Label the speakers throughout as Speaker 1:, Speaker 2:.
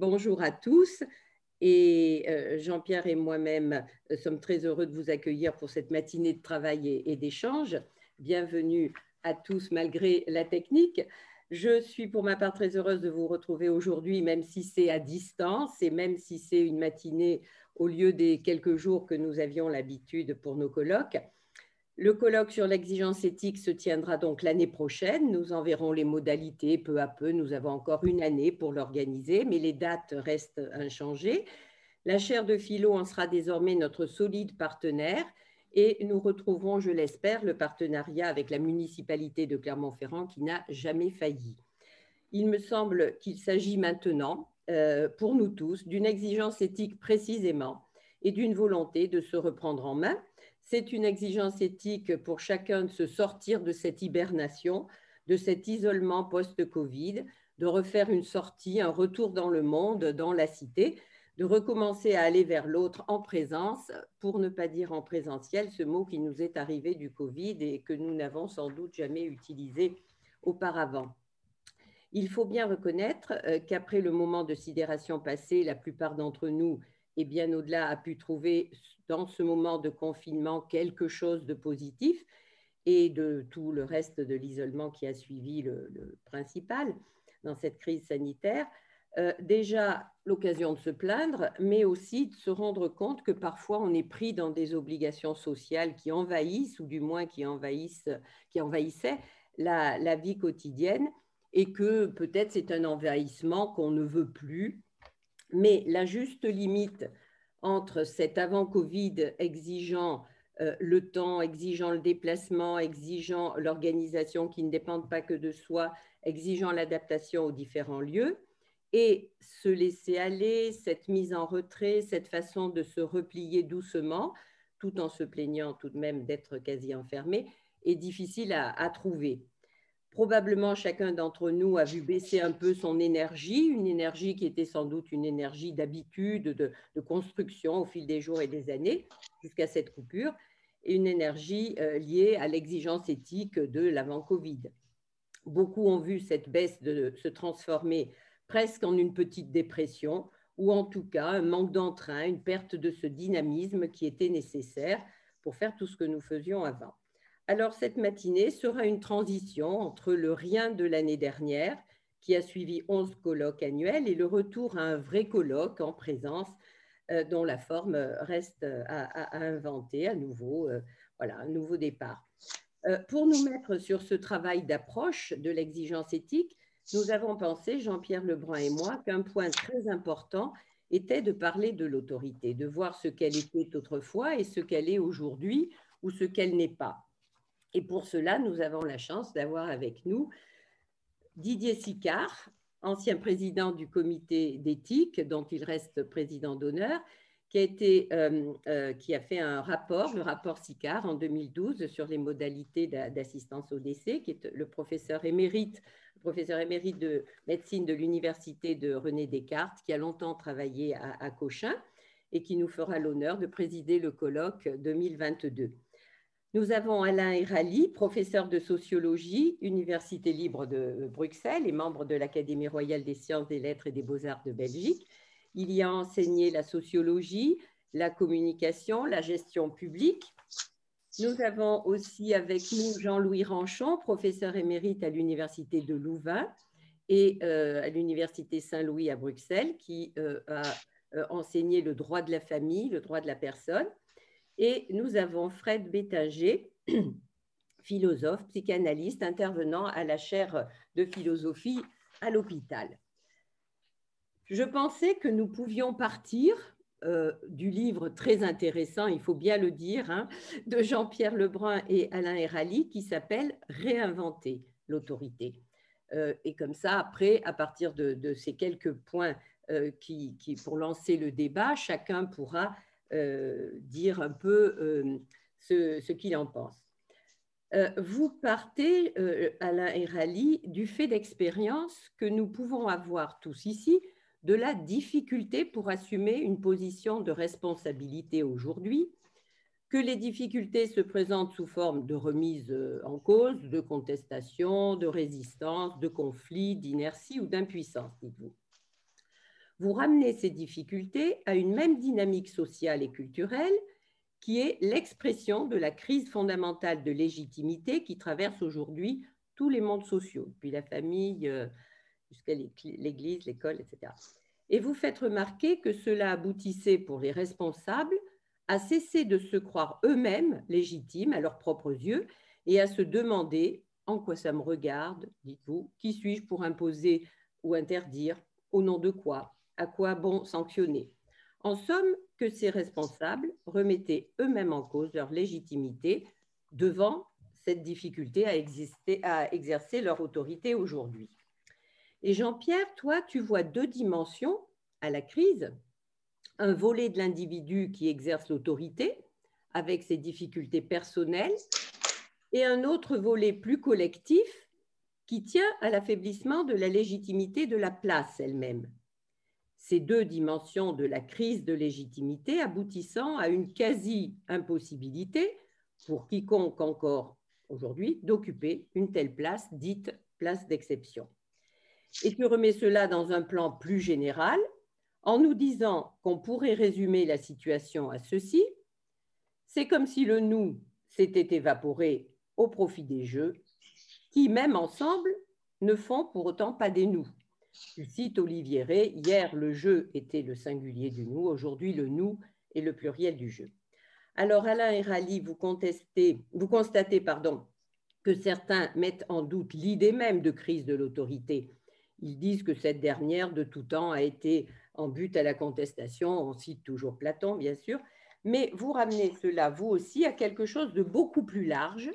Speaker 1: Bonjour à tous. Et euh, Jean-Pierre et moi-même euh, sommes très heureux de vous accueillir pour cette matinée de travail et, d'échange. Bienvenue à tous malgré la technique. Je suis pour ma part très heureuse de vous retrouver aujourd'hui, même si c'est à distance et même si c'est une matinée au lieu des quelques jours que nous avions l'habitude pour nos colloques. Le colloque sur l'exigence éthique se tiendra donc l'année prochaine. Nous en verrons les modalités peu à peu. Nous avons encore une année pour l'organiser, mais les dates restent inchangées. La chaire de philo en sera désormais notre solide partenaire et nous retrouverons, je l'espère, le partenariat avec la municipalité de Clermont-Ferrand qui n'a jamais failli. Il me semble qu'il s'agit maintenant, euh, pour nous tous, d'une exigence éthique précisément et d'une volonté de se reprendre en main c'est une exigence éthique pour chacun de se sortir de cette hibernation, de cet isolement post-Covid, de refaire une sortie, un retour dans le monde, dans la cité, de recommencer à aller vers l'autre en présence, pour ne pas dire en présentiel, ce mot qui nous est arrivé du Covid et que nous n'avons sans doute jamais utilisé auparavant. Il faut bien reconnaître euh, qu'après le moment de sidération passé, la plupart d'entre nous, et bien au-delà, a pu trouver dans ce moment de confinement quelque chose de positif et de tout le reste de l'isolement qui a suivi le, principal dans cette crise sanitaire. Euh, déjà l'occasion de se plaindre, mais aussi de se rendre compte que parfois on est pris dans des obligations sociales qui envahissent, ou du moins qui, envahissent, qui envahissaient la, la vie quotidienne, et que peut-être c'est un envahissement qu'on ne veut plus. Mais la juste limite entre cet avant-Covid exigeant euh, le temps, exigeant le déplacement, exigeant l'organisation qui ne dépendent pas que de soi, exigeant l'adaptation aux différents lieux, et se laisser aller, cette mise en retrait, cette façon de se replier doucement, tout en se plaignant tout de même d'être quasi enfermé, est difficile à trouver. Probablement, chacun d'entre nous a vu baisser un peu son énergie, une énergie qui était sans doute une énergie d'habitude, de, construction au fil des jours et des années, jusqu'à cette coupure, et une énergie euh, liée à l'exigence éthique de l'avant-Covid. Beaucoup ont vu cette baisse se transformer presque en une petite dépression, ou en tout cas un manque d'entrain, une perte de ce dynamisme qui était nécessaire pour faire tout ce que nous faisions avant. Alors cette matinée sera une transition entre le rien de l'année dernière, qui a suivi 11 colloques annuels, et le retour à un vrai colloque en présence euh, dont la forme reste à, inventer à nouveau, euh, voilà, un nouveau départ. Euh, pour nous mettre sur ce travail d'approche de l'exigence éthique, nous avons pensé, Jean-Pierre Lebrun et moi, qu'un point très important était de parler de l'autorité, de voir ce qu'elle était autrefois et ce qu'elle est aujourd'hui ou ce qu'elle n'est pas. Et pour cela, nous avons la chance d'avoir avec nous Didier Sicard, ancien président du comité d'éthique, dont il reste président d'honneur, qui a, euh, euh, fait un rapport, le rapport Sicard en 2012 sur les modalités d'assistance au décès, qui est le professeur émérite, professeur émérite de médecine de l'université de René Descartes, qui a longtemps travaillé à, à Cochin et qui nous fera l'honneur de présider le colloque 2022. Nous avons Alain Erali, professeur de sociologie, Université libre de Bruxelles et membre de l'Académie royale des sciences, des lettres et des beaux-arts de Belgique. Il y a enseigné la sociologie, la communication, la gestion publique. Nous avons aussi avec nous Jean-Louis Ranchon, professeur émérite à l'Université de Louvain et euh, à l'Université Saint-Louis à Bruxelles, qui euh, a euh, enseigné le droit de la famille, le droit de la personne. Et nous avons Fred Bétinger, philosophe, psychanalyste, intervenant à la chaire de philosophie à l'hôpital. Je pensais que nous pouvions partir euh, du livre très intéressant, il faut bien le dire, hein, de Jean-Pierre Lebrun et Alain Erali qui s'appelle Réinventer l'autorité. Euh, et comme ça, après, à partir de, ces quelques points euh, qui, pour lancer le débat, chacun pourra dire un peu euh, ce, qu'il en pense. Euh, vous partez, Alain et Rally, du fait d'expérience que nous pouvons avoir tous ici de la difficulté pour assumer une position de responsabilité aujourd'hui, que les difficultés se présentent sous forme de remise en cause, de contestation, de résistance, de conflit, d'inertie ou d'impuissance, dites-vous. Vous ramenez ces difficultés à une même dynamique sociale et culturelle qui est l'expression de la crise fondamentale de légitimité qui traverse aujourd'hui tous les mondes sociaux, depuis la famille euh, jusqu'à l'Église, l'école, etc. Et vous faites remarquer que cela aboutissait pour les responsables à cesser de se croire eux-mêmes légitimes à leurs propres yeux et à se demander en quoi ça me regarde, dites-vous, qui suis-je pour imposer ou interdire, au nom de quoi, à quoi bon sanctionner? En somme, que ces responsables remettaient eux-mêmes en cause leur légitimité devant cette difficulté à, exercer leur autorité aujourd'hui. Et Jean-Pierre, toi, tu vois deux dimensions à la crise. Un volet de l'individu qui exerce l'autorité avec ses difficultés personnelles et un autre volet plus collectif qui tient à l'affaiblissement de la légitimité de la place elle-même. Ces deux dimensions de la crise de légitimité aboutissant à une quasi-impossibilité pour quiconque encore aujourd'hui d'occuper une telle place dite place d'exception. Et tu remets cela dans un plan plus général en nous disant qu'on pourrait résumer la situation à ceci. C'est comme si le nous s'était évaporé au profit des jeux, qui, même ensemble, ne font pour autant pas des nous. Tu cites Olivier hier le jeu était le singulier du nous, aujourd'hui le nous est le pluriel du jeu. Alors Alain et Rally, vous, contestez, vous constatez pardon, que certains mettent en doute l'idée même de crise de l'autorité. Ils disent que cette dernière, de tout temps, a été en but à la contestation. On cite toujours Platon, bien sûr. Mais vous ramenez cela, vous aussi, à quelque chose de beaucoup plus large.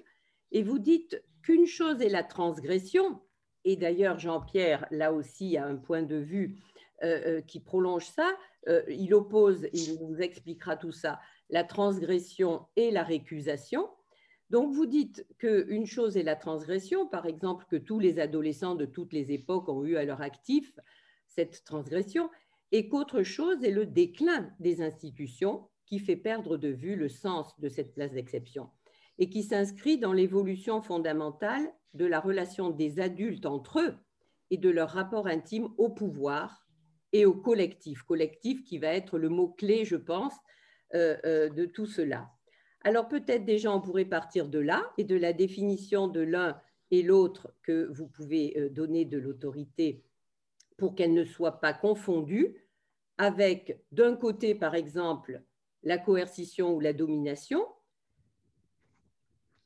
Speaker 1: Et vous dites qu'une chose est la transgression. Et d'ailleurs, Jean-Pierre, là aussi, a un point de vue euh, euh, qui prolonge ça. Euh, il oppose, il nous expliquera tout ça, la transgression et la récusation. Donc vous dites qu'une chose est la transgression, par exemple que tous les adolescents de toutes les époques ont eu à leur actif cette transgression, et qu'autre chose est le déclin des institutions qui fait perdre de vue le sens de cette place d'exception et qui s'inscrit dans l'évolution fondamentale de la relation des adultes entre eux et de leur rapport intime au pouvoir et au collectif, collectif qui va être le mot-clé, je pense, euh, euh, de tout cela. Alors peut-être déjà on pourrait partir de là et de la définition de l'un et l'autre que vous pouvez euh, donner de l'autorité pour qu'elle ne soit pas confondue avec d'un côté par exemple la coercition ou la domination,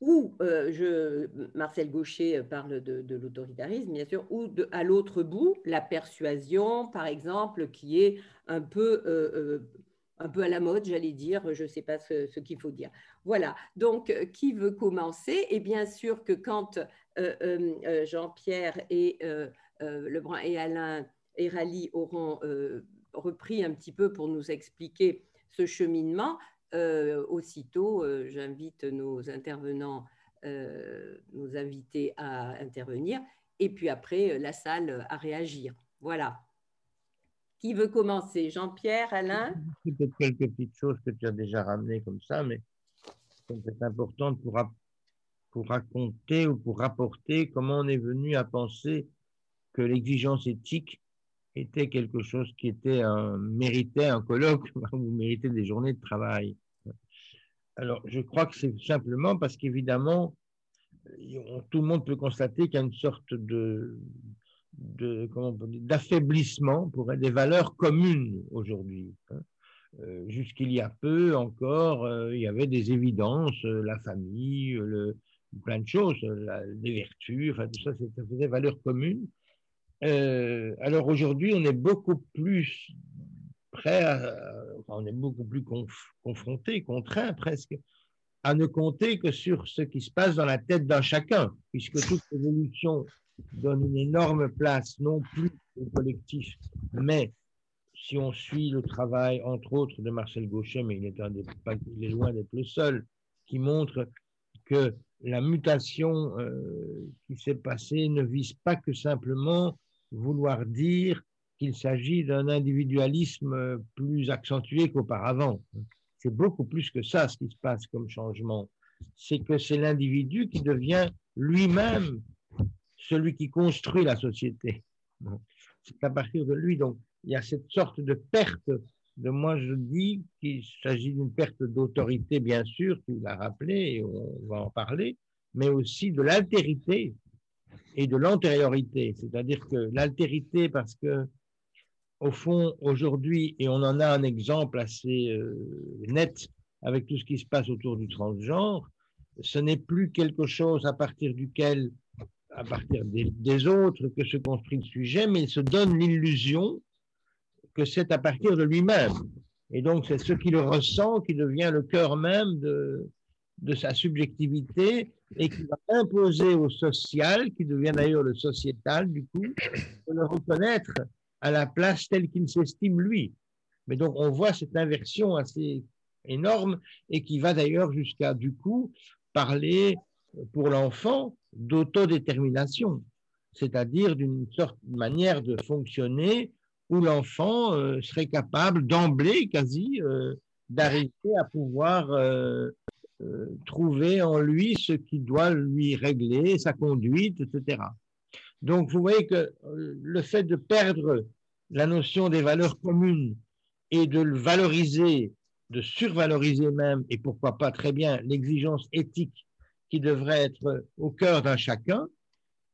Speaker 1: ou euh, Marcel Gaucher parle de, l'autoritarisme, bien sûr, ou à l'autre bout, la persuasion, par exemple, qui est un peu euh, un peu à la mode, j'allais dire, je ne sais pas ce, qu'il faut dire. Voilà, donc euh, qui veut commencer? Et bien sûr que quand euh, euh, Jean-Pierre et Lebrun et Alain et Rally auront repris un petit peu pour nous expliquer ce cheminement, aussitôt, j'invite nos intervenants, nos invités à intervenir, et puis après, la salle à réagir. Voilà. Qui veut commencer? Jean-Pierre, Alain?
Speaker 2: Peut-être quelques petites choses que tu as déjà ramenées comme ça, mais c'est important pour, pour raconter ou pour rapporter comment on est venu à penser que l'exigence éthique était quelque chose qui était un, méritait un colloque ou méritait des journées de travail. Alors, je crois que c'est simplement parce qu'évidemment, tout le monde peut constater qu'il y a une sorte de, d'affaiblissement pour des valeurs communes aujourd'hui. Hein. Euh, jusqu'il y a peu encore, euh, il y avait des évidences, euh, la famille, le, plein de choses, les vertus, enfin tout ça, c'était des valeurs communes. Alors aujourd'hui, on est beaucoup plus prêt, on est beaucoup plus confronté, contraint presque, à ne compter que sur ce qui se passe dans la tête d'un chacun, puisque toute évolution donne une énorme place, non plus au collectif, mais si on suit le travail, entre autres, de Marcel Gauchet, mais il est, un il est loin d'être le seul, qui montre que la mutation euh, qui s'est passée ne vise pas que simplement vouloir dire qu'il s'agit d'un individualisme plus accentué qu'auparavant. C'est beaucoup plus que ça ce qui se passe comme changement. C'est que c'est l'individu qui devient lui-même celui qui construit la société. C'est à partir de lui. Donc, il y a cette sorte de perte de moi, je dis qu'il s'agit d'une perte d'autorité, bien sûr, tu l'as rappelé, et on va en parler, mais aussi de l'altérité et de l'antériorité. C'est-à-dire que l'altérité, parce que, au fond, aujourd'hui, et on en a un exemple assez euh, net avec tout ce qui se passe autour du transgenre, ce n'est plus quelque chose à partir duquel, à partir des, autres, que se construit le sujet, mais il se donne l'illusion que c'est à partir de lui-même. Et donc, c'est ce qu'il ressent qui devient le cœur même de sa subjectivité et qui va imposer au social, qui devient d'ailleurs le sociétal du coup, de le reconnaître à la place telle qu'il s'estime lui. Mais donc on voit cette inversion assez énorme et qui va d'ailleurs jusqu'à du coup parler pour l'enfant d'autodétermination, c'est-à-dire d'une sorte de manière de fonctionner où l'enfant euh, serait capable d'emblée quasi euh, d'arriver à pouvoir euh, trouver en lui ce qui doit lui régler sa conduite, etc. Donc vous voyez que le fait de perdre la notion des valeurs communes et de le valoriser, de survaloriser même, et pourquoi pas très bien l'exigence éthique qui devrait être au cœur d'un chacun,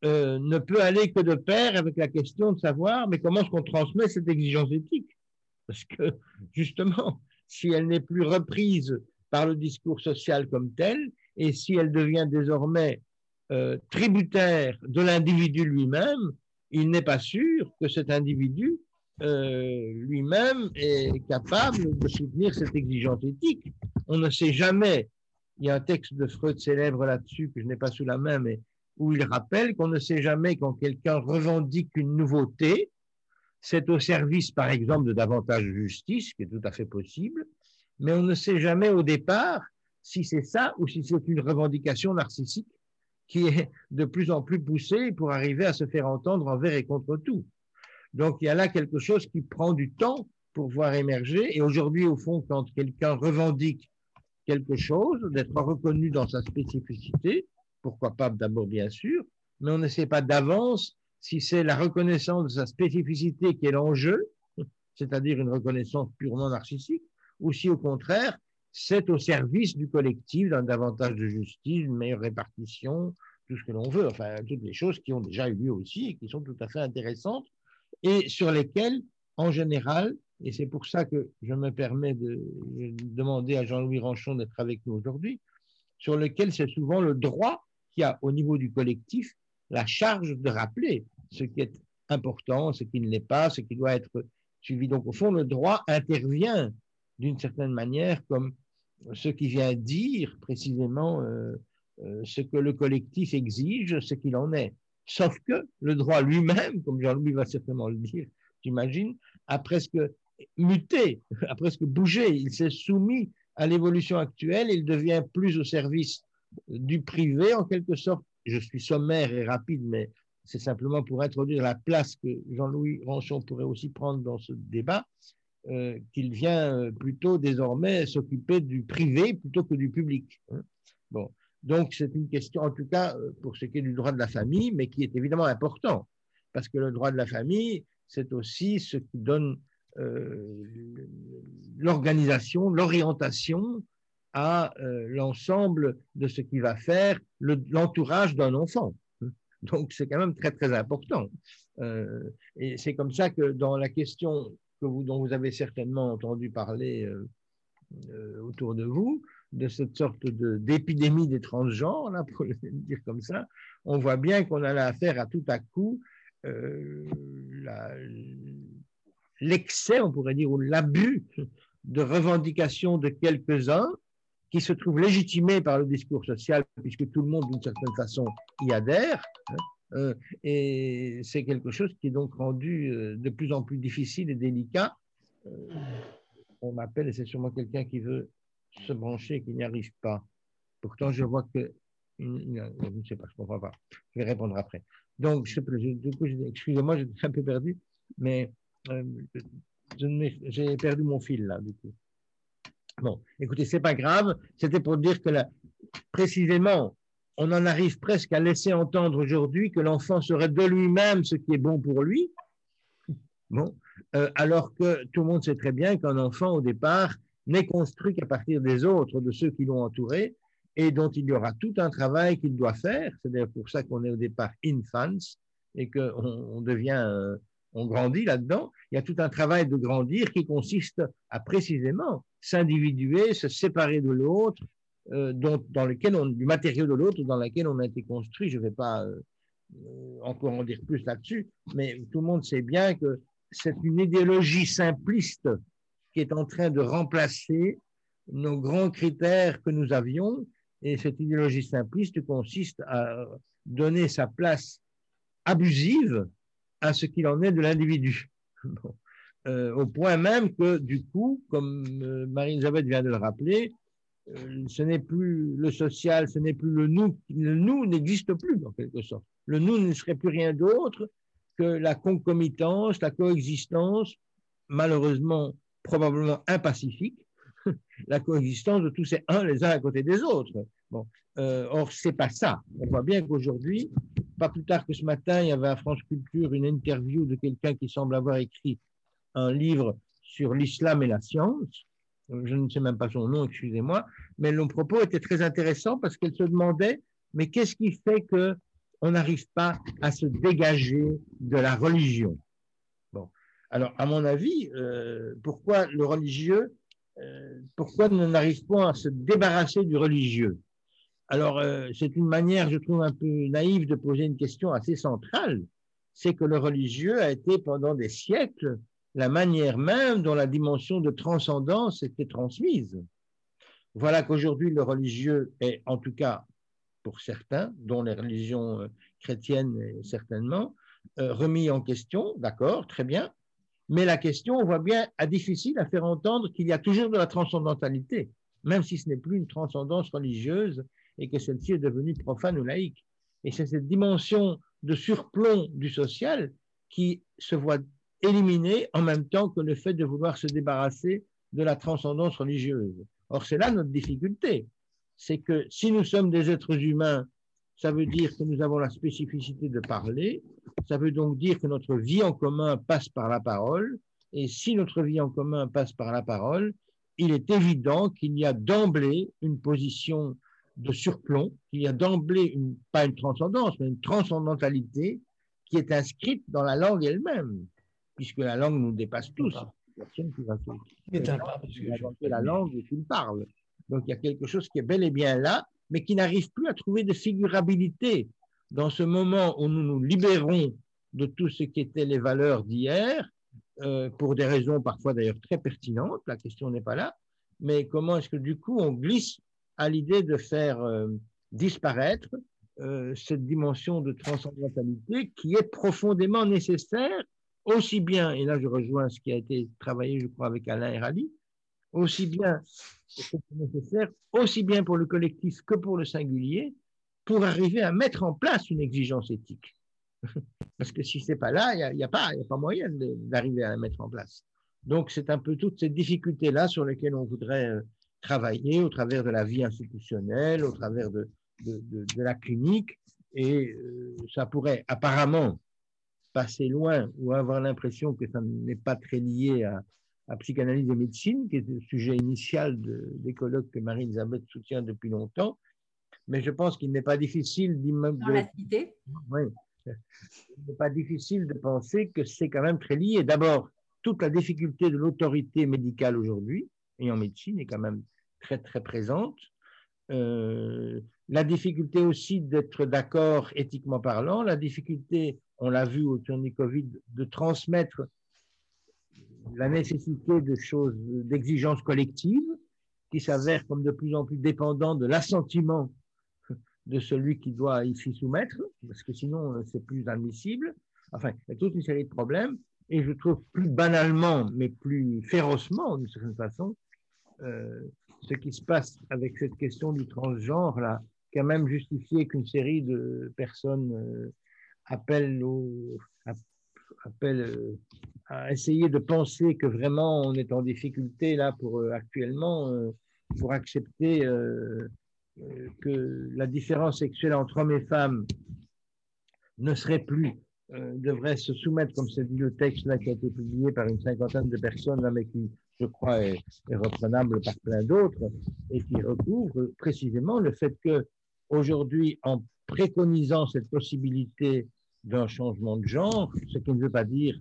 Speaker 2: euh, ne peut aller que de pair avec la question de savoir, mais comment est-ce qu'on transmet cette exigence éthique? Parce que, justement, si elle n'est plus reprise par le discours social comme tel, et si elle devient désormais euh, tributaire de l'individu lui-même, il n'est pas sûr que cet individu euh, lui-même est capable de soutenir cette exigence éthique. On ne sait jamais. Il y a un texte de Freud célèbre là-dessus que je n'ai pas sous la main, mais où il rappelle qu'on ne sait jamais quand quelqu'un revendique une nouveauté, c'est au service, par exemple, de davantage de justice, ce qui est tout à fait possible, mais on ne sait jamais au départ si c'est ça ou si c'est une revendication narcissique qui est de plus en plus poussée pour arriver à se faire entendre envers et contre tout. Donc il y a là quelque chose qui prend du temps pour voir émerger. Et aujourd'hui, au fond, quand quelqu'un revendique quelque chose, d'être reconnu dans sa spécificité, pourquoi pas d'abord bien sûr, mais on ne sait pas d'avance si c'est la reconnaissance de sa spécificité qui est l'enjeu, c'est-à-dire une reconnaissance purement narcissique, ou si au contraire, c'est au service du collectif d'un davantage de justice, une meilleure répartition, tout ce que l'on veut, enfin toutes les choses qui ont déjà eu lieu aussi et qui sont tout à fait intéressantes et sur lesquelles, en général, et c'est pour ça que je me permets de demander à Jean-Louis Ranchon d'être avec nous aujourd'hui, sur lesquelles c'est souvent le droit qui a au niveau du collectif la charge de rappeler ce qui est important, ce qui ne l'est pas, ce qui doit être suivi. Donc au fond, le droit intervient d'une certaine manière comme ce qui vient dire précisément euh, euh, ce que le collectif exige, ce qu'il en est. Sauf que le droit lui-même, comme Jean-Louis va certainement le dire, j'imagine, a presque muté, a presque bougé. Il s'est soumis à l'évolution actuelle, il devient plus au service du privé, en quelque sorte. Je suis sommaire et rapide, mais c'est simplement pour introduire la place que Jean-Louis Ranchon pourrait aussi prendre dans ce débat, euh, qu'il vient euh, plutôt désormais s'occuper du privé plutôt que du public. Hein. Bon, donc c'est une question, en tout cas, euh, pour ce qui est du droit de la famille, mais qui est évidemment important, parce que le droit de la famille, c'est aussi ce qui donne l'organisation, l'orientation à l'ensemble de ce qui va faire l'entourage d'un enfant. Donc c'est quand même très très important. Et c'est comme ça que dans la question dont vous avez certainement entendu parler euh, autour de vous, de cette sorte d'épidémie des transgenres, là, pour le dire comme ça, on voit bien qu'on a affaire à tout à coup l'excès, on pourrait dire, ou l'abus de revendications de quelques-uns qui se trouve légitimé par le discours social, puisque tout le monde, d'une certaine façon, y adhère. Hein, euh, et c'est quelque chose qui est donc rendu euh, de plus en plus difficile et délicat. Euh, on m'appelle, et c'est sûrement quelqu'un qui veut se brancher et qui n'y arrive pas. Pourtant, je vois que. Je ne sais pas, je ne comprends pas. Je vais répondre après. Donc, excusez-moi, j'étais un peu perdu, mais j'ai perdu mon fil là. Bon, écoutez, c'est pas grave. C'était pour dire que là, précisément, on en arrive presque à laisser entendre aujourd'hui que l'enfant serait de lui-même ce qui est bon pour lui. Bon, euh, alors que tout le monde sait très bien qu'un enfant, au départ, n'est construit qu'à partir des autres, de ceux qui l'ont entouré, et dont il y aura tout un travail qu'il doit faire. C'est d'ailleurs pour ça qu'on est au départ infants et qu'on on devient, euh, on grandit là-dedans. Il y a tout un travail de grandir qui consiste à précisément s'individuer, se séparer de l'autre, euh, dans lequel on, du matériau de l'autre dans lequel on a été construit. Je ne vais pas euh, encore en dire plus là-dessus, mais tout le monde sait bien que c'est une idéologie simpliste qui est en train de remplacer nos grands critères que nous avions. Et cette idéologie simpliste consiste à donner sa place abusive à ce qu'il en est de l'individu. Euh, au point même que, du coup, comme Marie-Elisabeth vient de le rappeler, ce n'est plus le social, ce n'est plus le nous. Le nous n'existe plus, en quelque sorte. Le nous ne serait plus rien d'autre que la concomitance, la coexistence, malheureusement, probablement impacifique, la coexistence de tous ces uns les uns à côté des autres. Bon. Euh, or, c'est pas ça. On voit bien qu'aujourd'hui, pas plus tard que ce matin, il y avait à France Culture une interview de quelqu'un qui semble avoir écrit un livre sur l'islam et la science. Je ne sais même pas son nom, excusez-moi, mais le propos était très intéressant parce qu'elle se demandait, mais qu'est-ce qui fait que on n'arrive pas à se dégager de la religion? Bon, alors à mon avis, euh, pourquoi le religieux, euh, pourquoi on n'arrive pas à se débarrasser du religieux? Alors, euh, c'est une manière, je trouve, un peu naïve de poser une question assez centrale. C'est que le religieux a été pendant des siècles la manière même dont la dimension de transcendance était transmise. Voilà qu'aujourd'hui, le religieux est, en tout cas pour certains, dont les religions euh, chrétiennes certainement, euh, remis en question, d'accord, très bien, mais la question, on voit bien, est difficile à faire entendre qu'il y a toujours de la transcendantalité, même si ce n'est plus une transcendance religieuse et que celle-ci est devenue profane ou laïque. Et c'est cette dimension de surplomb du social qui se voit éliminée en même temps que le fait de vouloir se débarrasser de la transcendance religieuse. Or, c'est là notre difficulté. C'est que si nous sommes des êtres humains, ça veut dire que nous avons la spécificité de parler, ça veut donc dire que notre vie en commun passe par la parole, et si notre vie en commun passe par la parole, il est évident qu'il y a d'emblée une position de surplomb, qu'il y a d'emblée pas une transcendance, mais une transcendantalité qui est inscrite dans la langue elle-même, puisque la langue nous dépasse tous. Personne qui va se... la langue et parle. Donc il y a quelque chose qui est bel et bien là, mais qui n'arrive plus à trouver de figurabilité dans ce moment où nous nous libérons de tout ce qui étaient les valeurs d'hier, euh, pour des raisons parfois d'ailleurs très pertinentes, la question n'est pas là, mais comment est-ce que du coup on glisse à l'idée de faire euh, disparaître euh, cette dimension de transcendantalité qui est profondément nécessaire, aussi bien, et là je rejoins ce qui a été travaillé, je crois, avec Alain Rally, aussi bien nécessaire, aussi bien pour le collectif que pour le singulier, pour arriver à mettre en place une exigence éthique. Parce que si c'est pas là, il n'y a, a, pas, a pas moyen d'arriver à la mettre en place. Donc c'est un peu toutes ces difficultés-là sur lesquelles on voudrait euh, travailler au travers de la vie institutionnelle, au travers de, de, de, la clinique, et euh, ça pourrait apparemment passer loin ou avoir l'impression que ça n'est pas très lié à, à, psychanalyse et médecine, qui est le sujet initial de, des colloques que Marie-Elisabeth soutient depuis longtemps. Mais je pense qu'il n'est pas difficile d'imaginer. Oui. Il n'est pas difficile de penser que c'est quand même très lié. D'abord, toute la difficulté de l'autorité médicale aujourd'hui, et en médecine, est quand même très, très présente. Euh, la difficulté aussi d'être d'accord éthiquement parlant, la difficulté, on l'a vu au tournée Covid, de transmettre la nécessité de choses, d'exigences collectives qui s'avèrent comme de plus en plus dépendantes de l'assentiment de celui qui doit s'y soumettre, parce que sinon c'est plus admissible. Enfin, il y a toute une série de problèmes, et je trouve plus banalement, mais plus férocement, d'une certaine façon, euh, ce qui se passe avec cette question du transgenre, là, qui a même justifié qu'une série de personnes euh, appellent, au, euh, à essayer de penser que vraiment on est en difficulté là pour euh, actuellement pour accepter que la différence sexuelle entre hommes et femmes ne serait plus euh, devrait se soumettre, comme c'est dit le texte là qui a été publié par une cinquantaine de personnes, mais qui, je crois, est, reprenable par plein d'autres, et qui recouvre précisément le fait que aujourd'hui, en préconisant cette possibilité d'un changement de genre, ce qui ne veut pas dire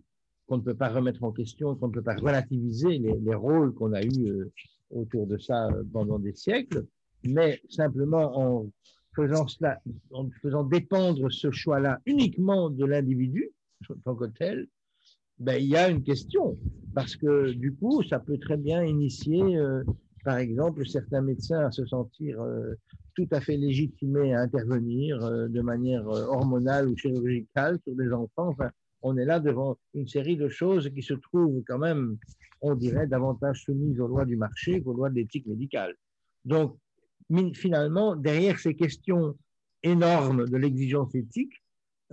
Speaker 2: qu'on ne peut pas remettre en question, qu'on ne peut pas relativiser les, rôles qu'on a eus euh, autour de ça euh, pendant des siècles, mais simplement en faisant cela, en faisant dépendre ce choix-là uniquement de l'individu, en tant que tel, ben, il y a une question. Parce que du coup, ça peut très bien initier, euh, par exemple, certains médecins à se sentir tout à fait légitimés à intervenir euh, de manière hormonale ou chirurgicale sur des enfants. Enfin, on est là devant une série de choses qui se trouvent quand même, on dirait, davantage soumises aux lois du marché qu'aux lois de l'éthique médicale. Donc, finalement, derrière ces questions énormes de l'exigence éthique,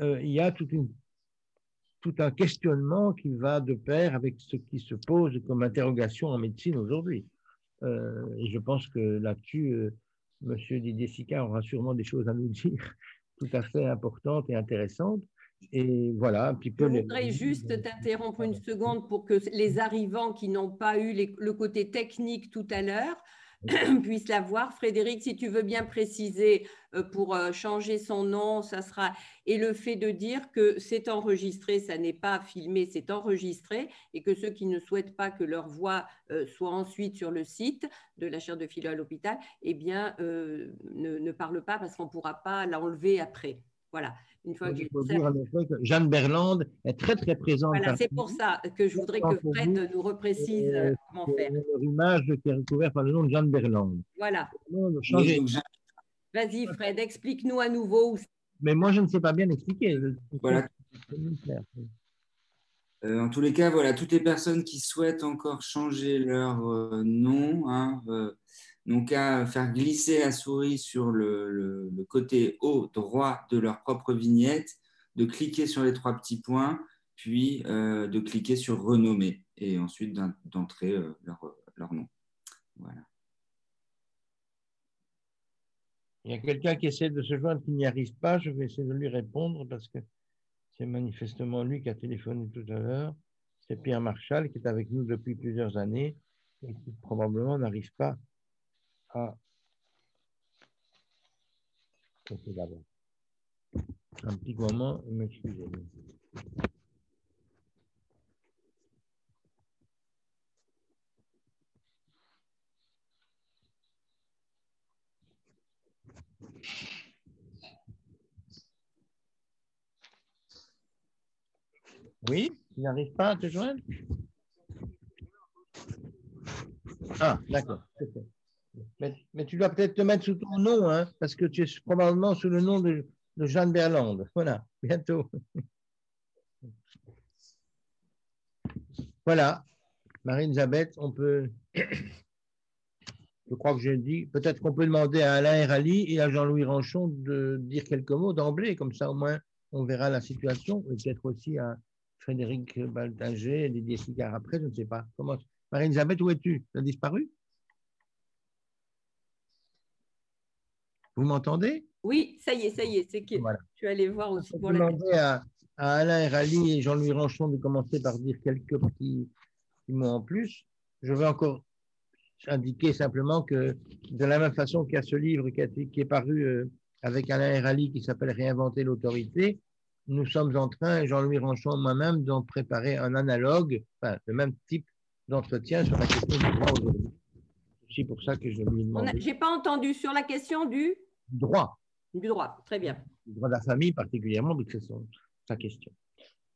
Speaker 2: euh, il y a tout un questionnement qui va de pair avec ce qui se pose comme interrogation en médecine aujourd'hui. Euh, et je pense que là-dessus, euh, Monsieur Didier Sicard aura sûrement des choses à nous dire tout à fait importantes et intéressantes. Et voilà, un petit peu.
Speaker 1: Je voudrais juste t'interrompre une seconde pour que les arrivants qui n'ont pas eu le côté technique tout à l'heure puisse la voir. Frédéric, si tu veux bien préciser euh, pour euh, changer son nom, ça sera. Et le fait de dire que c'est enregistré, ça n'est pas filmé, c'est enregistré, et que ceux qui ne souhaitent pas que leur voix euh, soit ensuite sur le site de la chaire de philo à l'hôpital, eh bien, ne, ne parlent pas parce qu'on ne pourra pas l'enlever après. Voilà.
Speaker 2: Une fois que Jeanne Berland est très très présente.
Speaker 1: Voilà, c'est pour ça que je voudrais que Fred nous reprécise euh, comment faire.
Speaker 2: Image qui est recouverte par le nom de Jeanne Berland.
Speaker 1: Voilà. Vas-y Fred, explique-nous à nouveau.
Speaker 2: Mais moi je ne sais pas bien expliquer.
Speaker 3: Voilà. Euh, en tous les cas, voilà, toutes les personnes qui souhaitent encore changer leur euh, nom, hein, donc à faire glisser la souris sur le, côté haut droit de leur propre vignette, de cliquer sur les trois petits points, puis euh, de cliquer sur renommer et ensuite d'entrer euh, leur, nom. Voilà.
Speaker 2: Il y a quelqu'un qui essaie de se joindre qui n'y arrive pas. Je vais essayer de lui répondre parce que c'est manifestement lui qui a téléphoné tout à l'heure. C'est Pierre Marchal qui est avec nous depuis plusieurs années et qui probablement n'arrive pas ah. Un petit moment, m'excusez. Oui, il n'arrive pas à te joindre? Ah, d'accord. Mais, tu dois peut-être te mettre sous ton nom, hein, parce que tu es probablement sous le nom de, Jeanne Berland. Voilà, bientôt. Voilà, Marie-Elisabeth, on peut. Je crois que je dis, peut-être qu'on peut demander à Alain Rally et à Jean-Louis Ranchon de dire quelques mots d'emblée, comme ça au moins on verra la situation, et peut-être aussi à Frédéric Baltinger, Didier Sicard après, je ne sais pas. Comment... Marie-Elisabeth, où es-tu? Tu as disparu? Vous m'entendez?
Speaker 1: Oui, ça y est, ça y est. C'est que tu allais voir aussi
Speaker 2: pour la à, à Alain Rally et Jean-Louis Ranchon de commencer par dire quelques petits, mots en plus. Je veux encore indiquer simplement que de la même façon qu'il y a ce livre qui, est paru euh, avec Alain Rally qui s'appelle Réinventer l'autorité, nous sommes en train, Jean-Louis Ranchon et moi-même, d'en préparer un analogue, enfin, le même type d'entretien sur la question du droit aujourd'hui. C'est pour ça que je lui demande.
Speaker 1: Je n'ai pas entendu sur la question du
Speaker 2: droit.
Speaker 1: Du droit, très bien.
Speaker 2: Du droit de la famille particulièrement, mais c'est sa question.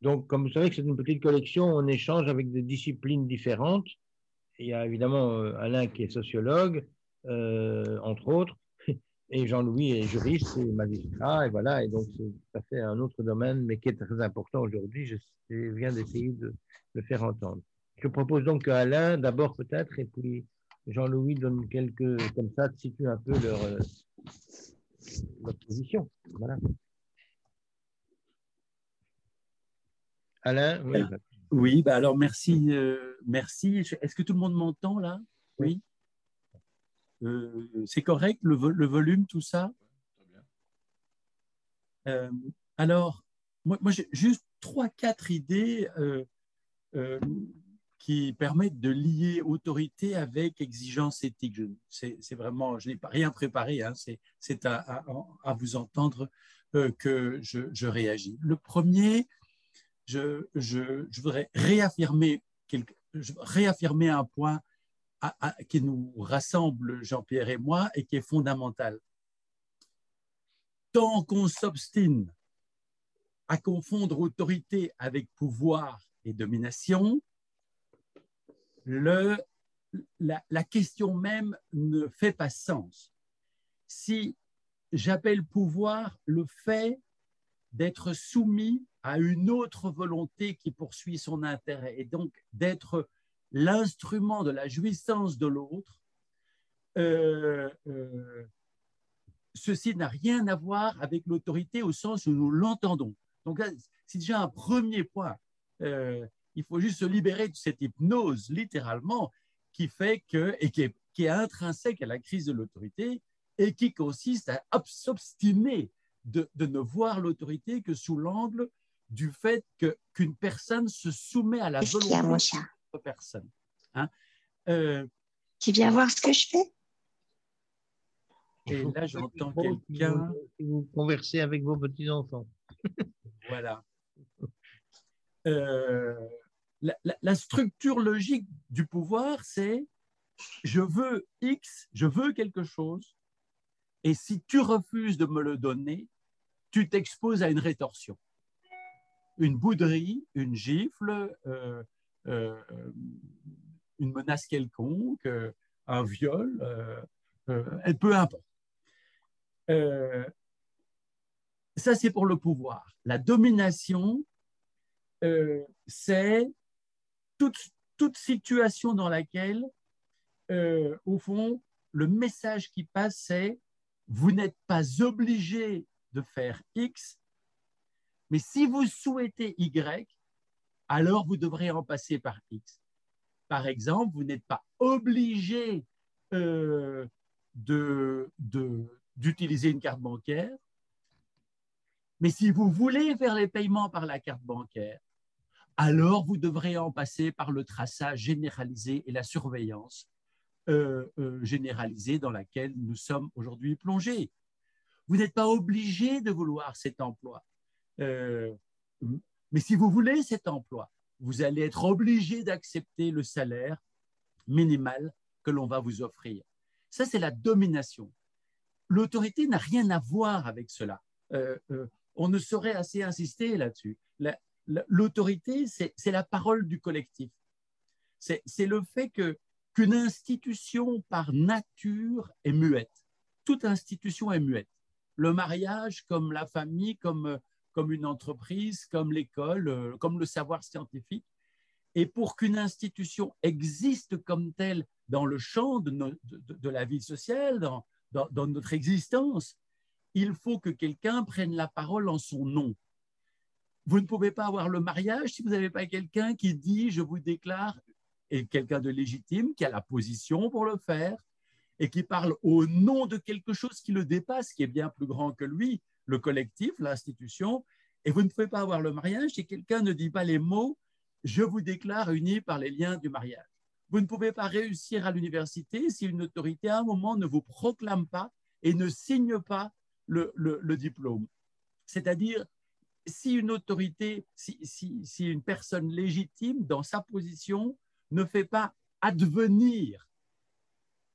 Speaker 2: Donc, comme vous savez que c'est une petite collection, on échange avec des disciplines différentes. Il y a évidemment euh, Alain qui est sociologue, euh, entre autres, et Jean-Louis est juriste et magistrat, et voilà, et donc c'est tout à fait un autre domaine, mais qui est très important aujourd'hui. Je, viens d'essayer de le faire entendre. Je propose donc qu'Alain, d'abord peut-être, et puis Jean-Louis donne quelques, comme ça, situe un peu leur, euh, position. Voilà. Alain
Speaker 4: Oui, bah alors merci. Euh, merci. Est-ce que tout le monde m'entend là? Oui. Euh, c'est correct, le, volume, tout ça? Alors, moi, moi j'ai juste trois, quatre idées qui permettent de lier autorité avec exigence éthique. C'est vraiment, je n'ai rien préparé, hein, c'est à, vous entendre euh, que je, réagis. Le premier, je, voudrais réaffirmer un point qui nous rassemble, Jean-Pierre et moi, et qui est fondamental. Tant qu'on s'obstine à confondre autorité avec pouvoir et domination, la, question même ne fait pas sens. Si j'appelle pouvoir le fait d'être soumis à une autre volonté qui poursuit son intérêt et donc d'être l'instrument de la jouissance de l'autre, euh, euh, ceci n'a rien à voir avec l'autorité au sens où nous l'entendons. Donc c'est déjà un premier point. Euh, il faut juste se libérer de cette hypnose, littéralement, qui fait que, et qui est, qui est intrinsèque à la crise de l'autorité, et qui consiste à s'obstiner de, de, ne voir l'autorité que sous l'angle du fait que, qu'une personne se soumet à la volonté
Speaker 5: de
Speaker 4: personne. Hein? Euh,
Speaker 5: tu viens voir ce que je fais?
Speaker 4: Et là, j'entends quelqu'un.
Speaker 2: Vous conversez avec vos petits-enfants.
Speaker 4: voilà. Euh, la, structure logique du pouvoir, c'est je veux X, je veux quelque chose, et si tu refuses de me le donner, tu t'exposes à une rétorsion. Une bouderie, une gifle, euh, euh, une menace quelconque, euh, un viol, peu importe. ça, c'est pour le pouvoir. La domination, c'est toute, situation dans laquelle, euh, au fond, le message qui passe, c'est vous n'êtes pas obligé de faire X, mais si vous souhaitez Y, alors vous devrez en passer par X. Par exemple, vous n'êtes pas obligé euh, d'utiliser une carte bancaire, mais si vous voulez faire les paiements par la carte bancaire, alors vous devrez en passer par le traçage généralisé et la surveillance euh, euh, généralisée dans laquelle nous sommes aujourd'hui plongés. Vous n'êtes pas obligé de vouloir cet emploi. Euh, mais si vous voulez cet emploi, vous allez être obligé d'accepter le salaire minimal que l'on va vous offrir. Ça, c'est la domination. L'autorité n'a rien à voir avec cela. on ne saurait assez insister là-dessus l'autorité, c'est la parole du collectif. C'est le fait que qu'une institution par nature est muette. Toute institution est muette. Le mariage, comme la famille, comme, comme une entreprise, comme l'école, euh, comme le savoir scientifique. Et pour qu'une institution existe comme telle dans le champ de, la vie sociale, dans, dans notre existence, il faut que quelqu'un prenne la parole en son nom. Vous ne pouvez pas avoir le mariage si vous n'avez pas quelqu'un qui dit je vous déclare, et quelqu'un de légitime qui a la position pour le faire et qui parle au nom de quelque chose qui le dépasse, qui est bien plus grand que lui, le collectif, l'institution. Et vous ne pouvez pas avoir le mariage si quelqu'un ne dit pas les mots je vous déclare unis par les liens du mariage. Vous ne pouvez pas réussir à l'université si une autorité à un moment ne vous proclame pas et ne signe pas le, le diplôme. C'est-à-dire, si une autorité, si, une personne légitime dans sa position ne fait pas advenir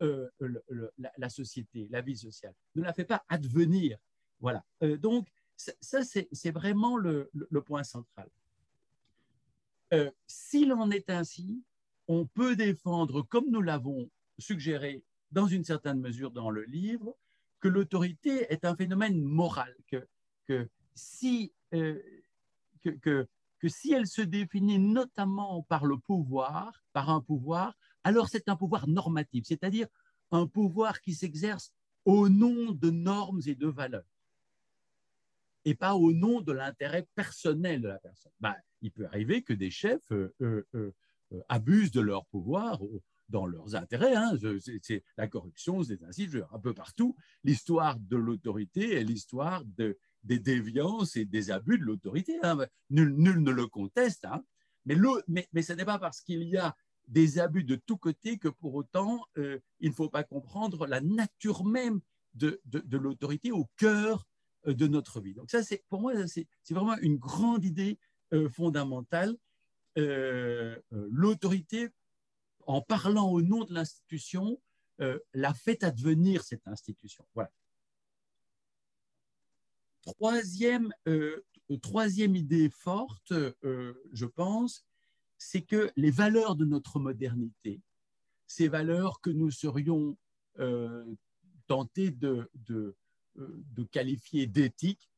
Speaker 4: euh, la, société, la vie sociale, ne la fait pas advenir. Voilà. Euh, donc, ça, c'est vraiment le, point central. Euh, s'il en est ainsi, on peut défendre, comme nous l'avons suggéré dans une certaine mesure dans le livre, que l'autorité est un phénomène moral, que, que si euh, que, si elle se définit notamment par le pouvoir, par un pouvoir, alors c'est un pouvoir normatif, c'est-à-dire un pouvoir qui s'exerce au nom de normes et de valeurs, et pas au nom de l'intérêt personnel de la personne. Ben, il peut arriver que des chefs euh, euh, abusent de leur pouvoir dans leurs intérêts. Hein. C'est la corruption, c'est ainsi, un peu partout. L'histoire de l'autorité est l'histoire de des déviances et des abus de l'autorité. Hein. Nul, ne le conteste. Hein. Mais, ce n'est pas parce qu'il y a des abus de tous côtés que pour autant, euh, il ne faut pas comprendre la nature même de, l'autorité au cœur euh, de notre vie. Donc ça, c'est pour moi, c'est vraiment une grande idée euh, fondamentale. l'autorité, en parlant au nom de l'institution, la fait advenir cette institution. Voilà. Troisième, euh, troisième idée forte, euh, je pense, c'est que les valeurs de notre modernité, ces valeurs que nous serions euh, tentés de, de qualifier d'éthique,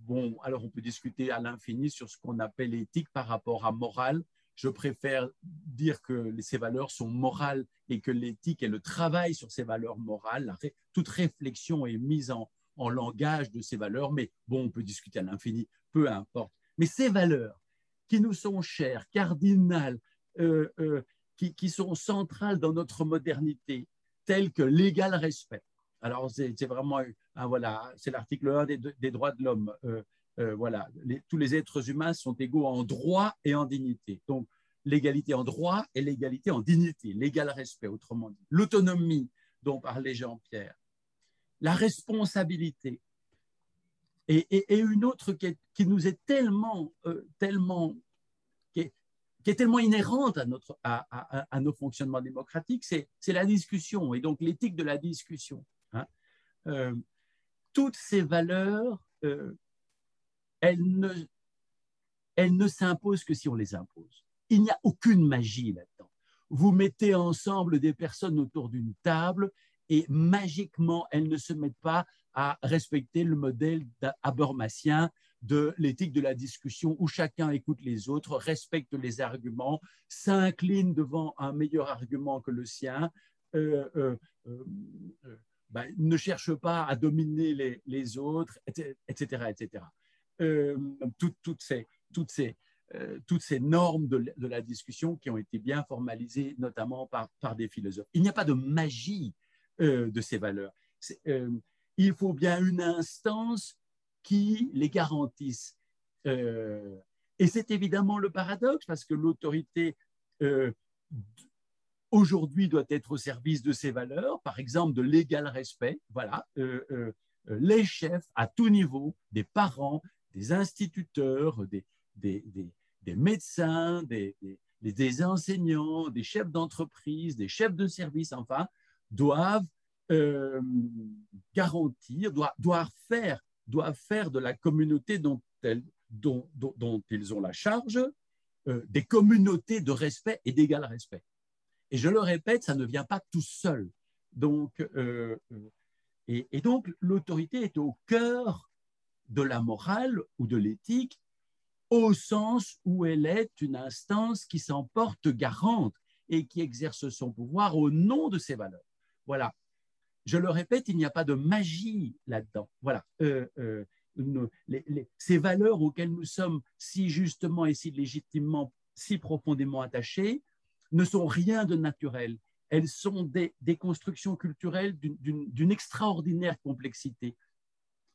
Speaker 4: bon, alors on peut discuter à l'infini sur ce qu'on appelle éthique par rapport à morale. Je préfère dire que ces valeurs sont morales et que l'éthique est le travail sur ces valeurs morales. Toute réflexion est mise en, en langage de ces valeurs, mais bon, on peut discuter à l'infini, peu importe. Mais ces valeurs qui nous sont chères, cardinales, euh, euh, qui, sont centrales dans notre modernité, telles que l'égal respect. Alors, c'est vraiment, voilà, c'est l'article 1 des, droits de l'homme. Euh, voilà, tous les êtres humains sont égaux en droit et en dignité. Donc, l'égalité en droit et l'égalité en dignité, l'égal respect, autrement dit. L'autonomie dont parlait Jean-Pierre, la responsabilité. Et, une autre qui, nous est tellement, euh, tellement, qui est, tellement inhérente à, notre, à, nos fonctionnements démocratiques, c'est la discussion et donc l'éthique de la discussion. Hein. Euh, toutes ces valeurs, euh, elles ne, elles ne s'imposent que si on les impose. Il n'y a aucune magie là-dedans. Vous mettez ensemble des personnes autour d'une table et magiquement, elles ne se mettent pas à respecter le modèle habermasien de l'éthique de la discussion où chacun écoute les autres, respecte les arguments, s'incline devant un meilleur argument que le sien, euh, euh, euh, ben, ne cherche pas à dominer les, autres, etc. etc. toutes, ces, normes de, la discussion qui ont été bien formalisées, notamment par des philosophes. Il n'y a pas de magie euh, de ces valeurs. Euh, il faut bien une instance qui les garantisse. Euh, et c'est évidemment le paradoxe parce que l'autorité aujourd'hui doit être au service de ces valeurs, par exemple de l'égal respect. Voilà, les chefs à tout niveau, des parents, des instituteurs, des, des, des, médecins, des, des, enseignants, des chefs d'entreprise, des chefs de service, enfin, doivent euh, garantir, doivent, faire, doivent faire de la communauté dont, dont, dont, ils ont la charge euh, des communautés de respect et d'égal respect. Et je le répète, ça ne vient pas tout seul. Donc, euh, et, et, donc, l'autorité est au cœur de la morale ou de l'éthique, au sens où elle est une instance qui s'en porte garante et qui exerce son pouvoir au nom de ses valeurs. Voilà. Je le répète, il n'y a pas de magie là-dedans. Voilà. Euh, euh, ces valeurs auxquelles nous sommes si justement et si légitimement, si profondément attachés, ne sont rien de naturel. Elles sont des, constructions culturelles d'une extraordinaire complexité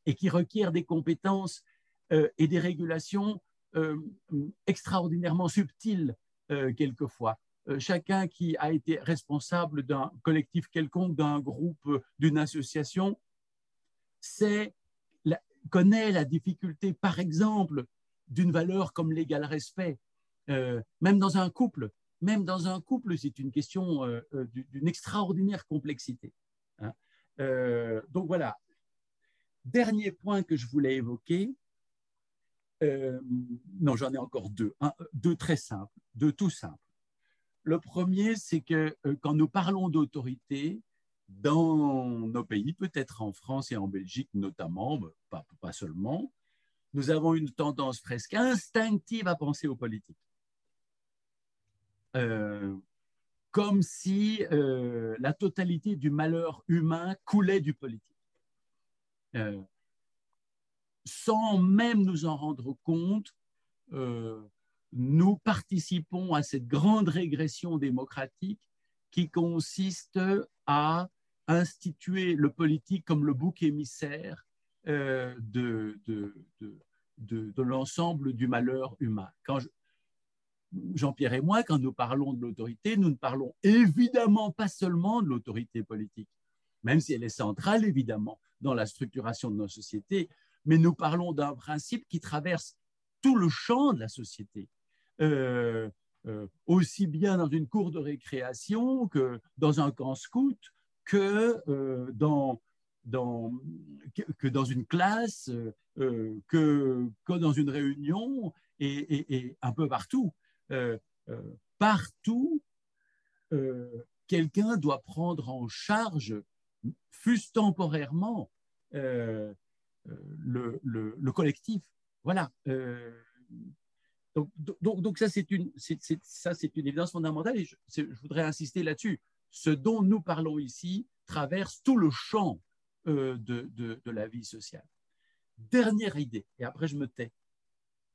Speaker 4: et qui requièrent des compétences euh, et des régulations extraordinairement subtiles quelquefois. Euh, chacun qui a été responsable d'un collectif quelconque, d'un groupe, euh, d'une association, connaît la difficulté, par exemple, d'une valeur comme l'égal respect, euh, même dans un couple. Même dans un couple, c'est une question d'une extraordinaire complexité. Hein. donc voilà. Dernier point que je voulais évoquer. non, j'en ai encore deux. deux très simples, deux tout simples. Le premier, c'est que euh, quand nous parlons d'autorité, dans nos pays, peut-être en France et en Belgique notamment, pas, pas seulement, nous avons une tendance presque instinctive à penser aux politiques. Euh, comme si euh, la totalité du malheur humain coulait du politique. sans même nous en rendre compte, nous participons à cette grande régression démocratique qui consiste à instituer le politique comme le bouc émissaire de, de, de, de l'ensemble du malheur humain. Quand Jean-Pierre et moi, quand nous parlons de l'autorité, nous ne parlons évidemment pas seulement de l'autorité politique, même si elle est centrale, évidemment, dans la structuration de nos sociétés, mais nous parlons d'un principe qui traverse tout le champ de la société, euh, euh, aussi bien dans une cour de récréation que dans un camp scout, que, euh, dans, dans, que, dans une classe, que, que dans une réunion et, un peu partout. partout, quelqu'un doit prendre en charge, fût-ce temporairement, le, le, le, collectif. Voilà. Donc, donc, ça, c'est une, ça, c'est une évidence fondamentale et je, voudrais insister là-dessus. Ce dont nous parlons ici traverse tout le champ de, de, de, la vie sociale. Dernière idée, et après je me tais.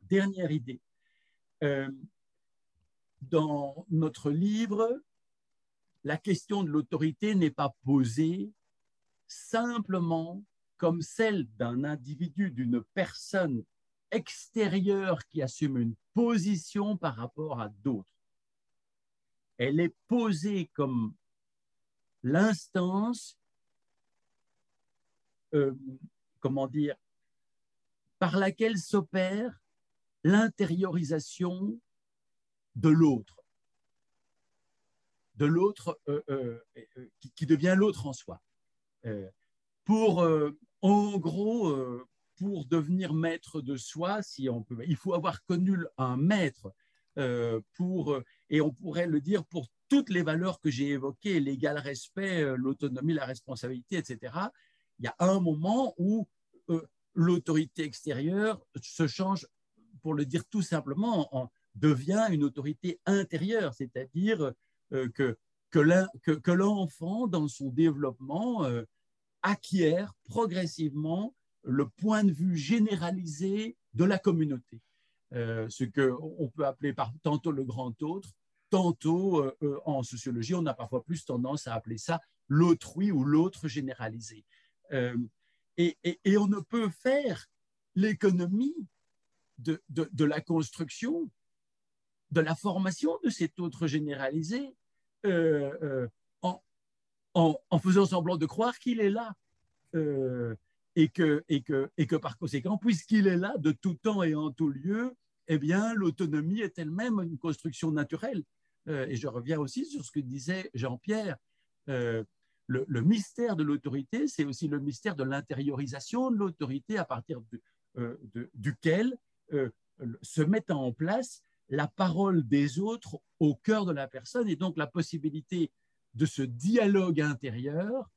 Speaker 4: Dernière idée. Euh, dans notre livre, la question de l'autorité n'est pas posée simplement comme celle d'un individu, d'une personne extérieure qui assume une position par rapport à d'autres. Elle est posée comme l'instance, euh, comment dire, par laquelle s'opère l'intériorisation de l'autre, de l'autre euh, euh, euh, qui, devient l'autre en soi. pour, en gros, pour devenir maître de soi, si on peut, il faut avoir connu un maître pour, et on pourrait le dire pour toutes les valeurs que j'ai évoquées, l'égal respect, l'autonomie, la responsabilité, etc. Il y a un moment où l'autorité extérieure se change, pour le dire tout simplement, en, devient une autorité intérieure, c'est-à-dire euh, que, que l'enfant, dans son développement, euh, acquiert progressivement le point de vue généralisé de la communauté, euh, ce qu'on peut appeler par, tantôt le grand autre, tantôt en sociologie, on a parfois plus tendance à appeler ça l'autrui ou l'autre généralisé. Et, et, on ne peut faire l'économie de, la construction de la formation de cet autre généralisé euh, euh, en, faisant semblant de croire qu'il est là. Euh, et, que, et, que, et que par conséquent, puisqu'il est là de tout temps et en tout lieu, eh bien, l'autonomie est elle-même une construction naturelle. et je reviens aussi sur ce que disait Jean-Pierre. Le, le, mystère de l'autorité, c'est aussi le mystère de l'intériorisation de l'autorité à partir de, duquel se mettent en place la parole des autres au cœur de la personne et donc la possibilité de ce dialogue intérieur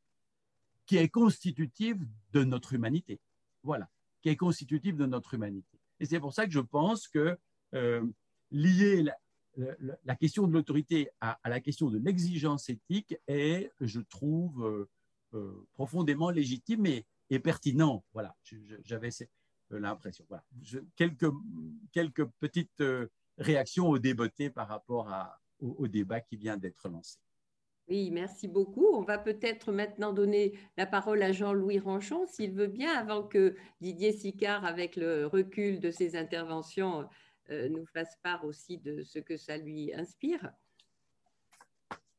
Speaker 4: qui est constitutif de notre humanité. Voilà, qui est constitutif de notre humanité. Et c'est pour ça que je pense que euh, lier la, question de l'autorité à, la question de l'exigence éthique est, je trouve, euh, euh, profondément légitime et, pertinent. Voilà, j'avais l'impression. Voilà. quelques, petites réaction au déboté par rapport au, débat qui vient d'être lancé.
Speaker 1: Oui, merci beaucoup. On va peut-être maintenant donner la parole à Jean-Louis Ranchon, s'il veut bien, avant que Didier Sicard, avec le recul de ses interventions, euh, nous fasse part aussi de ce que ça lui inspire.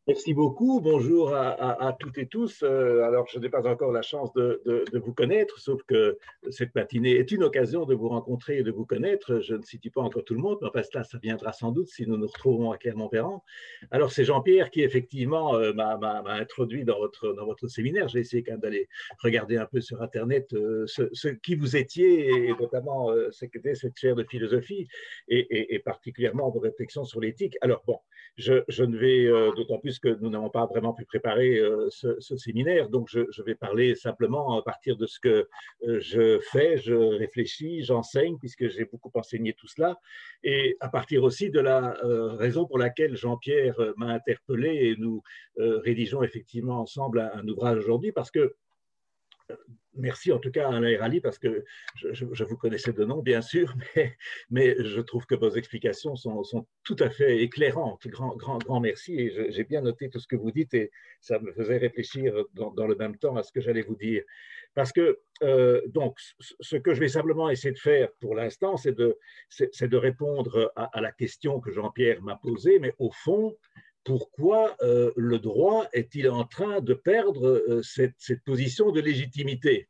Speaker 6: Merci beaucoup. Bonjour à, toutes et tous. Euh, alors, je n'ai pas encore la chance de, vous connaître, sauf que cette matinée est une occasion de vous rencontrer et de vous connaître. Je ne situe pas encore tout le monde, mais enfin, cela, ça viendra sans doute si nous nous retrouvons à Clermont-Ferrand. Alors, c'est Jean-Pierre qui, effectivement, euh, m'a introduit dans votre, séminaire. J'ai essayé quand même d'aller regarder un peu sur Internet euh, ce, qui vous étiez, et notamment ce qu'était cette chaire de philosophie, et, particulièrement vos réflexions sur l'éthique. Alors, bon, je ne vais d'autant plus que nous n'avons pas vraiment pu préparer euh, ce, séminaire, donc je, vais parler simplement à partir de ce que euh, je fais, je réfléchis, j'enseigne, puisque j'ai beaucoup enseigné tout cela, et à partir aussi de la euh, raison pour laquelle Jean-Pierre m'a interpellé et nous rédigeons effectivement ensemble un, ouvrage aujourd'hui, parce que merci en tout cas à Alain Rally parce que je, vous connaissais de nom, bien sûr, mais, je trouve que vos explications sont, tout à fait éclairantes. Grand, grand, grand merci et j'ai bien noté tout ce que vous dites et ça me faisait réfléchir dans, le même temps à ce que j'allais vous dire. Parce que, euh, donc, ce que je vais simplement essayer de faire pour l'instant, c'est de, de répondre à la question que Jean-Pierre m'a posée, mais au fond, pourquoi euh, le droit est-il en train de perdre euh, cette, position de légitimité?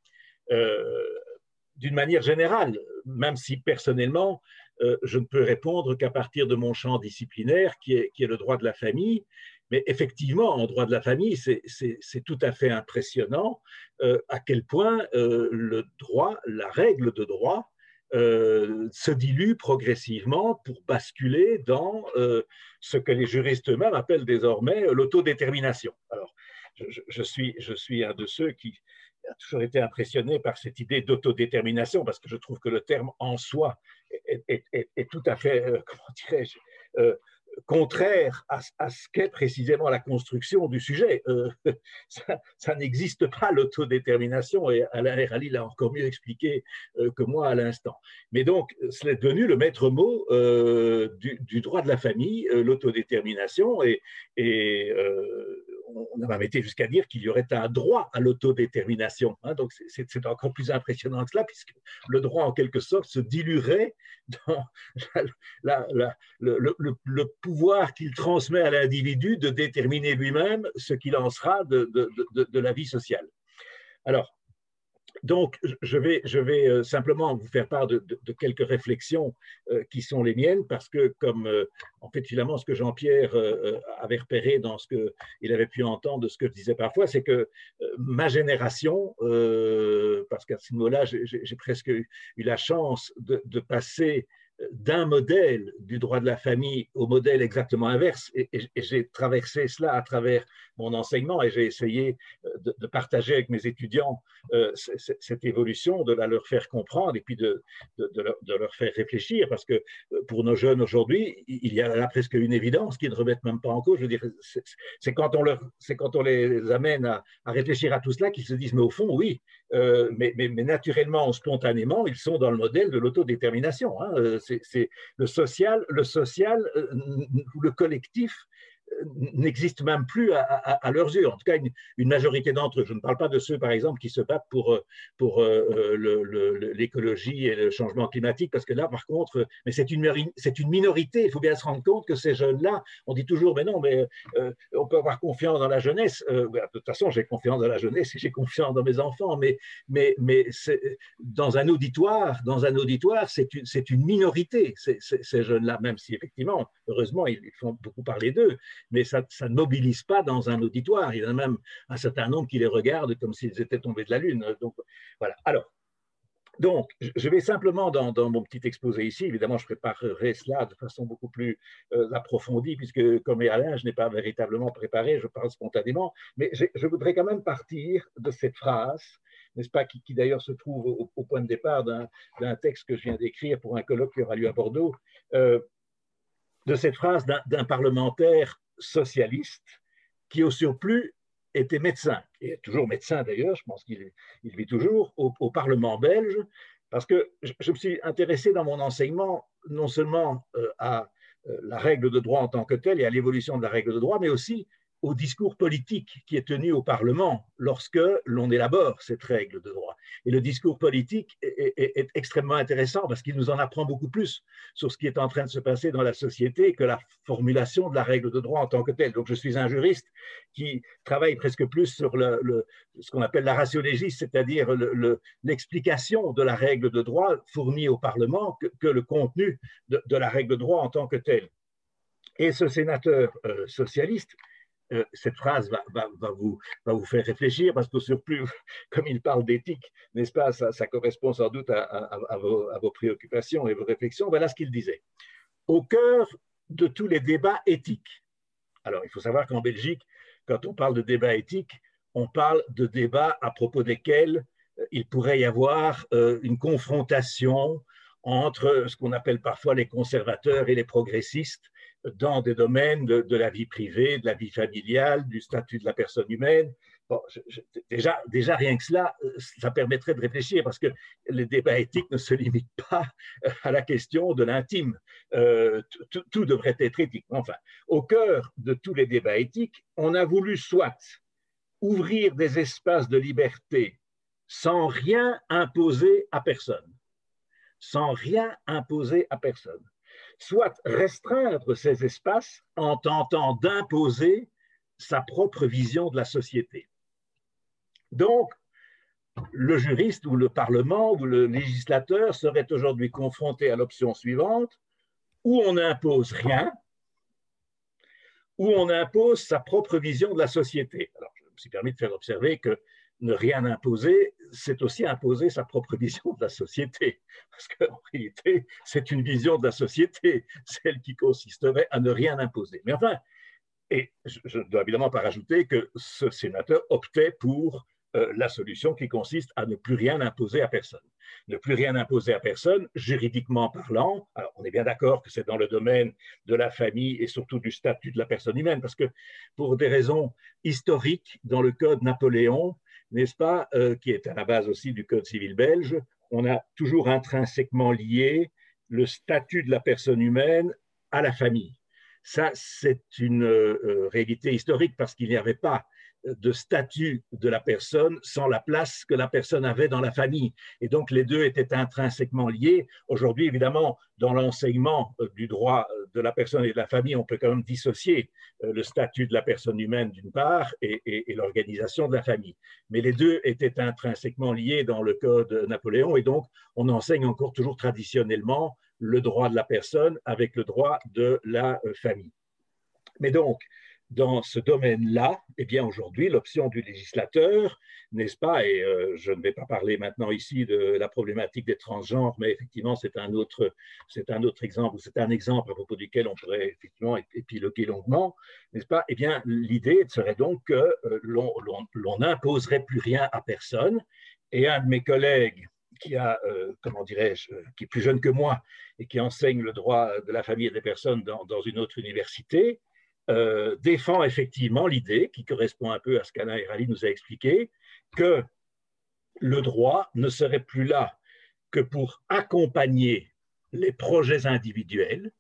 Speaker 6: Euh, D'une manière générale, même si personnellement, je ne peux répondre qu'à partir de mon champ disciplinaire, qui est, qui est, le droit de la famille. Mais effectivement, en droit de la famille, c'est tout à fait impressionnant à quel point le droit, la règle de droit, euh, se dilue progressivement pour basculer dans euh, ce que les juristes eux-mêmes appellent désormais l'autodétermination. Alors, je, suis, je suis un de ceux qui a toujours été impressionné par cette idée d'autodétermination, parce que je trouve que le terme en soi est, tout à fait, euh, comment dirais-je, contraire à, ce qu'est précisément la construction du sujet. Euh, ça, n'existe pas l'autodétermination, et Alain Rally l'a encore mieux expliqué euh, que moi à l'instant. Mais donc, c'est devenu le maître mot euh, du, droit de la famille, l'autodétermination, et on a même été jusqu'à dire qu'il y aurait un droit à l'autodétermination. Hein. donc c'est encore plus impressionnant que cela, puisque le droit, en quelque sorte, se diluerait dans le, pouvoir qu'il transmet à l'individu de déterminer lui-même ce qu'il en sera de, de, la vie sociale. Alors, donc, je vais, euh, simplement vous faire part de, quelques réflexions euh, qui sont les miennes, parce que, comme euh, en fait, finalement, ce que Jean-Pierre avait repéré dans ce qu'il avait pu entendre de ce que je disais parfois, c'est que ma génération, parce qu'à ce niveau-là, j'ai presque eu la chance de, passer d'un modèle du droit de la famille au modèle exactement inverse. Et, j'ai traversé cela à travers mon enseignement et j'ai essayé euh, de, partager avec mes étudiants euh, cette évolution, de la leur faire comprendre et puis de, leur, faire réfléchir parce que euh, pour nos jeunes aujourd'hui, il y a là presque une évidence qu'ils ne remettent même pas en cause. Je veux dire, c'est quand, on les amène à, réfléchir à tout cela qu'ils se disent, mais au fond, oui, mais, naturellement, spontanément, ils sont dans le modèle de l'autodétermination. Hein c'est le social, le social le collectif n'existent même plus à, leurs yeux. En tout cas, une, majorité d'entre eux. Je ne parle pas de ceux, par exemple, qui se battent pour, euh, pour euh, euh, l'écologie et le changement climatique, parce que là, par contre, mais c'est une, une minorité. Il faut bien se rendre compte que ces jeunes-là, on dit toujours, mais non, mais on peut avoir confiance dans la jeunesse. de toute façon, j'ai confiance dans la jeunesse et j'ai confiance dans mes enfants, mais, mais, mais dans un auditoire, dans un auditoire, c'est une, une minorité, ces jeunes-là, même si effectivement, heureusement, ils font beaucoup parler d'eux mais ça, ne mobilise pas dans un auditoire. Il y en a même un certain nombre qui les regardent comme s'ils étaient tombés de la Lune. Donc, voilà. Alors, donc, je vais simplement, dans, mon petit exposé ici, évidemment, je préparerai cela de façon beaucoup plus euh, approfondie, puisque comme Alain, je n'ai pas véritablement préparé, je parle spontanément, mais je, voudrais quand même partir de cette phrase, n'est-ce pas, qui, d'ailleurs se trouve au, point de départ d'un texte que je viens d'écrire pour un colloque qui aura lieu à Bordeaux, euh, de cette phrase d'un parlementaire socialiste qui, au surplus, était médecin, et toujours médecin d'ailleurs, je pense qu'il vit toujours, au, Parlement belge, parce que je, me suis intéressé dans mon enseignement non seulement euh, à euh, la règle de droit en tant que telle et à l'évolution de la règle de droit, mais aussi au discours politique qui est tenu au Parlement lorsque l'on élabore cette règle de droit. Et le discours politique est, extrêmement intéressant parce qu'il nous en apprend beaucoup plus sur ce qui est en train de se passer dans la société que la formulation de la règle de droit en tant que telle. Donc je suis un juriste qui travaille presque plus sur le, ce qu'on appelle la ratio c'est-à-dire l'explication de la règle de droit fournie au Parlement que, le contenu de, la règle de droit en tant que telle. Et ce sénateur euh, socialiste euh, cette phrase va, vous, faire réfléchir parce que surplus, comme il parle d'éthique, n'est-ce pas, ça, correspond sans doute à, vos, préoccupations et vos réflexions. Voilà ce qu'il disait. Au cœur de tous les débats éthiques. Alors, il faut savoir qu'en Belgique, quand on parle de débats éthiques, on parle de débats à propos desquels euh, il pourrait y avoir euh, une confrontation entre ce qu'on appelle parfois les conservateurs et les progressistes, dans des domaines de, la vie privée, de la vie familiale, du statut de la personne humaine, déjà, rien que cela, euh, ça permettrait de réfléchir parce que les débats éthiques ne se limitent pas à la question de l'intime. Euh, tout, devrait être éthique. Enfin, au cœur de tous les débats éthiques, on a voulu soit ouvrir des espaces de liberté sans rien imposer à personne, sans rien imposer à personne, soit restreindre ces espaces en tentant d'imposer sa propre vision de la société. Donc, le juriste ou le Parlement ou le législateur serait aujourd'hui confronté à l'option suivante, où on n'impose rien, où on impose sa propre vision de la société. Alors, je me suis permis de faire observer que ne rien imposer, c'est aussi imposer sa propre vision de la société. Parce qu'en réalité, c'est une vision de la société, celle qui consisterait à ne rien imposer. Mais enfin, et je ne dois évidemment pas rajouter que ce sénateur optait pour euh, la solution qui consiste à ne plus rien imposer à personne. Ne plus rien imposer à personne, juridiquement parlant, alors on est bien d'accord que c'est dans le domaine de la famille et surtout du statut de la personne humaine, parce que pour des raisons historiques, dans le code Napoléon, n'est-ce pas, euh, qui est à la base aussi du code civil belge, on a toujours intrinsèquement lié le statut de la personne humaine à la famille. Ça, c'est une euh, réalité historique parce qu'il n'y avait pas de statut de la personne sans la place que la personne avait dans la famille. Et donc les deux étaient intrinsèquement liés. Aujourd'hui, évidemment, dans l'enseignement euh, du droit euh, de la personne et de la famille, on peut quand même dissocier euh, le statut de la personne humaine d'une part et, l'organisation de la famille. Mais les deux étaient intrinsèquement liés dans le code Napoléon et donc on enseigne encore toujours traditionnellement le droit de la personne avec le droit de la famille. Mais donc, dans ce domaine-là, eh bien aujourd'hui, l'option du législateur, n'est-ce pas, et euh, je ne vais pas parler maintenant ici de la problématique des transgenres, mais effectivement, c'est un autre, c'est un autre exemple, c'est un exemple à propos duquel on pourrait effectivement épiloguer longuement, n'est-ce pas? Eh bien, l'idée serait donc que euh, l'on n'imposerait plus rien à personne, et un de mes collègues qui a, euh, comment dirais-je, qui est plus jeune que moi et qui enseigne le droit de la famille et des personnes dans, dans une autre université, euh, défend effectivement l'idée, qui correspond un peu à ce qu'Alain Rally nous a expliqué, que le droit ne serait plus là que pour accompagner les projets individuels,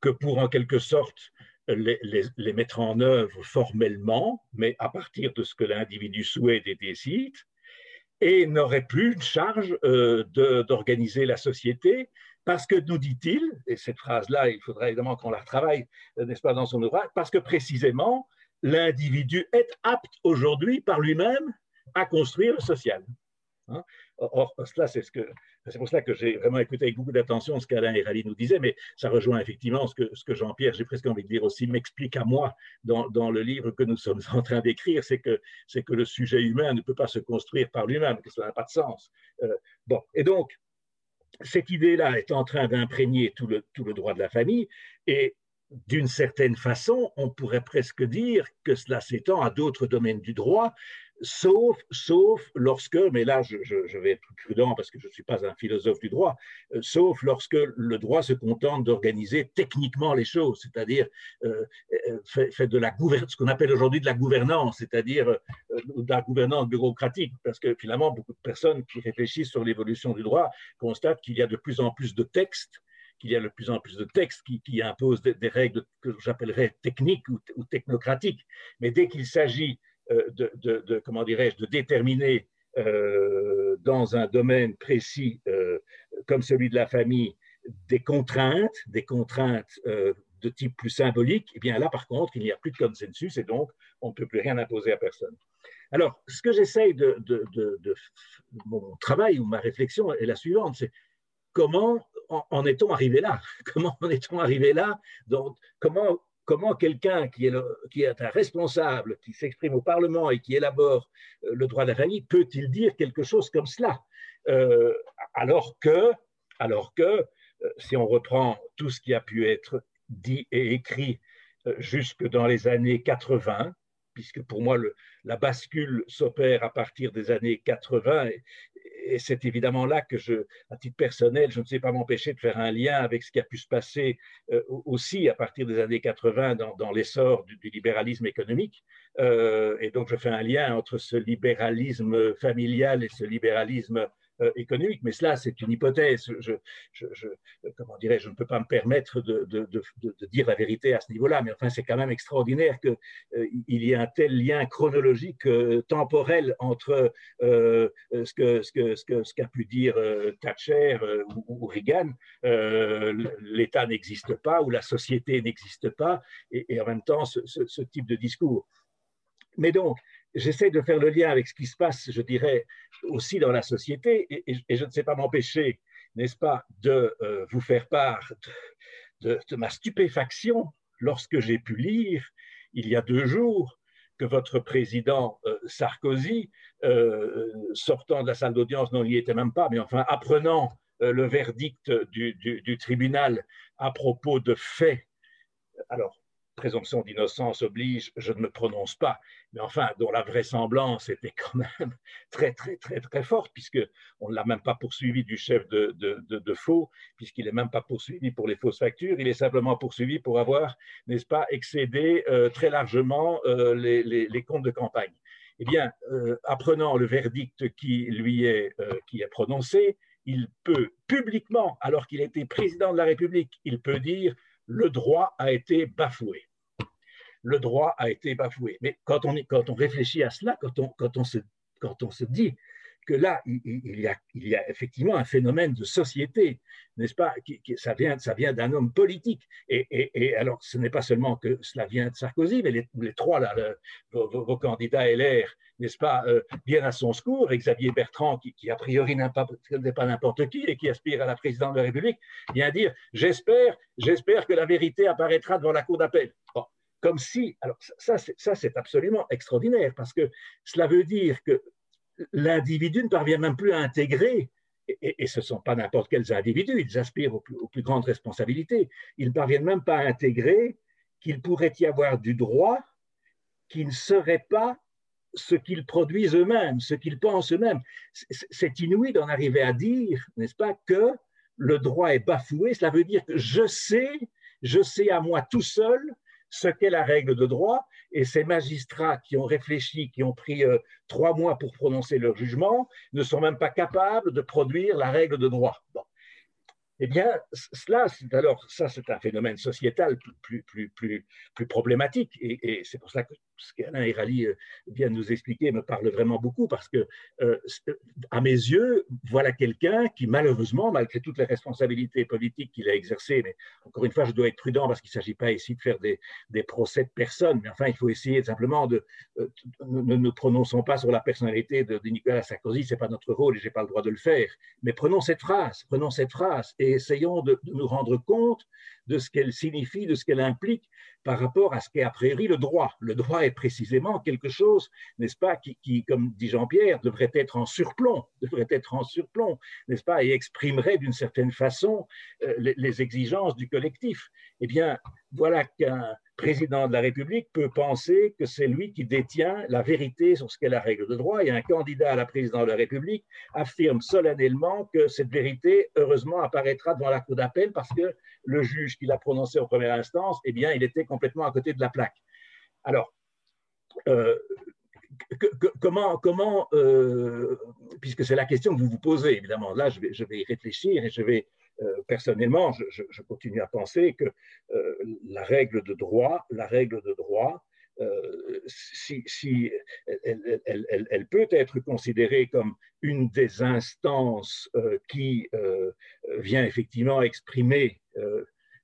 Speaker 6: que pour en quelque sorte les, les, mettre en œuvre formellement, mais à partir de ce que l'individu souhaite et décide, et n'aurait plus une charge euh, d'organiser la société, parce que, nous dit-il, et cette phrase-là, il faudrait évidemment qu'on la retravaille, euh, n'est-ce pas, dans son ouvrage, parce que précisément, l'individu est apte aujourd'hui par lui-même à construire le social. Hein? Or, c'est pour cela que j'ai vraiment écouté avec beaucoup d'attention ce qu'Alain Rally nous disait, mais ça rejoint effectivement ce que, Jean-Pierre, j'ai presque envie de dire aussi, m'explique à moi dans, le livre que nous sommes en train d'écrire, c'est que, c'est que le sujet humain ne peut pas se construire par lui-même, que cela n'a pas de sens. Euh, bon, et donc, cette idée-là est en train d'imprégner tout le, droit de la famille et d'une certaine façon, on pourrait presque dire que cela s'étend à d'autres domaines du droit, sauf, sauf lorsque, mais là je, vais être prudent parce que je ne suis pas un philosophe du droit, euh, sauf lorsque le droit se contente d'organiser techniquement les choses, c'est-à-dire euh, euh, fait, de la ce qu'on appelle aujourd'hui de la gouvernance, c'est-à-dire de la gouvernance bureaucratique, parce que finalement beaucoup de personnes qui réfléchissent sur l'évolution du droit constatent qu'il y a de plus en plus de textes qu'il y a de plus en plus de textes qui, imposent des, règles que j'appellerais techniques ou, ou, technocratiques. Mais dès qu'il s'agit euh, de, comment dirais-je, de déterminer euh, dans un domaine précis euh, comme celui de la famille des contraintes, des contraintes de type plus symbolique, eh bien là, par contre, il n'y a plus de consensus et donc on ne peut plus rien imposer à personne. Alors, ce que j'essaye de, mon travail ou ma réflexion est la suivante, c'est comment en, est-on arrivé là? Comment en est-on arrivé là? Donc, comment comment quelqu'un qui, est un responsable, qui s'exprime au Parlement et qui élabore euh, le droit de la famille, peut-il dire quelque chose comme cela? Euh, Alors que, euh, si on reprend tout ce qui a pu être dit et écrit jusque dans les années 80, puisque pour moi la bascule s'opère à partir des années 80 et c'est évidemment là que je, à titre personnel, je ne sais pas m'empêcher de faire un lien avec ce qui a pu se passer aussi à partir des années 80 dans, l'essor du, libéralisme économique. et donc, je fais un lien entre ce libéralisme familial et ce libéralisme euh, économique. Mais cela, c'est une hypothèse. Je, comment dirais je ne peux pas me permettre de, dire la vérité à ce niveau-là. Mais enfin, c'est quand même extraordinaire qu'il euh, y ait un tel lien chronologique, euh, temporel entre ce qu'a pu dire Thatcher ou, Reagan. L'État n'existe pas ou la société n'existe pas, et, en même temps, ce, ce type de discours. Mais donc, j'essaie de faire le lien avec ce qui se passe, je dirais, aussi dans la société, et, je ne sais pas m'empêcher, n'est-ce pas, de euh, vous faire part de, ma stupéfaction lorsque j'ai pu lire, il y a deux jours, que votre président euh, Sarkozy, euh, sortant de la salle d'audience, non, il n'y était même pas, mais enfin, apprenant le verdict du, du, tribunal à propos de faits, alors présomption d'innocence oblige, je ne me prononce pas, mais enfin, dont la vraisemblance était quand même très, très, très, très forte, puisqu'on ne l'a même pas poursuivi du chef de, faux, puisqu'il n'est même pas poursuivi pour les fausses factures, il est simplement poursuivi pour avoir, n'est-ce pas, excédé euh, très largement euh, les, les, comptes de campagne. Eh bien, euh, apprenant le verdict qui lui est, qui est prononcé, il peut publiquement, alors qu'il était président de la République, il peut dire le droit a été bafoué. Le droit a été bafoué. Mais quand on, réfléchit à cela, quand on, se, dit que là, il, y a, effectivement un phénomène de société, n'est-ce pas qui, Ça vient, ça vient d'un homme politique. Et, alors, ce n'est pas seulement que cela vient de Sarkozy, mais les, trois, là, vos, candidats LR, n'est-ce pas, euh, viennent à son secours. Xavier Bertrand, qui, a priori n'est pas, n'importe qui et qui aspire à la présidence de la République, vient dire J'espère, j'espère que la vérité apparaîtra devant la cour d'appel. Comme si, alors ça, ça c'est absolument extraordinaire, parce que cela veut dire que l'individu ne parvient même plus à intégrer, et, ce ne sont pas n'importe quels individus, ils aspirent aux plus, grandes responsabilités, ils ne parviennent même pas à intégrer qu'il pourrait y avoir du droit qui ne serait pas ce qu'ils produisent eux-mêmes, ce qu'ils pensent eux-mêmes. C'est inouï d'en arriver à dire, n'est-ce pas, que le droit est bafoué. Cela veut dire que je sais, je sais à moi tout seul ce qu'est la règle de droit, et ces magistrats qui ont réfléchi, qui ont pris euh, trois mois pour prononcer leur jugement, ne sont même pas capables de produire la règle de droit. Eh bien, cela, alors ça, c'est un phénomène sociétal plus, plus, plus, plus problématique, et, c'est pour ça que ce qu'Alain Hérali euh, vient de nous expliquer me parle vraiment beaucoup, parce que, euh, à mes yeux, voilà quelqu'un qui, malheureusement, malgré toutes les responsabilités politiques qu'il a exercées, mais encore une fois, je dois être prudent parce qu'il ne s'agit pas ici de faire des, procès de personne, mais enfin, il faut essayer simplement de. Euh, ne nous prononçons pas sur la personnalité de, Nicolas Sarkozy, ce n'est pas notre rôle et je n'ai pas le droit de le faire, mais prenons cette phrase, prenons cette phrase, et essayons de, nous rendre compte de ce qu'elle signifie, de ce qu'elle implique par rapport à ce qu'est a priori le droit. Le droit est précisément quelque chose, n'est-ce pas, qui, comme dit Jean-Pierre, devrait être en surplomb, devrait être en surplomb, n'est-ce pas, et exprimerait d'une certaine façon euh, les, exigences du collectif. Eh bien, voilà qu'un président de la République peut penser que c'est lui qui détient la vérité sur ce qu'est la règle de droit et un candidat à la présidence de la République affirme solennellement que cette vérité, heureusement, apparaîtra devant la Cour d'appel parce que le juge qui l'a prononcé en première instance, eh bien, il était complètement à côté de la plaque. Alors, euh, comment, comment euh, puisque c'est la question que vous vous posez, évidemment, là, je vais, je vais y réfléchir et je vais personnellement, je, continue à penser que euh, la règle de droit, la règle de droit, euh, si elle, peut être considérée comme une des instances qui vient effectivement exprimer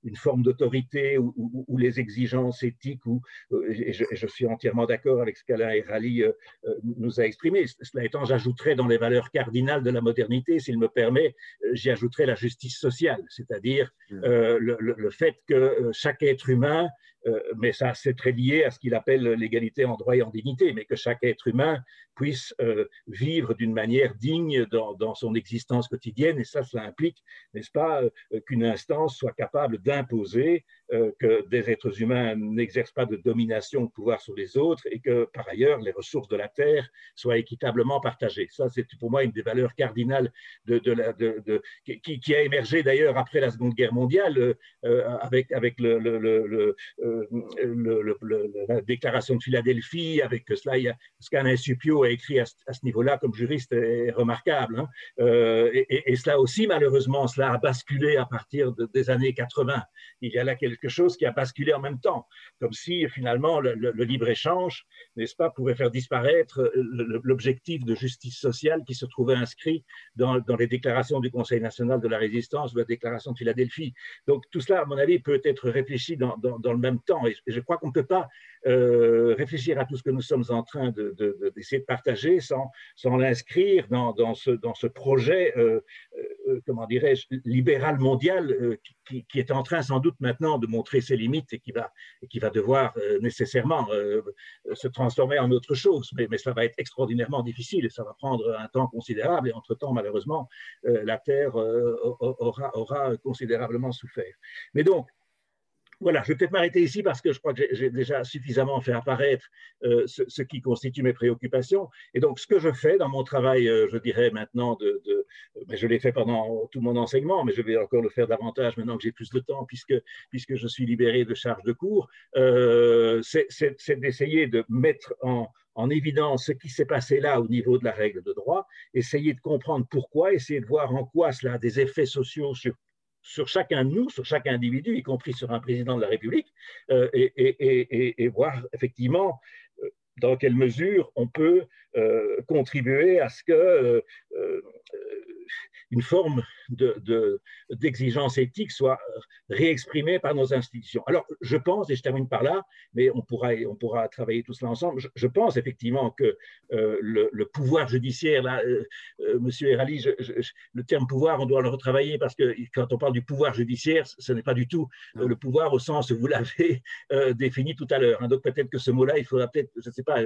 Speaker 6: une forme d'autorité ou, les exigences éthiques, ou, euh, et je, suis entièrement d'accord avec ce qu'Alain Rally euh, euh, nous a exprimé. Cela étant, j'ajouterais dans les valeurs cardinales de la modernité, s'il me permet, j'y ajouterais la justice sociale, c'est-à-dire mmh. le, fait que chaque être humain mais ça c'est très lié à ce qu'il appelle l'égalité en droit et en dignité, mais que chaque être humain puisse vivre d'une manière digne dans, son existence quotidienne, et ça, cela implique, n'est-ce pas, qu'une instance soit capable d'imposer que des êtres humains n'exercent pas de domination de pouvoir sur les autres et que par ailleurs les ressources de la terre soient équitablement partagées. Ça, c'est pour moi une des valeurs cardinales qui, a émergé d'ailleurs après la Seconde Guerre mondiale avec, le, la déclaration de Philadelphie, avec cela, ce qu'Alain Supio a écrit à, ce niveau-là comme juriste est remarquable. Hein. et, et, cela aussi, malheureusement, cela a basculé à partir des années 80. Il y a là quelque chose qui a basculé en même temps, comme si finalement le, libre-échange, n'est-ce pas, pouvait faire disparaître l'objectif de justice sociale qui se trouvait inscrit dans, les déclarations du Conseil national de la résistance ou la déclaration de Philadelphie. Donc tout cela, à mon avis, peut être réfléchi dans, le même temps. Et je crois qu'on ne peut pas euh, réfléchir à tout ce que nous sommes en train d'essayer de, partager sans, l'inscrire dans, ce, projet, euh, euh, comment dirais-je, libéral mondial qui, est en train sans doute maintenant de montrer ses limites et qui va, et qui va devoir nécessairement se transformer en autre chose. Mais, mais ça va être extraordinairement difficile et ça va prendre un temps considérable et entre-temps, malheureusement, la Terre aura, aura considérablement souffert. Mais donc, voilà, je vais peut-être m'arrêter ici parce que je crois que j'ai déjà suffisamment fait apparaître euh, ce, qui constitue mes préoccupations. Et donc, ce que je fais dans mon travail, euh, je dirais maintenant, de, je l'ai fait pendant tout mon enseignement, mais je vais encore le faire davantage maintenant que j'ai plus de temps, puisque, puisque je suis libéré de charges de cours, euh, c'est d'essayer de mettre en, en évidence ce qui s'est passé là au niveau de la règle de droit, essayer de comprendre pourquoi, essayer de voir en quoi cela a des effets sociaux sur sur chacun de nous, sur chaque individu, y compris sur un président de la République, euh, et, voir effectivement euh, dans quelle mesure on peut euh, contribuer à ce que une forme d'exigence de, éthique soit réexprimée par nos institutions. Alors, je pense, et je termine par là, mais on pourra, on pourra travailler tout cela ensemble, je, pense effectivement que euh, le, pouvoir judiciaire, là, euh, euh, Monsieur Erali, le terme pouvoir, on doit le retravailler parce que quand on parle du pouvoir judiciaire, ce n'est pas du tout le pouvoir au sens où vous l'avez défini tout à l'heure. Hein. donc peut-être que ce mot-là, il faudra peut-être, je ne sais pas,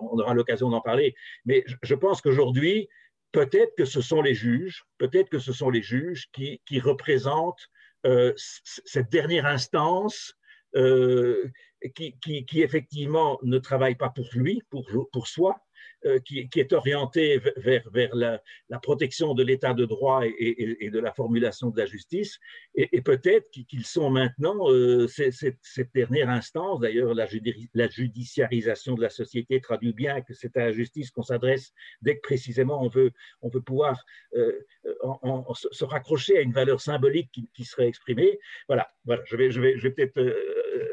Speaker 6: on aura l'occasion d'en parler, mais je pense qu'aujourd'hui, peut-être que ce sont les juges, peut-être que ce sont les juges qui, représentent euh, cette dernière instance euh, qui, effectivement ne travaille pas pour lui, pour, soi, euh, qui, est orienté vers la, protection de l'état de droit et, de la formulation de la justice. Et, peut-être qu'ils sont maintenant, euh, cette, dernière instance, d'ailleurs la, judiciarisation de la société traduit bien que c'est à la justice qu'on s'adresse dès que précisément on veut, on veut pouvoir euh, se raccrocher à une valeur symbolique qui, serait exprimée. Voilà, voilà je vais, je vais, je vais peut-être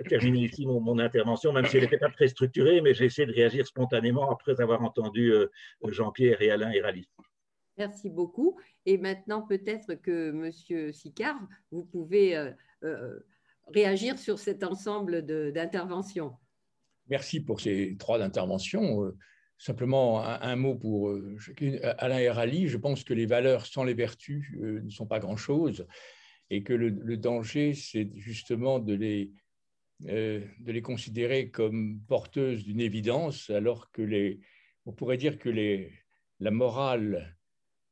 Speaker 6: terminer ici mon, mon, intervention, même si elle n'était pas très structurée, mais j'ai essayé de réagir spontanément après avoir entendu euh, Jean-Pierre et Alain Hérali.
Speaker 1: Merci beaucoup. Et maintenant, peut-être que Monsieur Sicard, vous pouvez euh, euh, réagir sur cet ensemble d'interventions.
Speaker 7: Merci pour ces trois interventions. Simplement un, mot pour Alain Hérali. Je pense que les valeurs sans les vertus ne sont pas grand-chose et que le, le danger, c'est justement de les, de les considérer comme porteuses d'une évidence alors que les, on pourrait dire que la morale,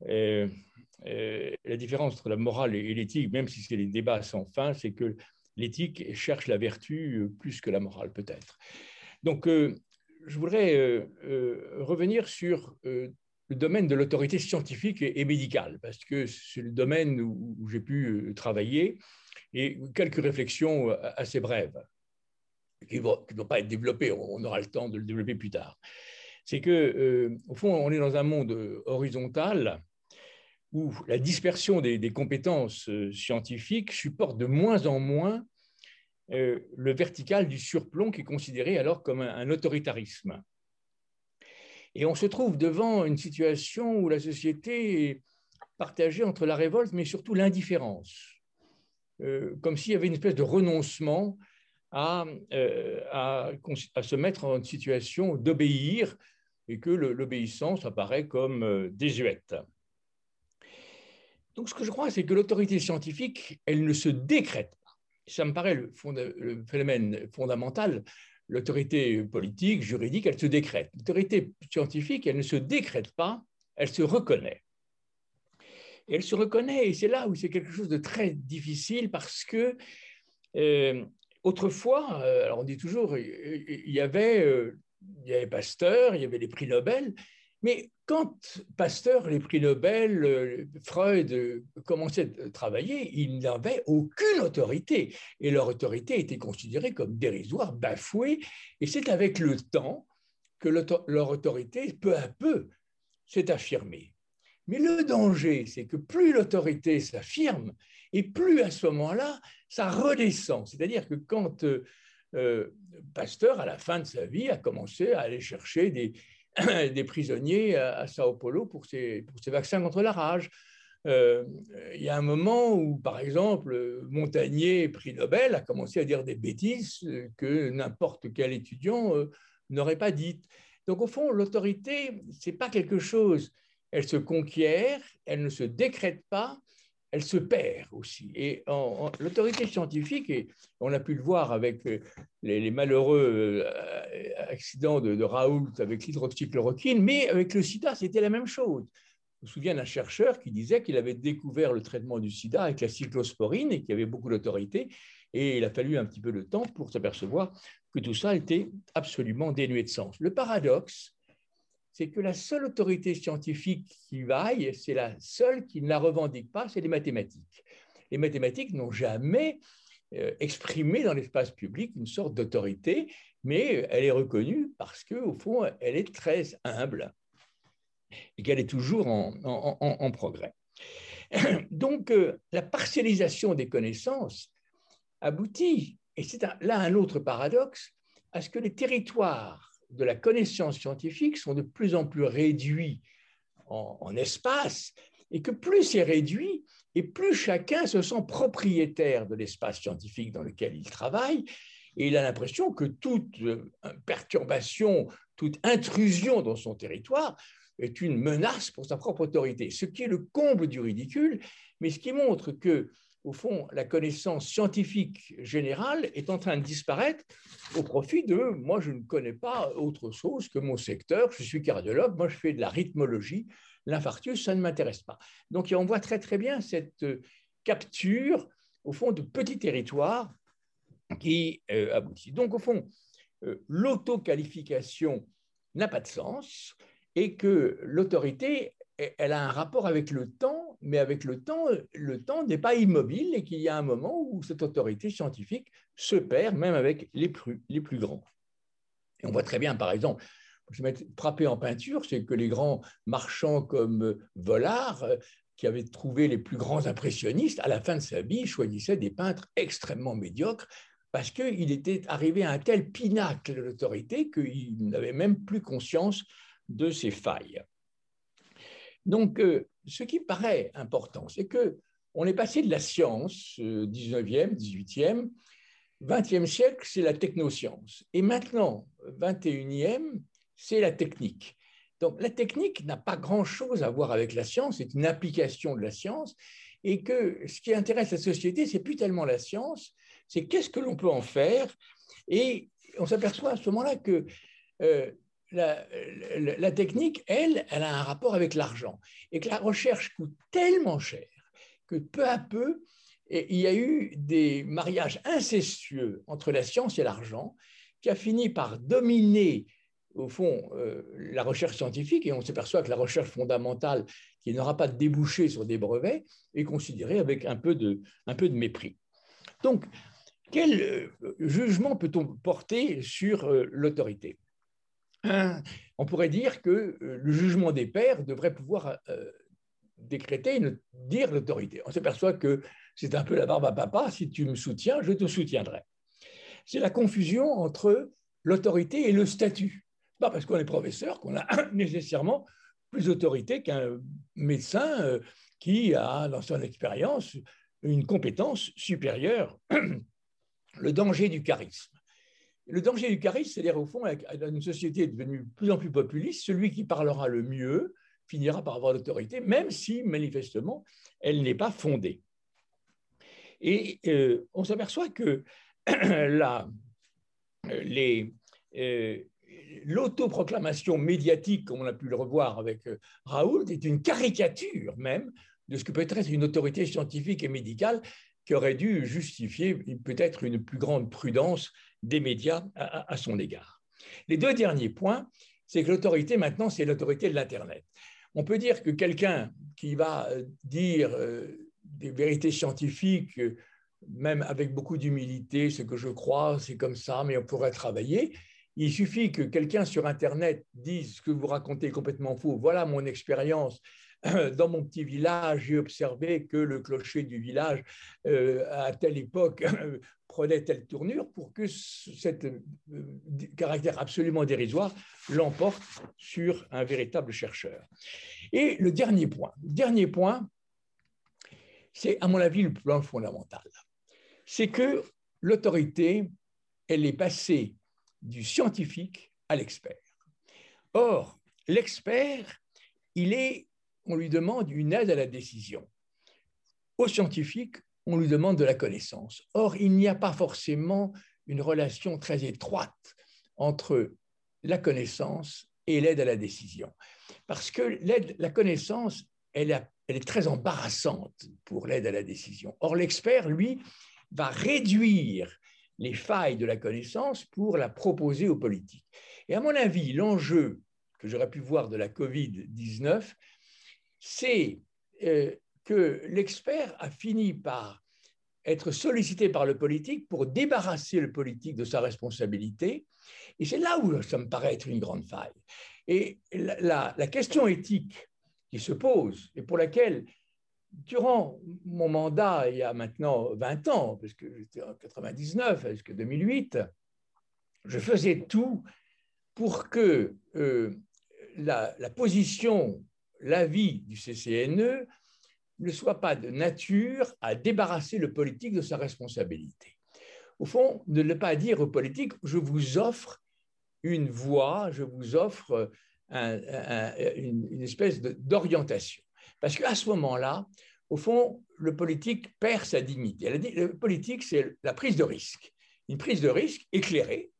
Speaker 7: la différence entre la morale et l'éthique, même si c'est des débats sans fin, c'est que l'éthique cherche la vertu plus que la morale peut-être. Donc, euh, je voudrais euh, euh, revenir sur le domaine de l'autorité scientifique et, médicale, parce que c'est le domaine où, j'ai pu travailler, et quelques réflexions assez brèves, qui ne vont, pas être développées, on aura le temps de le développer plus tard c'est que, euh, au fond, on est dans un monde euh, horizontal où la dispersion des, compétences euh, scientifiques supporte de moins en moins le vertical du surplomb qui est considéré alors comme un, autoritarisme. Et on se trouve devant une situation où la société est partagée entre la révolte, mais surtout l'indifférence, comme s'il y avait une espèce de renoncement à, à, à, se mettre en situation d'obéir et que l'obéissance apparaît comme euh, désuète. Donc ce que je crois, c'est que l'autorité scientifique, elle ne se décrète pas. Ça me paraît le, phénomène fondamental. L'autorité politique, juridique, elle se décrète. L'autorité scientifique, elle ne se décrète pas, elle se reconnaît. Et elle se reconnaît, et c'est là où c'est quelque chose de très difficile parce que euh, autrefois, alors on dit toujours, il y avait, il y avait Pasteur, il y avait les prix Nobel, mais quand Pasteur, les prix Nobel, euh, Freud euh, commençaient à travailler, ils n'avaient aucune autorité. Et leur autorité était considérée comme dérisoire, bafouée. Et c'est avec le temps que leur autorité, peu à peu, s'est affirmée. Mais le danger, c'est que plus l'autorité s'affirme, et plus à ce moment-là, ça redescend. C'est-à-dire que quand euh, Pasteur, à la fin de sa vie, a commencé à aller chercher des, prisonniers à, Sao Paulo pour ces vaccins contre la rage. Euh, il y a un moment où, par exemple, Montagnier, prix Nobel, a commencé à dire des bêtises que n'importe quel étudiant euh, n'aurait pas dites. Donc, au fond, l'autorité, ce n'est pas quelque chose, elle se conquiert, elle ne se décrète pas, elle se perd aussi. Et l'autorité scientifique, et on a pu le voir avec euh, les, malheureux euh, accidents de, Raoult avec l'hydroxychloroquine, mais avec le sida, c'était la même chose. Je me souviens d'un chercheur qui disait qu'il avait découvert le traitement du sida avec la cyclosporine et qu'il y avait beaucoup d'autorité. Et il a fallu un petit peu de temps pour s'apercevoir que tout ça était absolument dénué de sens. Le paradoxe, c'est que la seule autorité scientifique qui vaille, c'est la seule qui ne la revendique pas, c'est les mathématiques. Les mathématiques n'ont jamais euh, exprimé dans l'espace public une sorte d'autorité, mais elle est reconnue parce qu'au fond, elle est très humble et qu'elle est toujours en, progrès. Donc, euh, la partialisation des connaissances aboutit, et c'est là un autre paradoxe, à ce que les territoires de la connaissance scientifique sont de plus en plus réduits en, espace, et que plus c'est réduit, et plus chacun se sent propriétaire de l'espace scientifique dans lequel il travaille, et il a l'impression que toute euh, perturbation, toute intrusion dans son territoire est une menace pour sa propre autorité, ce qui est le comble du ridicule, mais ce qui montre que au fond, la connaissance scientifique générale est en train de disparaître au profit de moi, je ne connais pas autre chose que mon secteur, je suis cardiologue, moi je fais de la rythmologie, l'infarctus, ça ne m'intéresse pas. Donc on voit très très bien cette euh, capture, au fond, de petits territoires qui euh, aboutit. Donc au fond, euh, l'autoqualification n'a pas de sens et que l'autorité, elle a un rapport avec le temps mais avec le temps, le temps n'est pas immobile et qu'il y a un moment où cette autorité scientifique se perd, même avec les plus, grands. On voit très bien, par exemple, je vais frappé en peinture, c'est que les grands marchands comme Vollard, qui avait trouvé les plus grands impressionnistes, à la fin de sa vie, choisissaient des peintres extrêmement médiocres parce qu'il était arrivé à un tel pinacle de l'autorité qu'il n'avait même plus conscience de ses failles. Donc, euh, ce qui paraît important, c'est que on est passé de la science, 19e, 18e, 20e siècle, c'est la technoscience. Et maintenant, 21e, c'est la technique. Donc la technique n'a pas grand-chose à voir avec la science, c'est une application de la science, et que ce qui intéresse la société, c'est plus tellement la science, c'est qu'est-ce que l'on peut en faire. Et on s'aperçoit à ce moment-là que euh, la, technique, elle, elle a un rapport avec l'argent. Et que la recherche coûte tellement cher que peu à peu, il y a eu des mariages incestueux entre la science et l'argent qui a fini par dominer au fond, euh, la recherche scientifique, et on s'aperçoit que la recherche fondamentale, qui n'aura pas de débouché sur des brevets, est considérée avec un peu de, mépris. Donc, quel euh, jugement peut-on porter sur euh, l'autorité? On pourrait dire que euh, le jugement des pères devrait pouvoir euh, décréter, une, dire l'autorité. On s'aperçoit que c'est un peu la barbe à papa, si tu me soutiens, je te soutiendrai. C'est la confusion entre l'autorité et le statut. Pas parce qu'on est professeur qu'on a nécessairement plus d'autorité qu'un médecin euh, qui a, dans son expérience, une compétence supérieure. Le danger du charisme. Le danger du charisme, c'est-à-dire au fond, dans une société devenue de plus en plus populiste, celui qui parlera le mieux finira par avoir l'autorité, même si manifestement elle n'est pas fondée. Et euh, on s'aperçoit que la, euh, l'autoproclamation médiatique, comme on a pu le revoir avec euh, Raoult, est une caricature même de ce que peut être une autorité scientifique et médicale qui aurait dû justifier peut-être une plus grande prudence des médias à, son égard. Les deux derniers points, c'est que l'autorité maintenant, c'est l'autorité de l'Internet. On peut dire que quelqu'un qui va dire des vérités scientifiques, même avec beaucoup d'humilité, ce que je crois, c'est comme ça, mais on pourrait travailler. Il suffit que quelqu'un sur Internet dise ce que vous racontez est complètement faux. Voilà mon expérience. Dans mon petit village, j'ai observé que le clocher du village, euh, à telle époque, prenait telle tournure pour que cet euh, caractère absolument dérisoire l'emporte sur un véritable chercheur. Et le dernier point, dernier point, c'est à mon avis le plan fondamental. C'est que l'autorité, elle est passée du scientifique à l'expert. Or, l'expert, il est, on lui demande une aide à la décision. Au scientifique, on lui demande de la connaissance. Or, il n'y a pas forcément une relation très étroite entre la connaissance et l'aide à la décision. Parce que la connaissance, elle est très embarrassante pour l'aide à la décision. Or, l'expert, lui, va réduire les failles de la connaissance pour la proposer aux politiques. Et à mon avis, l'enjeu que j'aurais pu voir de la Covid-19, c'est euh, que l'expert a fini par être sollicité par le politique pour débarrasser le politique de sa responsabilité. Et c'est là où ça me paraît être une grande faille. Et la, question éthique qui se pose et pour laquelle durant mon mandat, il y a maintenant 20 ans, parce que j'étais en 99 jusqu'à 2008, je faisais tout pour que euh, la, la, position, l'avis du CCNE ne soit pas de nature à débarrasser le politique de sa responsabilité. Au fond, ne pas dire au politique, je vous offre une voie, je vous offre une, une espèce d'orientation. Parce qu'à ce moment-là, au fond, le politique perd sa dignité. Le politique, c'est la prise de risque. Une prise de risque éclairée,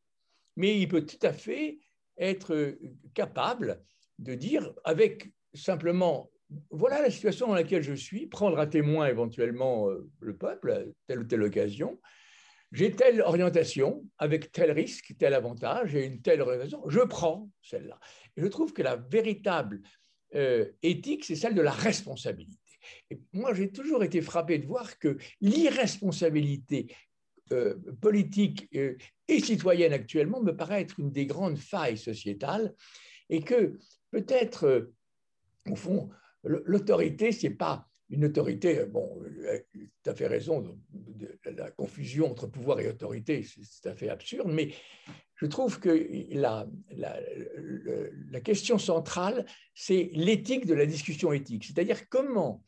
Speaker 7: mais il peut tout à fait être capable de dire avec simplement voilà la situation dans laquelle je suis, prendre à témoin éventuellement euh, le peuple à telle ou telle occasion. J'ai telle orientation avec tel risque, tel avantage, et une telle orientation, je prends celle-là. Et je trouve que la véritable euh, éthique, c'est celle de la responsabilité. Et moi, j'ai toujours été frappé de voir que l'irresponsabilité euh, politique et citoyenne actuellement me paraît être une des grandes failles sociétales et que peut-être, au fond, l'autorité, ce n'est pas une autorité, bon, tu as fait raison, de, la confusion entre pouvoir et autorité, c'est tout à fait absurde, mais je trouve que la, la, question centrale, c'est l'éthique de la discussion éthique, c'est-à-dire comment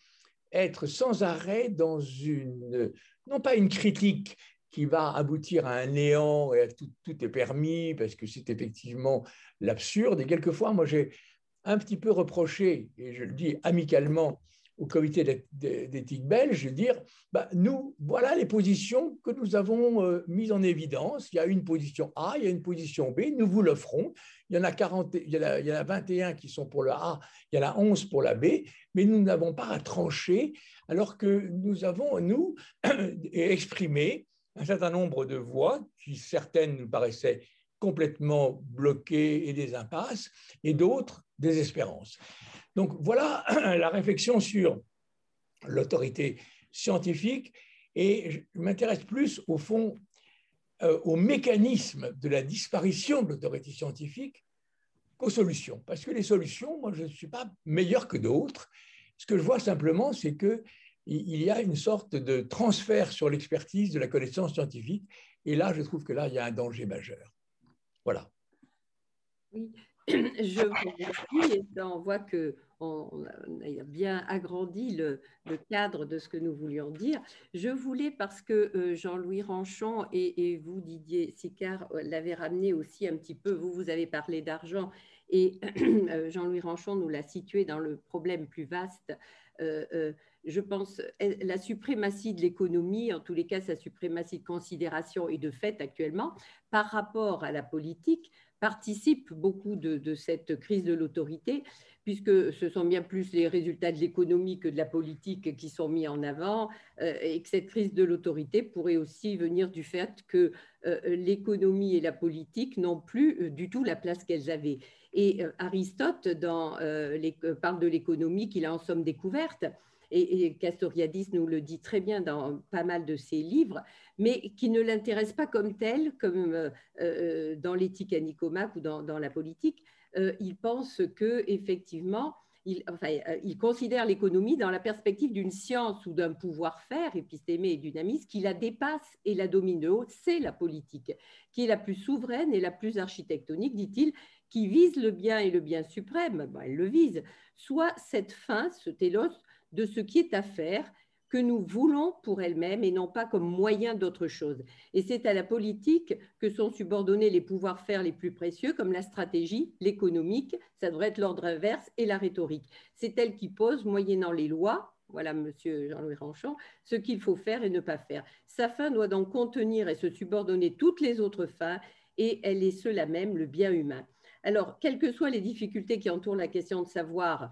Speaker 7: être sans arrêt dans une, non pas une critique qui va aboutir à un néant et à tout, tout est permis, parce que c'est effectivement l'absurde, et quelquefois, moi j'ai un petit peu reproché, et je le dis amicalement, au comité d'éthique belge de dire bah, nous, voilà les positions que nous avons euh, mises en évidence. Il y a une position A, il y a une position B, nous vous l'offrons. Il, y en a 40, il, y a, il y en a 21 qui sont pour le A, il y en a 11 pour la B, mais nous n'avons pas à trancher, alors que nous avons, nous, exprimé un certain nombre de voix qui, certaines nous paraissaient complètement bloquées et des impasses, et d'autres des espérances. Donc voilà la réflexion sur l'autorité scientifique et je m'intéresse plus au fond euh, au mécanisme de la disparition de l'autorité scientifique qu'aux solutions. Parce que les solutions, moi je ne suis pas meilleur que d'autres. Ce que je vois simplement, c'est qu'il y a une sorte de transfert sur l'expertise de la connaissance scientifique. Et là, je trouve que là, il y a un danger majeur. Voilà.
Speaker 1: Oui, je vous remercie. on voit que on a bien agrandi le, cadre de ce que nous voulions dire. Je voulais, parce que euh, Jean-Louis Ranchon et, vous, Didier Sicard, euh, l'avez ramené aussi un petit peu, vous, vous avez parlé d'argent, et euh, Jean-Louis Ranchon nous l'a situé dans le problème plus vaste. je pense la suprématie de l'économie, en tous les cas sa suprématie de considération et de fait actuellement, par rapport à la politique, participe beaucoup de, cette crise de l'autorité, puisque ce sont bien plus les résultats de l'économie que de la politique qui sont mis en avant, euh, et que cette crise de l'autorité pourrait aussi venir du fait que euh, l'économie et la politique n'ont plus euh, du tout la place qu'elles avaient. Et Aristote dans, parle de l'économie qu'il a en somme découverte, et, Castoriadis nous le dit très bien dans pas mal de ses livres, mais qui ne l'intéresse pas comme tel, comme euh, euh, dans l'éthique à Nicomaque ou dans, la politique. Euh, il pense que effectivement, il, enfin, il, considère l'économie dans la perspective d'une science ou d'un pouvoir-faire, épistémé et dynamiste, qui la dépasse et la domine. De haut, c'est la politique, qui est la plus souveraine et la plus architectonique, dit-il, qui vise le bien et le bien suprême, elle le vise, soit cette fin, ce télos, de ce qui est à faire que nous voulons pour elle-même et non pas comme moyen d'autre chose. Et c'est à la politique que sont subordonnés les pouvoirs faire les plus précieux, comme la stratégie, l'économique, ça devrait être l'ordre inverse, et la rhétorique. C'est elle qui pose, moyennant les lois, voilà Monsieur Jean-Louis Ranchon, ce qu'il faut faire et ne pas faire. Sa fin doit donc contenir et se subordonner toutes les autres fins, et elle est cela même, le bien humain. Alors, quelles que soient les difficultés qui entourent la question de savoir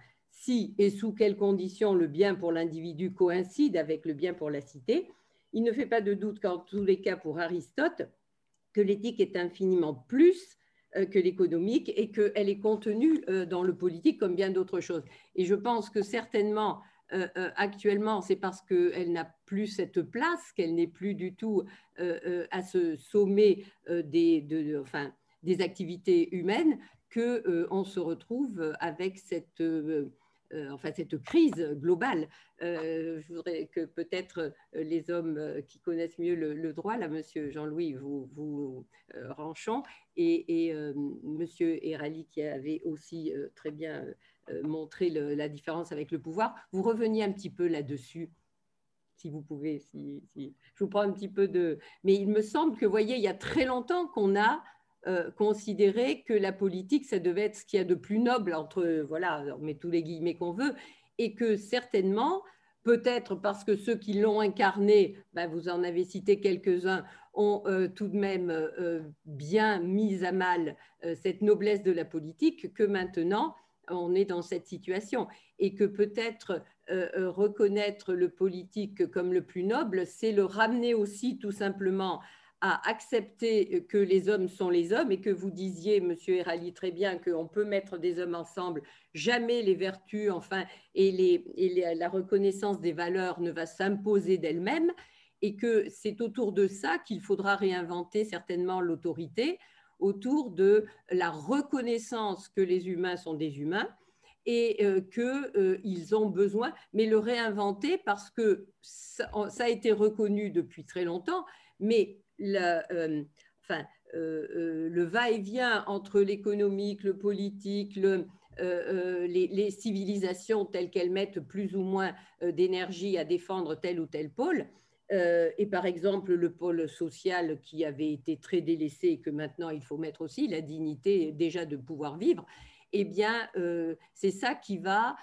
Speaker 1: et sous quelles conditions le bien pour l'individu coïncide avec le bien pour la cité, il ne fait pas de doute qu'en tous les cas pour Aristote, que l'éthique est infiniment plus euh, que l'économique et qu'elle est contenue euh, dans le politique comme bien d'autres choses. Et je pense que certainement, euh, actuellement, c'est parce qu'elle n'a plus cette place, qu'elle n'est plus du tout à ce sommet des, enfin, des activités humaines, qu'on se retrouve avec cette enfin cette crise globale. Euh, je voudrais que peut-être euh, les hommes qui connaissent mieux le, droit, là, Monsieur Jean-Louis, vous, vous Ranchon, et, Monsieur Erali qui avait aussi très bien montré la différence avec le pouvoir, vous reveniez un petit peu là-dessus si vous pouvez. Si, si, Je vous prends un petit peu de... Mais il me semble que, vous voyez, il y a très longtemps qu'on a euh, considérer que la politique, ça devait être ce qu'il y a de plus noble entre, voilà, on met tous les guillemets qu'on veut, et que certainement, peut-être parce que ceux qui l'ont incarné, ben, vous en avez cité quelques-uns, ont euh, tout de même euh, bien mis à mal cette noblesse de la politique, que maintenant, on est dans cette situation. Et que peut-être reconnaître le politique comme le plus noble, c'est le ramener aussi tout simplement à accepter que les hommes sont les hommes et que vous disiez, Monsieur Erali, très bien qu'on peut mettre des hommes ensemble, jamais les vertus, enfin, et, les, la reconnaissance des valeurs ne va s'imposer d'elle-même et que c'est autour de ça qu'il faudra réinventer certainement l'autorité, autour de la reconnaissance que les humains sont des humains et euh, qu'ils euh, ont besoin, mais le réinventer parce que ça a été reconnu depuis très longtemps, mais euh, enfin, euh, euh, le va-et-vient entre l'économique, le politique, les, civilisations telles qu'elles mettent plus ou moins d'énergie à défendre tel ou tel pôle. et par exemple, le pôle social qui avait été très délaissé et que maintenant il faut mettre aussi, la dignité déjà de pouvoir vivre, eh bien, c'est ça qui va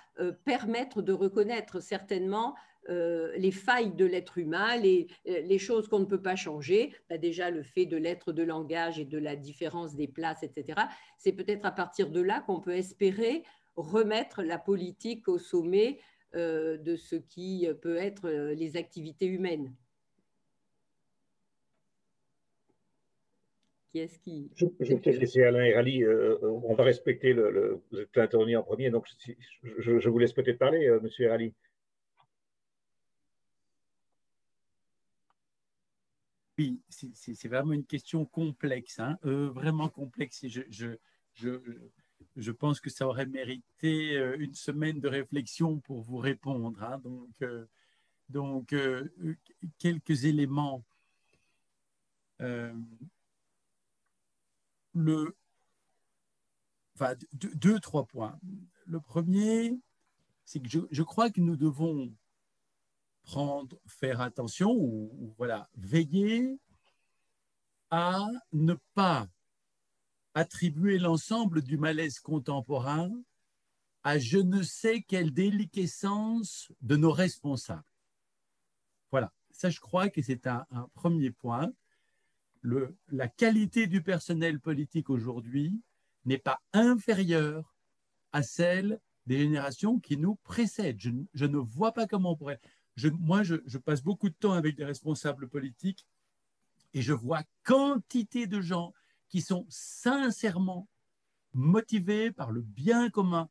Speaker 1: permettre de reconnaître certainement euh, les failles de l'être humain, les, euh, les choses qu'on ne peut pas changer, bah, déjà le fait de l'être de langage et de la différence des places, etc. C'est peut-être à partir de là qu'on peut espérer remettre la politique au sommet euh, de ce qui peut être les activités humaines. Qui est-ce qui...
Speaker 6: Je, vais peut-être laisser Alain et Rally, on va respecter le, Vous êtes intervenu en premier, donc je, vous laisse peut-être parler, Monsieur Rally.
Speaker 4: Oui, c'est vraiment une question complexe, hein, euh, vraiment complexe. Et je, pense que ça aurait mérité euh, une semaine de réflexion pour vous répondre. Hein. donc, euh, quelques éléments. le, enfin, deux, trois points. Le premier, c'est que je crois que nous devons prendre, faire attention ou, voilà, veiller à ne pas attribuer l'ensemble du malaise contemporain à je ne sais quelle déliquescence de nos responsables. Voilà, ça je crois que c'est un, premier point. la qualité du personnel politique aujourd'hui n'est pas inférieure à celle des générations qui nous précèdent. Je, ne vois pas comment on pourrait. Moi, je, passe beaucoup de temps avec des responsables politiques et je vois quantité de gens qui sont sincèrement motivés par le bien commun,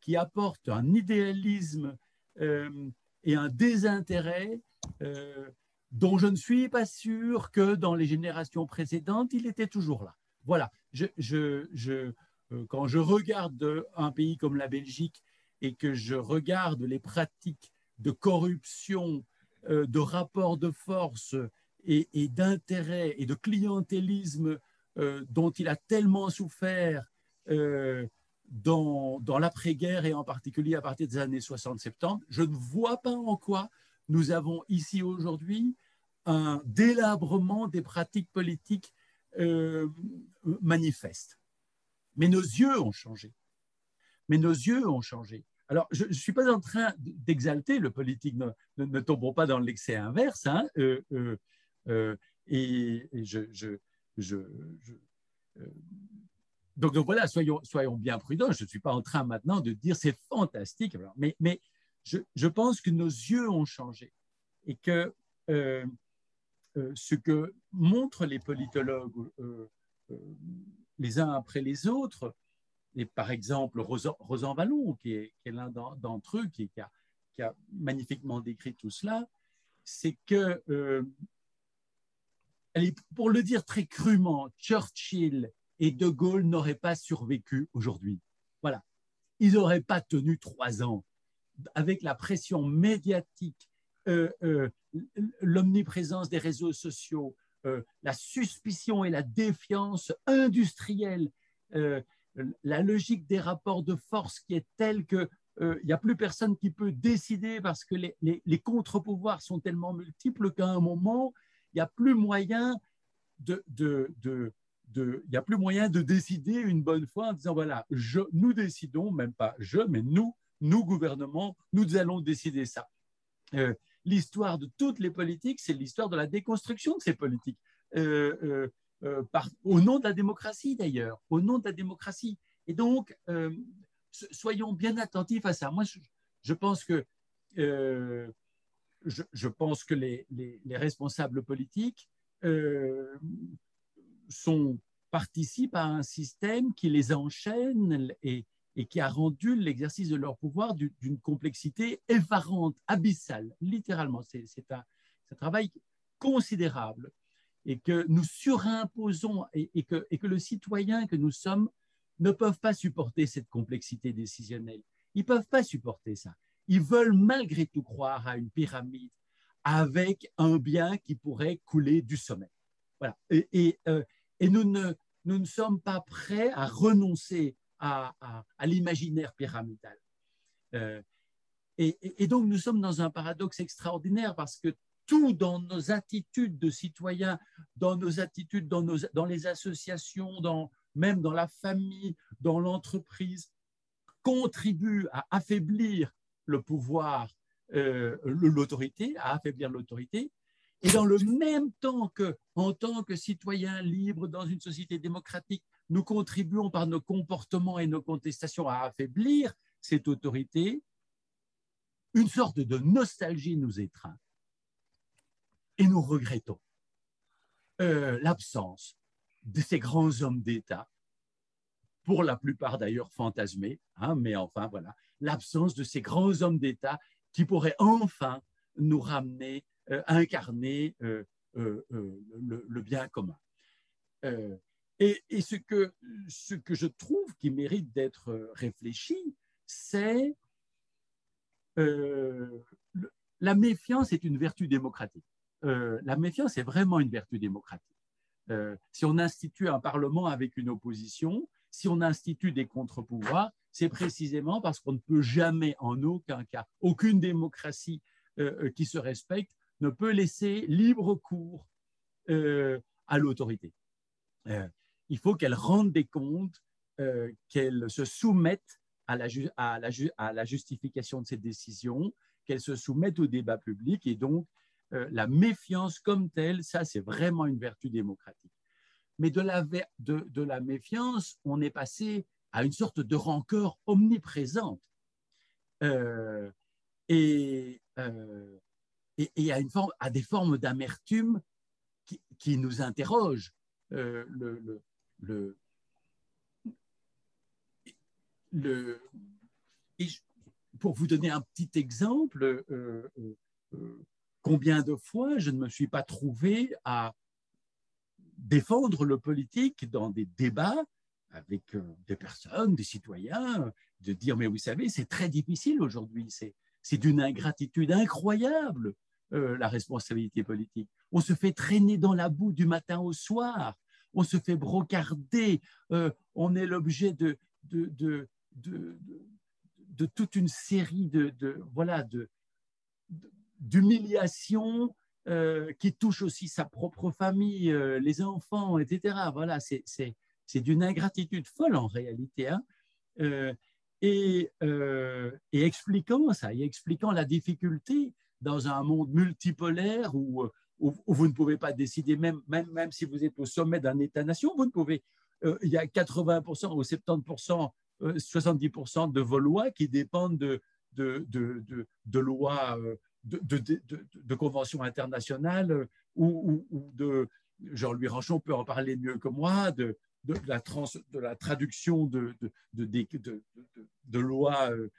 Speaker 4: qui apportent un idéalisme euh, et un désintérêt euh, dont je ne suis pas sûr que dans les générations précédentes, il était toujours là. Voilà, euh, quand je regarde un pays comme la Belgique et que je regarde les pratiques de corruption, euh, de rapport de force et, d'intérêt et de clientélisme euh, dont il a tellement souffert dans, dans l'après-guerre et en particulier à partir des années 60-70, je ne vois pas en quoi nous avons ici aujourd'hui un délabrement des pratiques politiques manifestes. Mais nos yeux ont changé. Mais nos yeux ont changé. Alors, je ne suis pas en train d'exalter le politique, ne, ne, tombons pas dans l'excès inverse. Euh, euh, euh, et, donc, voilà, soyons, bien prudents. Je ne suis pas en train maintenant de dire c'est fantastique, mais, je, je, pense que nos yeux ont changé et que ce que montrent les politologues les uns après les autres. Et par exemple, Rosan, Vallon, qui est, l'un d'entre eux, qui, a, magnifiquement décrit tout cela, c'est que, euh, pour le dire très crûment, Churchill et De Gaulle n'auraient pas survécu aujourd'hui. Voilà. Ils n'auraient pas tenu trois ans avec la pression médiatique, euh, euh, l'omniprésence des réseaux sociaux, la suspicion et la défiance industrielle, la logique des rapports de force qui est telle que euh, il n'y a plus personne qui peut décider parce que les, contre-pouvoirs sont tellement multiples qu'à un moment, il n'y a plus moyen de, a plus moyen de décider une bonne fois en disant voilà, nous décidons, même pas je, mais nous, nous gouvernement, nous allons décider ça l'histoire de toutes les politiques, c'est l'histoire de la déconstruction de ces politiques. Euh, euh, euh, au nom de la démocratie d'ailleurs, au nom de la démocratie. Et donc, soyons bien attentifs à ça. Moi, je, pense que, je, pense que les, les responsables politiques sont, participent à un système qui les enchaîne et, et qui a rendu l'exercice de leur pouvoir d'une complexité effarante, abyssale, littéralement. C'est un, travail considérable et que nous surimposons et, que, le citoyen que nous sommes ne peuvent pas supporter cette complexité décisionnelle. Ils ne peuvent pas supporter ça. Ils veulent malgré tout croire à une pyramide avec un bien qui pourrait couler du sommet. Voilà. Et, euh, nous, ne, nous ne sommes pas prêts à renoncer à, l'imaginaire pyramidal. Euh, et, donc nous sommes dans un paradoxe extraordinaire parce que tout dans nos attitudes de citoyens, dans nos attitudes dans, les associations, dans, même dans la famille, dans l'entreprise, contribue à affaiblir le pouvoir, euh, l'autorité, à affaiblir l'autorité. Et dans le même temps que, en tant que citoyens libres dans une société démocratique, nous contribuons par nos comportements et nos contestations à affaiblir cette autorité, une sorte de nostalgie nous étreint. Et nous regrettons euh, l'absence de ces grands hommes d'État, pour la plupart d'ailleurs fantasmés, hein, mais enfin voilà, l'absence de ces grands hommes d'État qui pourraient enfin nous ramener, euh, incarner euh, le, bien commun. Et, ce, que, ce que je trouve qui mérite d'être réfléchi, c'est la méfiance est une vertu démocratique. Euh, la méfiance est vraiment une vertu démocratique. Euh, si on institue un parlement avec une opposition, si on institue des contre-pouvoirs, c'est précisément parce qu'on ne peut jamais, en aucun cas, aucune démocratie qui se respecte ne peut laisser libre cours à l'autorité il faut qu'elle rende des comptes, euh, qu'elle se soumette à, la, à la, justification de ses décisions, qu'elle se soumette au débat public et donc la méfiance comme telle, ça c'est vraiment une vertu démocratique. Mais de la, de, la méfiance, on est passé à une sorte de rancœur omniprésente. Euh, et, euh, et, à, une forme, à des formes d'amertume qui, qui, nous interrogent. Euh, le, le, le, pour vous donner un petit exemple, euh, euh, combien de fois je ne me suis pas trouvé à défendre le politique dans des débats avec euh, des personnes, des citoyens, de dire, mais vous savez, c'est très difficile aujourd'hui, c'est d'une ingratitude incroyable, euh, la responsabilité politique. On se fait traîner dans la boue du matin au soir, on se fait brocarder, euh, on est l'objet de, de, de, de, toute une série de voilà, de, d'humiliation euh, qui touche aussi sa propre famille, euh, les enfants, etc. Voilà, c'est d'une ingratitude folle en réalité. Hein. Euh, et, et, expliquant ça, et expliquant la difficulté dans un monde multipolaire où, où, vous ne pouvez pas décider, même, même, même si vous êtes au sommet d'un État-nation, vous ne pouvez. Il y a 80% ou 70%, 70% de vos lois qui dépendent de, de, de, de, de lois, de, conventions internationales ou, ou, de. Jean-Louis Ranchon peut en parler mieux que moi, de, de, la, trans, de la traduction de, de, de lois euh,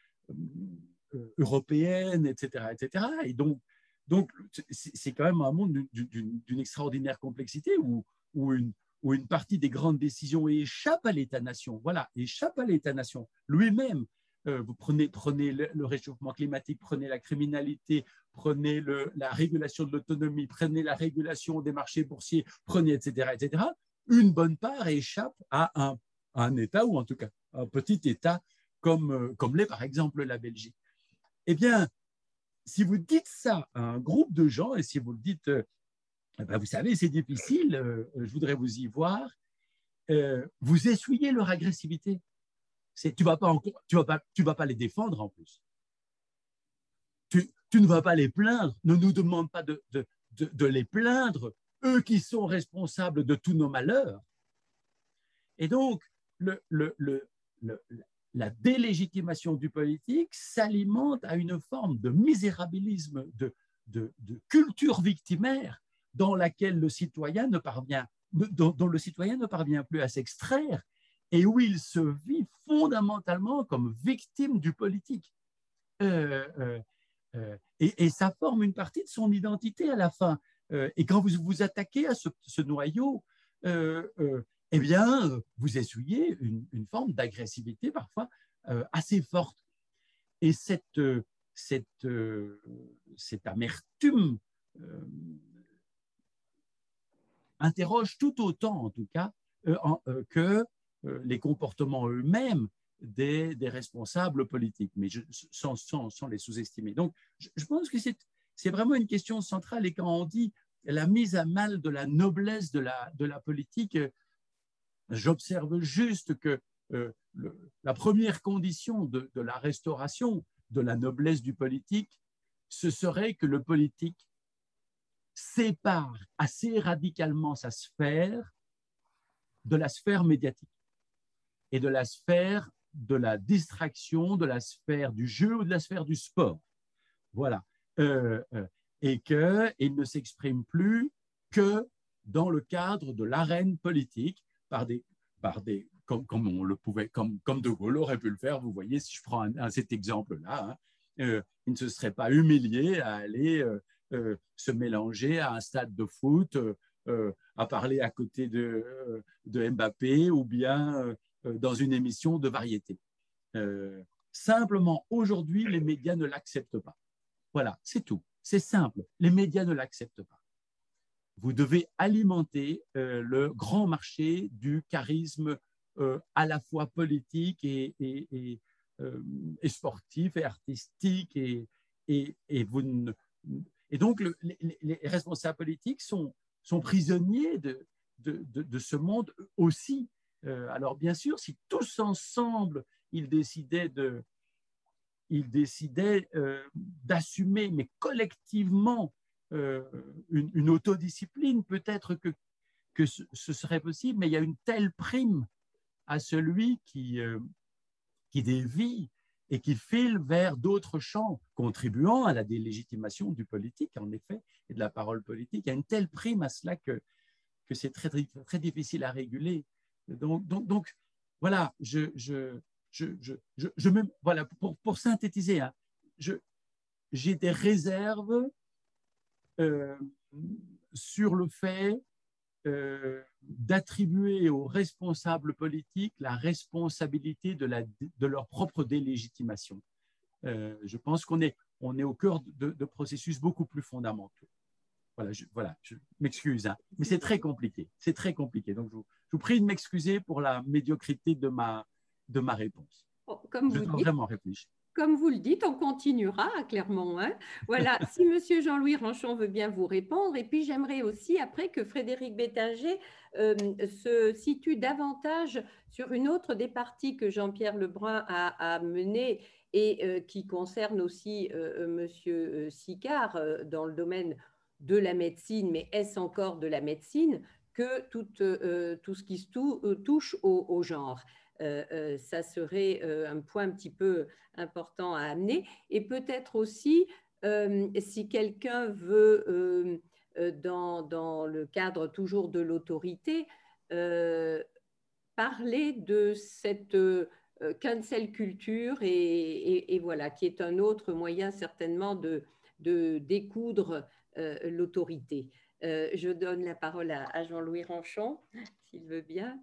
Speaker 4: euh, européennes, etc., etc. Et donc, donc c'est quand même un monde d'une extraordinaire complexité où, où, une, où une partie des grandes décisions échappe à l'État-nation. Voilà, échappe à l'État-nation lui-même. Euh, vous prenez, prenez le, réchauffement climatique, prenez la criminalité, prenez la régulation de l'autonomie, prenez la régulation des marchés boursiers, prenez, etc., etc une bonne part échappe à un, État, ou en tout cas un petit État comme, euh, comme l'est par exemple la Belgique. Eh bien, si vous dites ça à un groupe de gens, et si vous le dites, euh, eh ben vous savez, c'est difficile, je voudrais vous y voir, vous essuyez leur agressivité. Tu vas, pas vas, pas, les défendre en plus. Tu, ne vas pas les plaindre. Ne nous demande pas de, les plaindre eux qui sont responsables de tous nos malheurs. Et donc, la délégitimation du politique s'alimente à une forme de misérabilisme, de, culture victimaire dans laquelle le citoyen ne parvient, dont le citoyen ne parvient plus à s'extraire et où il se vit fondamentalement comme victime du politique. Euh, euh, euh, et, ça forme une partie de son identité à la fin. Et quand vous vous attaquez à ce, noyau, eh bien, vous essuyez une, forme d'agressivité parfois assez forte. Et cette, cette, cette amertume interroge tout autant, en tout cas, que les comportements eux-mêmes des, responsables politiques, mais sans, les sous-estimer. Donc, je, pense que c'est vraiment une question centrale. Et quand on dit la mise à mal de la noblesse de la, politique, j'observe juste que euh, la première condition de, la restauration de la noblesse du politique, ce serait que le politique sépare assez radicalement sa sphère de la sphère médiatique et de la sphère de la distraction, de la sphère du jeu ou de la sphère du sport. Voilà. Euh, euh, et qu'il ne s'exprime plus que dans le cadre de l'arène politique par des, par des comme, comme, on le pouvait, comme, comme De Gaulle aurait pu le faire. Vous voyez, si je prends cet exemple-là, hein, euh, il ne se serait pas humilié à aller euh, se mélanger à un stade de foot, à parler à côté de Mbappé ou bien dans une émission de variété. simplement, aujourd'hui, les médias ne l'acceptent pas. Voilà, c'est tout. C'est simple. Les médias ne l'acceptent pas. Vous devez alimenter euh, le grand marché du charisme euh, à la fois politique et, et, et, euh, et sportif et artistique. Et, vous et donc, le, les, les, responsables politiques sont, sont prisonniers de, de, ce monde aussi. Alors, bien sûr, si tous ensemble, ils décidaient de, il décidait euh, d'assumer, mais collectivement, une, autodiscipline, peut-être que, que ce, serait possible, mais il y a une telle prime à celui qui, qui dévie et qui file vers d'autres champs, contribuant à la délégitimation du politique, en effet, et de la parole politique. Il y a une telle prime à cela que, que c'est très, très difficile à réguler. Donc, voilà, je, me, voilà pour, synthétiser, hein, j'ai des réserves euh, sur le fait euh, d'attribuer aux responsables politiques la responsabilité de, leur propre délégitimation. Euh, je pense qu'on est, on est au cœur de, processus beaucoup plus fondamentaux. Voilà, je, voilà, je m'excuse, hein, mais c'est très compliqué. C'est très compliqué. Donc, je vous, prie de m'excuser pour la médiocrité de ma, de ma réponse.
Speaker 1: Comme je vous dois vraiment réfléchir comme vous le dites, on continuera clairement. Hein. voilà, si Monsieur Jean-Louis Ranchon veut bien vous répondre, et puis j'aimerais aussi après que Frédéric Bétinger euh, se situe davantage sur une autre des parties que Jean-Pierre Lebrun a, a menée et euh, qui concerne aussi euh, Monsieur Sicard dans le domaine de la médecine, mais est-ce encore de la médecine que tout, tout ce qui se touche au genre euh, euh, ça serait euh, un point un petit peu important à amener. Et peut-être aussi, si quelqu'un veut, dans, le cadre toujours de l'autorité, parler de cette cancel culture et, voilà, qui est un autre moyen certainement de, découdre l'autorité. je donne la parole à Jean-Louis Ranchon, s'il veut bien.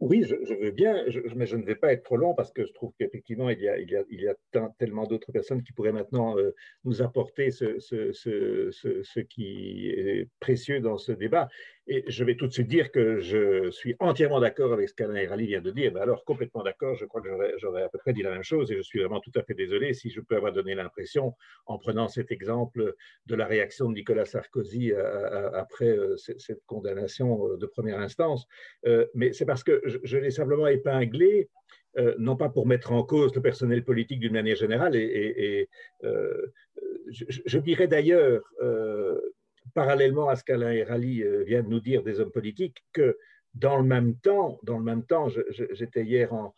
Speaker 6: Oui, je, veux bien, mais je ne vais pas être trop long parce que je trouve qu'effectivement, il y a, tellement d'autres personnes qui pourraient maintenant euh, nous apporter ce, qui est précieux dans ce débat. Et je vais tout de suite dire que je suis entièrement d'accord avec ce qu'Alain Rally vient de dire. Mais alors, complètement d'accord, je crois que j'aurais à peu près dit la même chose et je suis vraiment tout à fait désolé si je peux avoir donné l'impression, en prenant cet exemple de la réaction de Nicolas Sarkozy euh, euh, après euh, cette condamnation de première instance. Mais c'est parce que je l'ai simplement épinglé non pas pour mettre en cause le personnel politique d'une manière générale, et, je, dirais d'ailleurs, parallèlement à ce qu'Alain Rally euh, vient de nous dire des hommes politiques, que dans le même temps, dans le même temps, j'étais hier en,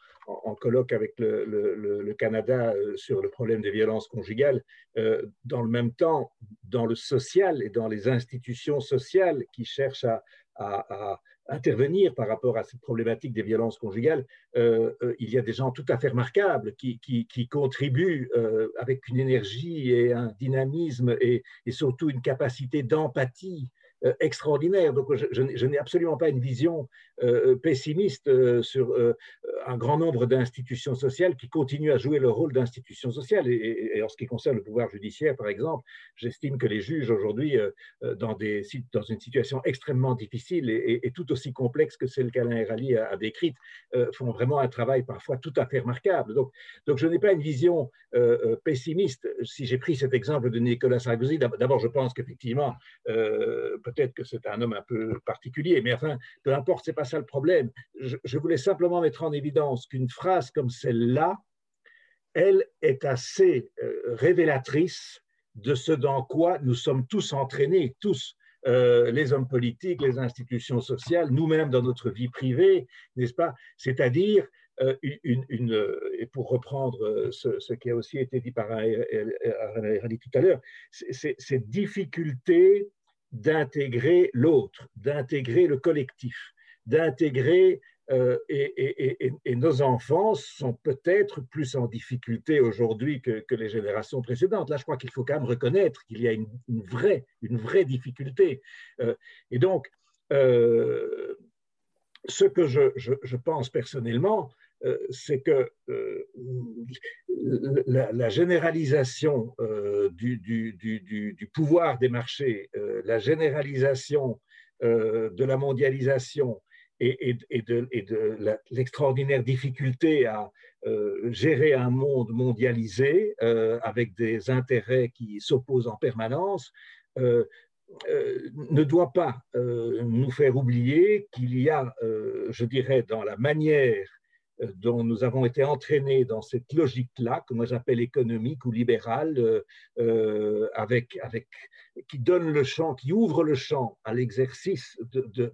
Speaker 6: colloque avec le, Canada euh, sur le problème des violences conjugales. Euh, dans le même temps, dans le social et dans les institutions sociales qui cherchent à intervenir par rapport à cette problématique des violences conjugales, euh, euh, il y a des gens tout à fait remarquables qui, contribuent euh, avec une énergie et un dynamisme et, surtout une capacité d'empathie extraordinaire. Donc, je, n'ai absolument pas une vision euh, euh, pessimiste sur un grand nombre d'institutions sociales qui continuent à jouer leur rôle d'institutions sociales. Et, en ce qui concerne le pouvoir judiciaire, par exemple, j'estime que les juges aujourd'hui, dans, une situation extrêmement difficile et, tout aussi complexe que celle qu'Alain Rally a, décrite, font vraiment un travail parfois tout à fait remarquable. Donc, je n'ai pas une vision pessimiste. Si j'ai pris cet exemple de Nicolas Sarkozy, d'abord, je pense qu'effectivement, peut-être que c'est un homme un peu particulier, mais enfin, peu importe, c'est pas ça le problème. Je, voulais simplement mettre en évidence qu'une phrase comme celle-là, elle est assez euh, révélatrice de ce dans quoi nous sommes tous entraînés, tous, euh, les hommes politiques, les institutions sociales, nous-mêmes dans notre vie privée, n'est-ce pas C'est-à-dire euh, une, et pour reprendre ce, qui a aussi été dit par René tout à l'heure, cette difficulté d'intégrer l'autre, d'intégrer le collectif, d'intégrer euh, et, nos enfants sont peut-être plus en difficulté aujourd'hui que, les générations précédentes. Là, je crois qu'il faut quand même reconnaître qu'il y a une, vraie, une vraie difficulté. Euh, et donc, euh, ce que je pense personnellement, c'est que euh, la, généralisation euh, du, pouvoir des marchés, la généralisation de la mondialisation et, de, l'extraordinaire difficulté à gérer un monde mondialisé avec des intérêts qui s'opposent en permanence, ne doit pas nous faire oublier qu'il y a, je dirais, dans la manière euh, dont nous avons été entraînés dans cette logique-là, que moi j'appelle économique ou libérale, euh, euh, avec, avec, qui donne le champ, qui ouvre le champ à l'exercice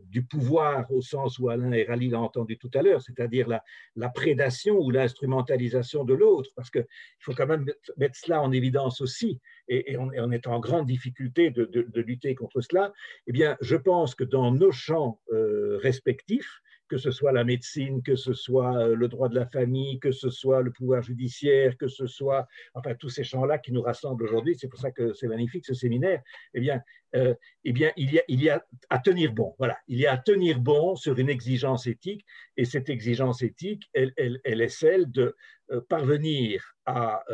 Speaker 6: du pouvoir au sens où Alain et Rally l'a entendu tout à l'heure, c'est-à-dire la, la, prédation ou l'instrumentalisation de l'autre, parce qu'il faut quand même mettre cela en évidence aussi, et, on, est en grande difficulté de, de, lutter contre cela. Eh bien, je pense que dans nos champs respectifs, que ce soit la médecine, que ce soit euh, le droit de la famille, que ce soit le pouvoir judiciaire, que ce soit, enfin, tous ces champs-là qui nous rassemblent aujourd'hui, c'est pour ça que c'est magnifique ce séminaire, eh bien, euh, eh bien il, y a, à tenir bon, voilà, il y a à tenir bon sur une exigence éthique, et cette exigence éthique, elle est celle de euh, parvenir à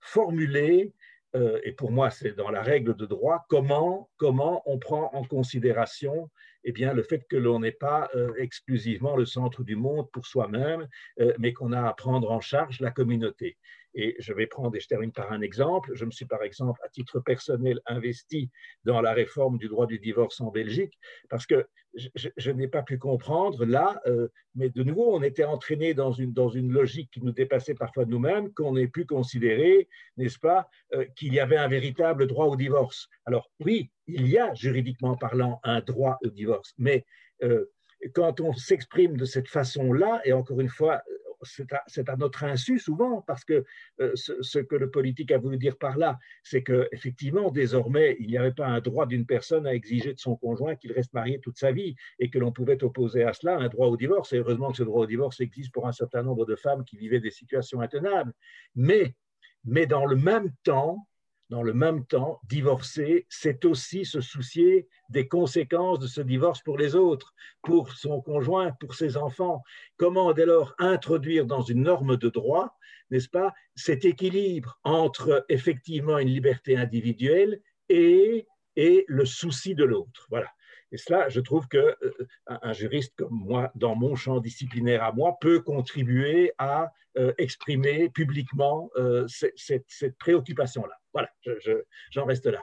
Speaker 6: formuler et pour moi c'est dans la règle de droit, comment, comment on prend en considération eh bien, le fait que l'on n'est pas euh, exclusivement le centre du monde pour soi-même, euh, mais qu'on a à prendre en charge la communauté. Et je vais prendre, et je termine par un exemple. Je me suis par exemple, à titre personnel, investi dans la réforme du droit du divorce en Belgique, parce que je, n'ai pas pu comprendre là, euh, mais de nouveau, on était entraîné dans une, dans une logique qui nous dépassait parfois nous-mêmes, qu'on ait pu considérer, n'est-ce pas, euh, qu'il y avait un véritable droit au divorce. Alors oui, il y a juridiquement parlant un droit au divorce, mais euh, quand on s'exprime de cette façon-là, et encore une fois, c'est à, notre insu souvent, parce que euh, ce, que le politique a voulu dire par là, c'est qu'effectivement, désormais, il n'y avait pas un droit d'une personne à exiger de son conjoint qu'il reste marié toute sa vie, et que l'on pouvait opposer à cela un droit au divorce. Et heureusement que ce droit au divorce existe pour un certain nombre de femmes qui vivaient des situations intenables. Mais, mais dans le même temps, dans le même temps, divorcer, c'est aussi se soucier des conséquences de ce divorce pour les autres, pour son conjoint, pour ses enfants. Comment dès lors introduire dans une norme de droit, n'est-ce pas, cet équilibre entre effectivement une liberté individuelle et, et le souci de l'autre? Voilà. Et cela, je trouve qu'un euh, juriste comme moi, dans mon champ disciplinaire à moi, peut contribuer à euh, exprimer publiquement euh, cette, préoccupation-là. Voilà, j'en reste là.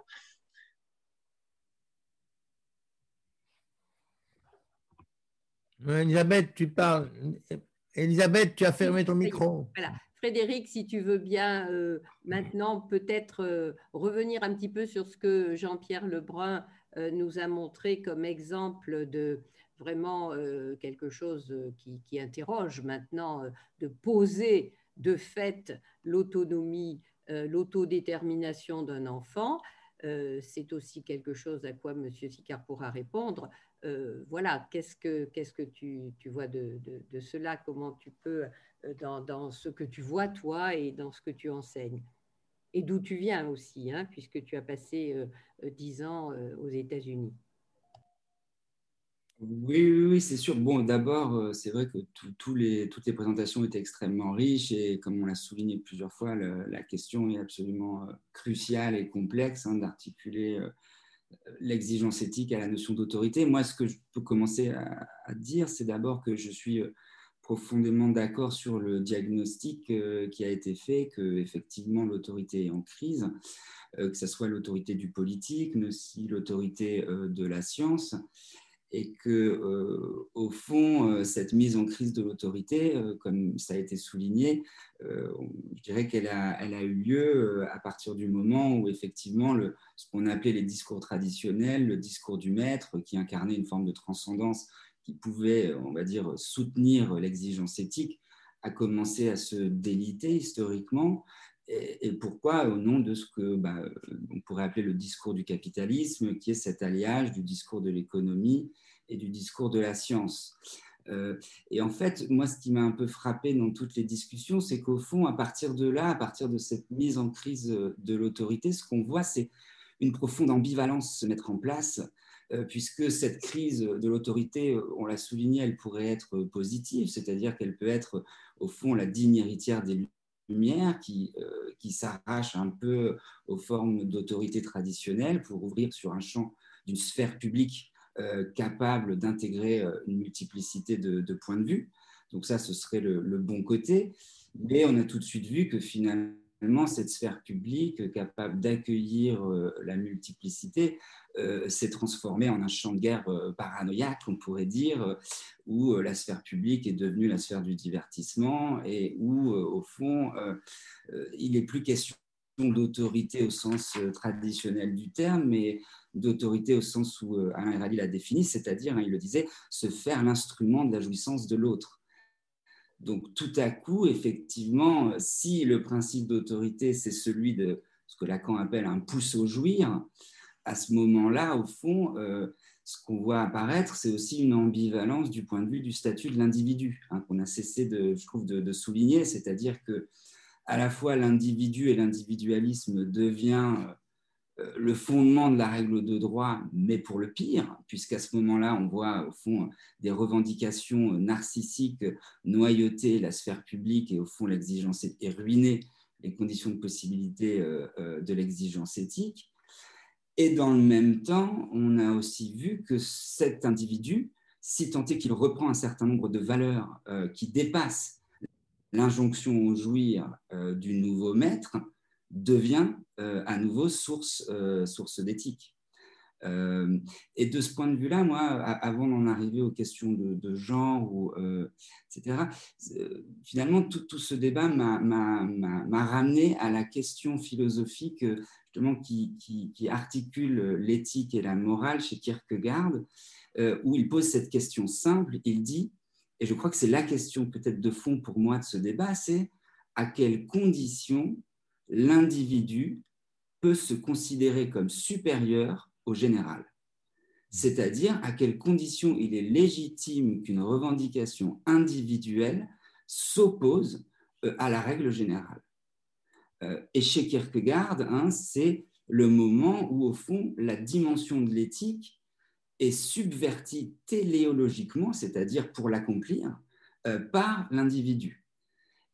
Speaker 2: Elisabeth, tu parles. Elisabeth, tu as fermé ton micro.
Speaker 1: Voilà. Frédéric, si tu veux bien maintenant peut-être revenir un petit peu sur ce que Jean-Pierre Lebrun euh, nous a montré comme exemple de vraiment euh, quelque chose qui, interroge maintenant, euh, de poser de fait l'autonomie, l'autodétermination d'un enfant. c'est aussi quelque chose à quoi M. Sicard pourra répondre. voilà, qu'est-ce que, qu'est-ce que tu, tu vois de, de, cela? Comment tu peux, dans, dans, ce que tu vois toi et dans ce que tu enseignes? Et d'où tu viens aussi, hein, puisque tu as passé euh, euh, dix ans euh, aux États-Unis.
Speaker 3: Oui, oui, c'est sûr. Bon, d'abord, c'est vrai que toutes les présentations étaient extrêmement riches et comme on l'a souligné plusieurs fois, la question est absolument cruciale et complexe hein, d'articuler l'exigence éthique à la notion d'autorité. Moi, ce que je peux commencer à dire, c'est d'abord que je suis profondément d'accord sur le diagnostic euh, qui a été fait, que effectivement l'autorité est en crise, euh, que ce soit l'autorité du politique, mais aussi l'autorité euh, de la science, et que au fond cette mise en crise de l'autorité, comme ça a été souligné, je dirais qu'elle a, elle a eu lieu à partir du moment où effectivement le, ce qu'on appelait les discours traditionnels, le discours du maître, qui incarnait une forme de transcendance qui pouvait, on va dire, soutenir l'exigence éthique, a commencé à se déliter historiquement. Et, pourquoi? Au nom de ce que bah, on pourrait appeler le discours du capitalisme, qui est cet alliage du discours de l'économie et du discours de la science. Euh, et en fait, moi, ce qui m'a un peu frappé dans toutes les discussions, c'est qu'au fond, à partir de là, à partir de cette mise en crise de l'autorité, ce qu'on voit, c'est une profonde ambivalence se mettre en place euh, puisque cette crise de l'autorité, euh, on l'a souligné, elle pourrait être positive, c'est-à-dire qu'elle peut être au fond la digne héritière des Lumières qui, euh, qui s'arrache un peu aux formes d'autorité traditionnelle pour ouvrir sur un champ d'une sphère publique capable d'intégrer une multiplicité de, points de vue. Donc ça, ce serait le, bon côté. Mais on a tout de suite vu que finalement, cette sphère publique capable d'accueillir la multiplicité s'est transformée en un champ de guerre paranoïaque, on pourrait dire, où la sphère publique est devenue la sphère du divertissement et où, au fond, il n'est plus question d'autorité au sens traditionnel du terme, mais d'autorité au sens où Alain Rally l'a défini, c'est-à-dire, hein, il le disait, se faire l'instrument de la jouissance de l'autre. Donc tout à coup, effectivement, si le principe d'autorité, c'est celui de ce que Lacan appelle un pouce au jouir, à ce moment-là, au fond, euh, ce qu'on voit apparaître, c'est aussi une ambivalence du point de vue du statut de l'individu, hein, qu'on a cessé, de, je trouve, de souligner, c'est-à-dire que à la fois l'individu et l'individualisme devient euh, le fondement de la règle de droit, mais pour le pire, puisqu'à ce moment-là, on voit au fond des revendications narcissiques noyauter la sphère publique et au fond l'exigence et ruiner les conditions de possibilité euh, de l'exigence éthique. Et dans le même temps, on a aussi vu que cet individu, si tant est qu'il reprend un certain nombre de valeurs qui dépassent l'injonction au jouir du nouveau maître, devient euh, à nouveau source, euh, source d'éthique. Euh, et de ce point de vue-là, moi, avant d'en arriver aux questions de, genre, ou, etc., finalement, tout, ce débat m'a ramené à la question philosophique justement, qui, articule l'éthique et la morale chez Kierkegaard, où il pose cette question simple. Il dit, et je crois que c'est la question peut-être de fond pour moi de ce débat, c'est à quelles conditions l'individu peut se considérer comme supérieur au général, c'est-à-dire à quelles conditions il est légitime qu'une revendication individuelle s'oppose euh, à la règle générale. Euh, et chez Kierkegaard, hein, c'est le moment où, au fond, la dimension de l'éthique est subvertie téléologiquement, c'est-à-dire pour l'accomplir, euh, par l'individu.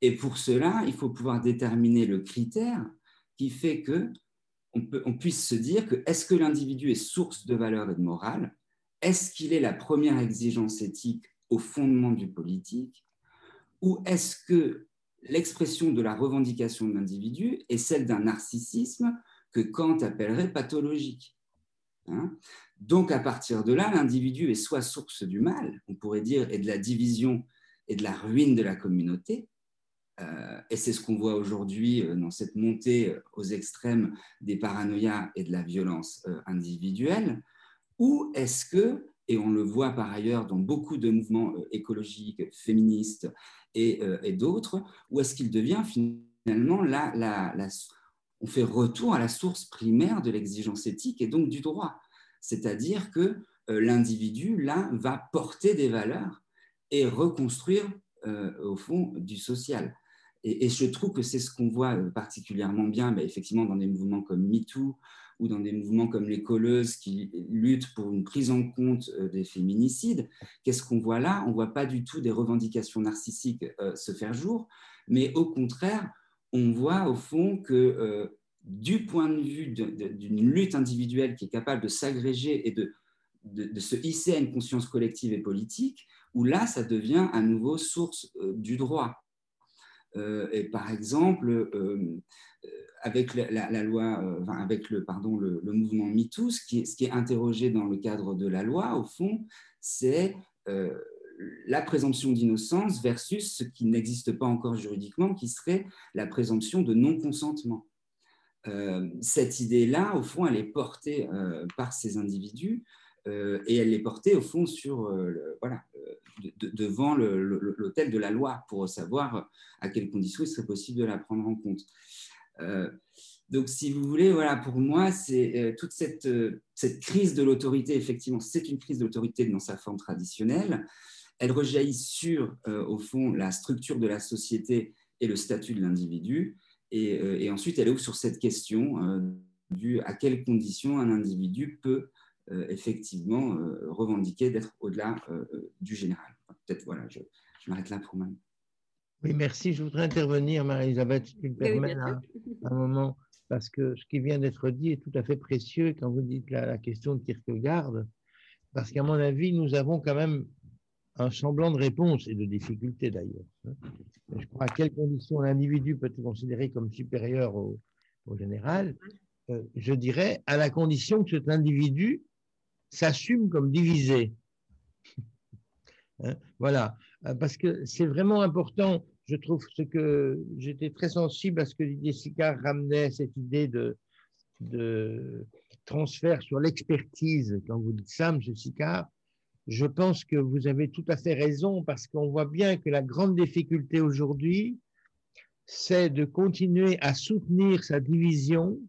Speaker 3: Et pour cela, il faut pouvoir déterminer le critère qui fait que on, on puisse se dire que est-ce que l'individu est source de valeur et de morale? Est-ce qu'il est la première exigence éthique au fondement du politique? Ou est-ce que l'expression de la revendication de l'individu est celle d'un narcissisme que Kant appellerait pathologique hein. Donc à partir de là, l'individu est soit source du mal, on pourrait dire, et de la division et de la ruine de la communauté, euh, et c'est ce qu'on voit aujourd'hui euh, dans cette montée euh, aux extrêmes des paranoïas et de la violence individuelle, ou est-ce que, et on le voit par ailleurs dans beaucoup de mouvements écologiques, féministes et, d'autres, ou est-ce qu'il devient finalement la, on fait retour à la source primaire de l'exigence éthique et donc du droit, c'est-à-dire que l'individu là va porter des valeurs et reconstruire au fond du social. Et, je trouve que c'est ce qu'on voit euh, particulièrement bien, bah, effectivement, dans des mouvements comme MeToo ou dans des mouvements comme les colleuses qui luttent pour une prise en compte euh, des féminicides. Qu'est-ce qu'on voit là? On voit pas du tout des revendications narcissiques euh, se faire jour, mais au contraire, on voit au fond que du point de vue d'une lutte individuelle qui est capable de s'agréger et de, se hisser à une conscience collective et politique, où là, ça devient à nouveau source du droit. Euh, et par exemple, euh, avec la, loi, euh, avec le, pardon, le, mouvement MeToo, ce qui, est, interrogé dans le cadre de la loi, au fond, c'est la présomption d'innocence versus ce qui n'existe pas encore juridiquement, qui serait la présomption de non-consentement. cette idée-là, au fond, elle est portée par ces individus euh, et elle est portée au fond sur, euh, voilà, euh, devant l'hôtel de la loi pour savoir à quelles conditions il serait possible de la prendre en compte. Donc, si vous voulez, voilà, pour moi, c'est toute cette, cette crise de l'autorité, effectivement, c'est une crise de l'autorité dans sa forme traditionnelle. Elle rejaillit sur, au fond, la structure de la société et le statut de l'individu. Et, ensuite, elle ouvre sur cette question du à quelles conditions un individu peut euh, effectivement euh, revendiquer d'être au-delà euh, du général. Peut-être, voilà, je, m'arrête là pour moi.
Speaker 2: Oui, merci. Je voudrais intervenir, Marie-Elisabeth, si tu me permets, un, moment, parce que ce qui vient d'être dit est tout à fait précieux quand vous dites la, la question de Kierkegaard, parce qu'à mon avis, nous avons quand même un semblant de réponse et de difficulté d'ailleurs. Hein. Je crois à quelles conditions l'individu peut être considéré comme supérieur au, général. Euh, je dirais à la condition que cet individu s'assume comme divisé. Hein, voilà, euh, parce que c'est vraiment important, je trouve, ce que j'étais très sensible à ce que Jessica ramenait, cette idée de, de transfert sur l'expertise. Quand vous dites ça, M. Sicard, je pense que vous avez tout à fait raison parce qu'on voit bien que la grande difficulté aujourd'hui, c'est de continuer à soutenir sa division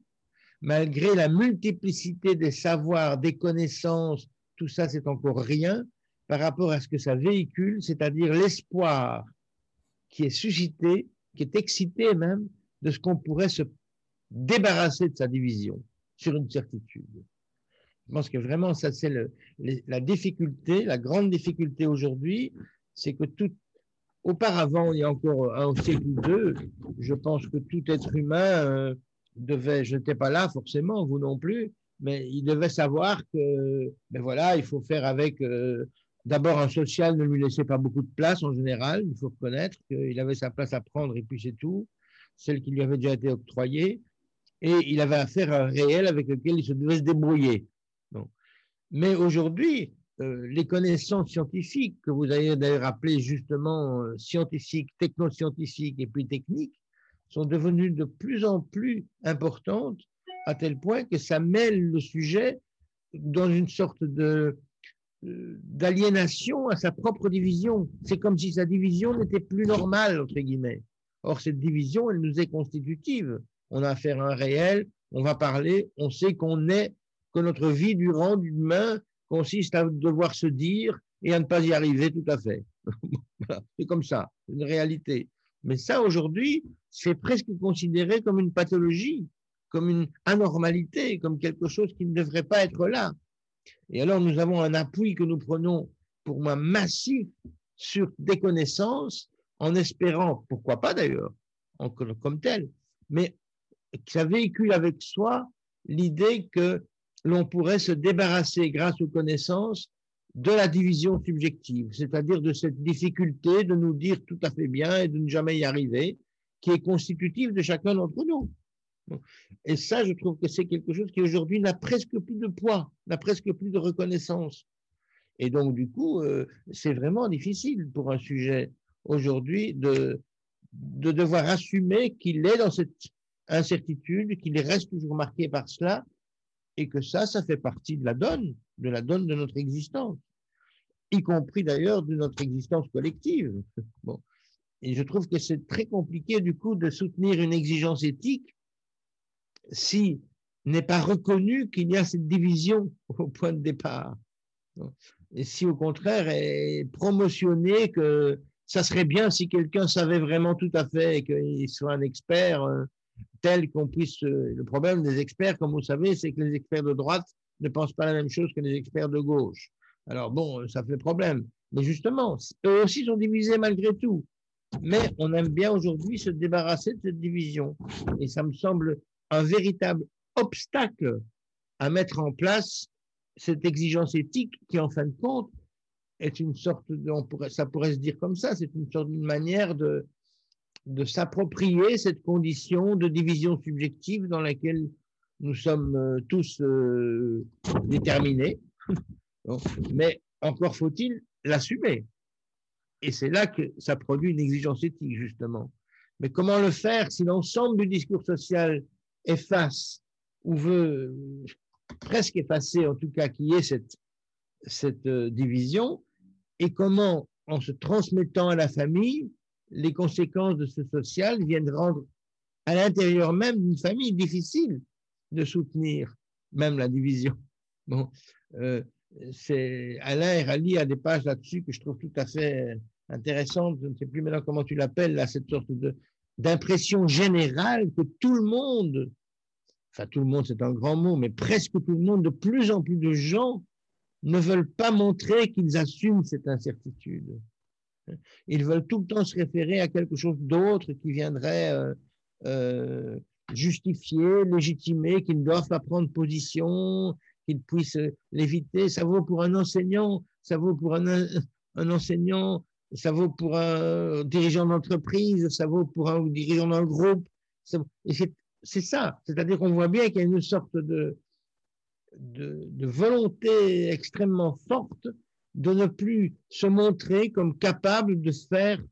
Speaker 2: malgré la multiplicité des savoirs, des connaissances, tout ça c'est encore rien par rapport à ce que ça véhicule, c'est-à-dire l'espoir qui est suscité, qui est excité même de ce qu'on pourrait se débarrasser de sa division sur une certitude. Je pense que vraiment, ça, c'est la difficulté, la grande difficulté aujourd'hui, c'est que tout, auparavant, il y a encore un siècle ou deux, je pense que tout être humain euh, devait, je n'étais pas là forcément, vous non plus, mais il devait savoir que, ben voilà, il faut faire avec. Euh, d'abord, un social ne lui laissait pas beaucoup de place en général. Il faut reconnaître qu'il avait sa place à prendre et puis c'est tout. Celle qui lui avait déjà été octroyée et il avait affaire à un réel avec lequel il se devait se débrouiller. Mais aujourd'hui, euh, les connaissances scientifiques, que vous avez d'ailleurs appelées justement euh, scientifiques, technoscientifiques et puis techniques, sont devenues de plus en plus importantes à tel point que ça mêle le sujet dans une sorte de d'aliénation à sa propre division. C'est comme si sa division n'était plus normale, entre guillemets. Or, cette division, elle nous est constitutive on a affaire à un réel, on va parler, on sait qu'on est, que notre vie durant d'humain consiste à devoir se dire et à ne pas y arriver tout à fait. c'est comme ça, une réalité. Mais ça, aujourd'hui, c'est presque considéré comme une pathologie, comme une anormalité, comme quelque chose qui ne devrait pas être là. Et alors, nous avons un appui que nous prenons, pour moi, massif sur des connaissances, en espérant, pourquoi pas d'ailleurs, comme tel, mais ça véhicule avec soi l'idée que l'on pourrait se débarrasser, grâce aux connaissances, de la division subjective, c'est-à-dire de cette difficulté de nous dire tout à fait bien et de ne jamais y arriver, qui est constitutive de chacun d'entre nous. Et ça, je trouve que c'est quelque chose qui aujourd'hui n'a presque plus de poids, n'a presque plus de reconnaissance. Et donc, du coup, euh, c'est vraiment difficile pour un sujet aujourd'hui de, de devoir assumer qu'il est dans cette incertitude, qu'il reste toujours marqué par cela, et que ça, ça fait partie de la donne, de la donne de notre existence, y compris d'ailleurs de notre existence collective. Bon. Et je trouve que c'est très compliqué, du coup, de soutenir une exigence éthique si n'est pas reconnu qu'il y a cette division au point de départ. Et si au contraire est promotionné que ça serait bien si quelqu'un savait vraiment tout à fait et qu'il soit un expert euh, tel qu'on puisse. Euh, le problème des experts, comme vous savez, c'est que les experts de droite ne pensent pas la même chose que les experts de gauche. Alors bon, ça fait problème. Mais justement, eux aussi sont divisés malgré tout. Mais on aime bien aujourd'hui se débarrasser de cette division. Et ça me semble un véritable obstacle à mettre en place cette exigence éthique qui, en fin de compte, est une sorte de, ça pourrait se dire comme ça, c'est une sorte de manière de, de s'approprier cette condition de division subjective dans laquelle nous sommes euh, tous euh, déterminés. Mais encore faut-il l'assumer. Et c'est là que ça produit une exigence éthique, justement. Mais comment le faire si l'ensemble du discours social efface ou veut presque effacer, en tout cas, qu'il y ait cette, cette euh, division, et comment, en se transmettant à la famille, les conséquences de ce social viennent rendre à l'intérieur même d'une famille difficile de soutenir même la division. Bon, euh, c'est Alain a des pages là-dessus que je trouve tout à fait intéressantes. Je ne sais plus maintenant comment tu l'appelles, là, cette sorte de, d'impression générale que tout le monde, enfin tout le monde c'est un grand mot, mais presque tout le monde, de plus en plus de gens ne veulent pas montrer qu'ils assument cette incertitude. Ils veulent tout le temps se référer à quelque chose d'autre qui viendrait euh, euh, justifier, légitimer, qu'ils ne doivent pas prendre position, qu'ils puissent l'éviter. Ça vaut pour un enseignant, ça vaut pour un, un enseignant, ça vaut pour un dirigeant d'entreprise, ça vaut pour un dirigeant d'un groupe. C'est ça, c'est-à-dire qu'on voit bien qu'il y a une sorte de, de, volonté extrêmement forte de ne plus se montrer comme capable de faire,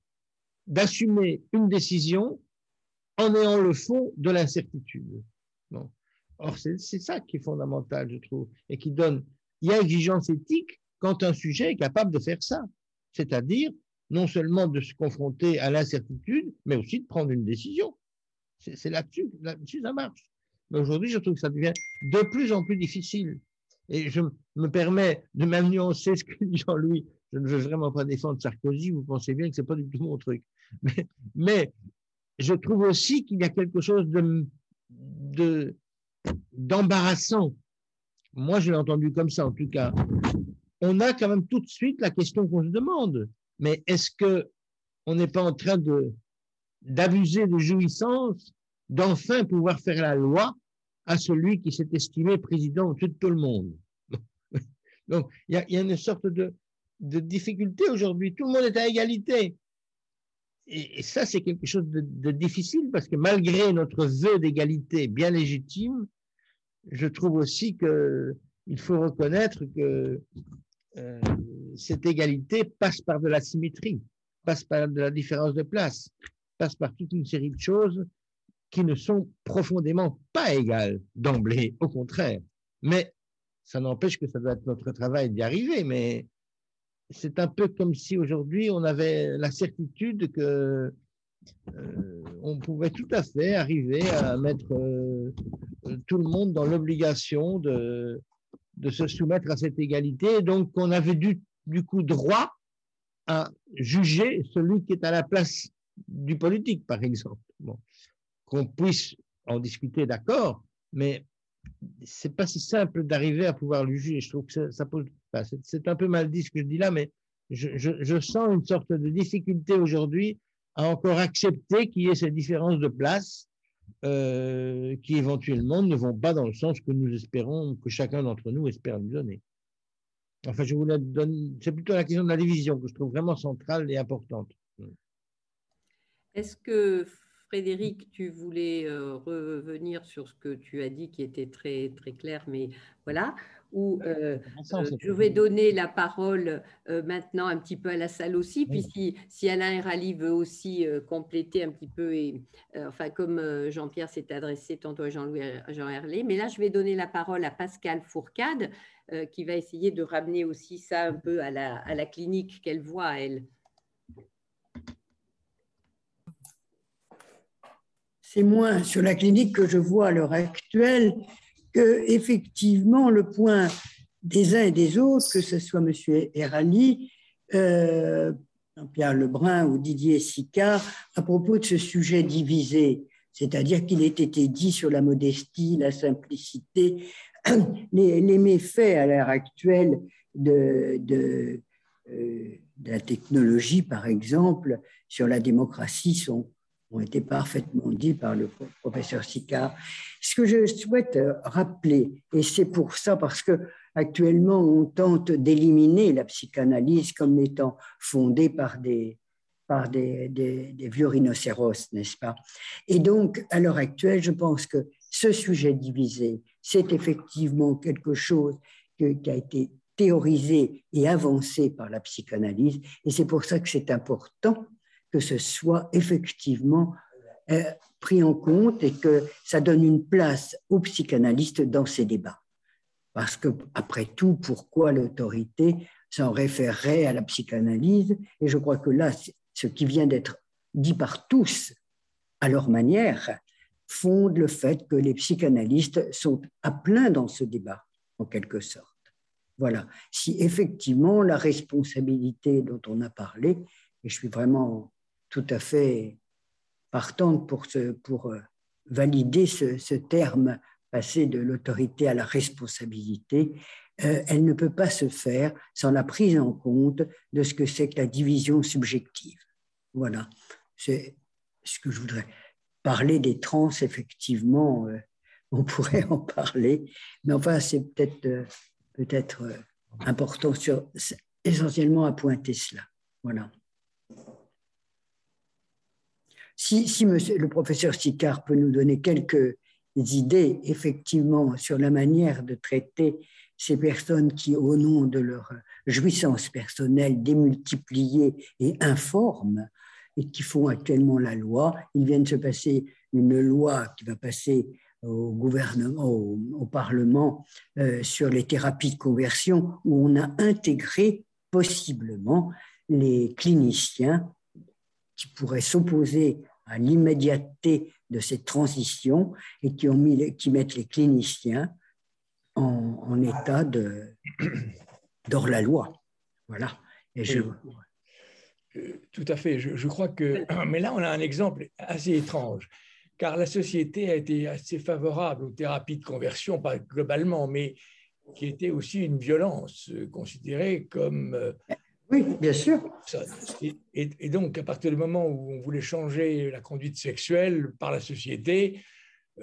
Speaker 2: d'assumer une décision en ayant le fond de l'incertitude. Bon. Or, c'est ça qui est fondamental, je trouve, et qui donne, il y a exigence éthique quand un sujet est capable de faire ça, c'est-à-dire non seulement de se confronter à l'incertitude, mais aussi de prendre une décision. C'est là-dessus, ça marche. Mais aujourd'hui, je trouve que ça devient de plus en plus difficile. Et je me permets de même ce que dit Jean-Louis. Je ne veux vraiment pas défendre Sarkozy, vous pensez bien que c'est pas du tout mon truc. Mais, je trouve aussi qu'il y a quelque chose de, d'embarrassant. Moi, je l'ai entendu comme ça, en tout cas. On a quand même tout de suite la question qu'on se demande. Mais est-ce que on n'est pas en train de, d'abuser de jouissance, d'enfin pouvoir faire la loi à celui qui s'est estimé président de tout le monde? Donc, il y a, une sorte de, de difficulté aujourd'hui. Tout le monde est à égalité. Et, ça, c'est quelque chose de, difficile parce que malgré notre vœu d'égalité bien légitime, je trouve aussi que il faut reconnaître que cette égalité passe par de la symétrie, passe par de la différence de place, passe par toute une série de choses qui ne sont profondément pas égales d'emblée, au contraire. Mais ça n'empêche que ça doit être notre travail d'y arriver. Mais c'est un peu comme si aujourd'hui on avait la certitude que euh, on pouvait tout à fait arriver à mettre euh, tout le monde dans l'obligation de, de se soumettre à cette égalité. donc, on avait du, du coup droit à juger celui qui est à la place du politique, par exemple. Qu'on puisse en discuter, d'accord, mais c'est pas si simple d'arriver à pouvoir le juger. Je trouve que ça, pose. C'est un peu mal dit ce que je dis là, mais je sens une sorte de difficulté aujourd'hui à encore accepter qu'il y ait ces différences de place euh, qui éventuellement ne vont pas dans le sens que nous espérons, que chacun d'entre nous espère nous donner. Enfin, je donner, c'est plutôt la question de la division que je trouve vraiment centrale et importante.
Speaker 1: Est-ce que Frédéric, tu voulais euh, revenir sur ce que tu as dit qui était très très clair, mais voilà, où euh, euh, je vais donner la parole euh, maintenant un petit peu à la salle aussi, puis si, si Alain Rally veut aussi compléter un petit peu, et, enfin comme Jean-Pierre s'est adressé tantôt à Jean-Louis Jean Herlé, mais là je vais donner la parole à Pascal Fourcade qui va essayer de ramener aussi ça un peu à la, à la clinique qu'elle voit, elle.
Speaker 8: C'est moins sur la clinique que je vois à l'heure actuelle, que effectivement le point des uns et des autres, que ce soit M. Erani, euh, Pierre Lebrun ou Didier Sicard, à propos de ce sujet divisé, c'est-à-dire qu'il ait été dit sur la modestie, la simplicité, les, méfaits à l'heure actuelle euh, de la technologie, par exemple, sur la démocratie sont ont été parfaitement dit par le professeur Sicard. Ce que je souhaite rappeler, et c'est pour ça parce que actuellement on tente d'éliminer la psychanalyse comme étant fondée par des, des vieux rhinocéros, n'est-ce pas? Et donc, à l'heure actuelle, je pense que ce sujet divisé, c'est effectivement quelque chose qui a été théorisé et avancé par la psychanalyse, et c'est pour ça que c'est important que ce soit effectivement euh, pris en compte et que ça donne une place aux psychanalystes dans ces débats. Parce que, après tout, pourquoi l'autorité s'en référerait à la psychanalyse? Et je crois que là, ce qui vient d'être dit par tous à leur manière fonde le fait que les psychanalystes sont à plein dans ce débat, en quelque sorte. Voilà. Si effectivement la responsabilité dont on a parlé, et je suis vraiment tout à fait partante pour, euh, valider ce, terme passer de l'autorité à la responsabilité, euh, elle ne peut pas se faire sans la prise en compte de ce que c'est que la division subjective. Voilà, c'est ce que je voudrais. Parler des trans, effectivement, euh, on pourrait en parler, mais enfin, c'est peut-être euh, peut-être euh, important sur essentiellement à pointer cela. Voilà. Si, si monsieur, le professeur Sicard peut nous donner quelques idées, effectivement, sur la manière de traiter ces personnes qui, au nom de leur jouissance personnelle démultipliée et informe, et qui font actuellement la loi, il vient de se passer une loi qui va passer au gouvernement, au, Parlement euh, sur les thérapies de conversion, où on a intégré possiblement les cliniciens qui pourraient s'opposer à l'immédiateté de cette transition et qui, ont mis, qui mettent les cliniciens en, état de d'hors-la-loi. Voilà.
Speaker 7: Et je... Euh, tout à fait. Je, je, crois que. Mais là, on a un exemple assez étrange, car la société a été assez favorable aux thérapies de conversion, pas globalement, mais qui était aussi une violence euh, considérée comme euh,
Speaker 8: oui, bien sûr.
Speaker 7: Et, donc, à partir du moment où on voulait changer la conduite sexuelle par la société,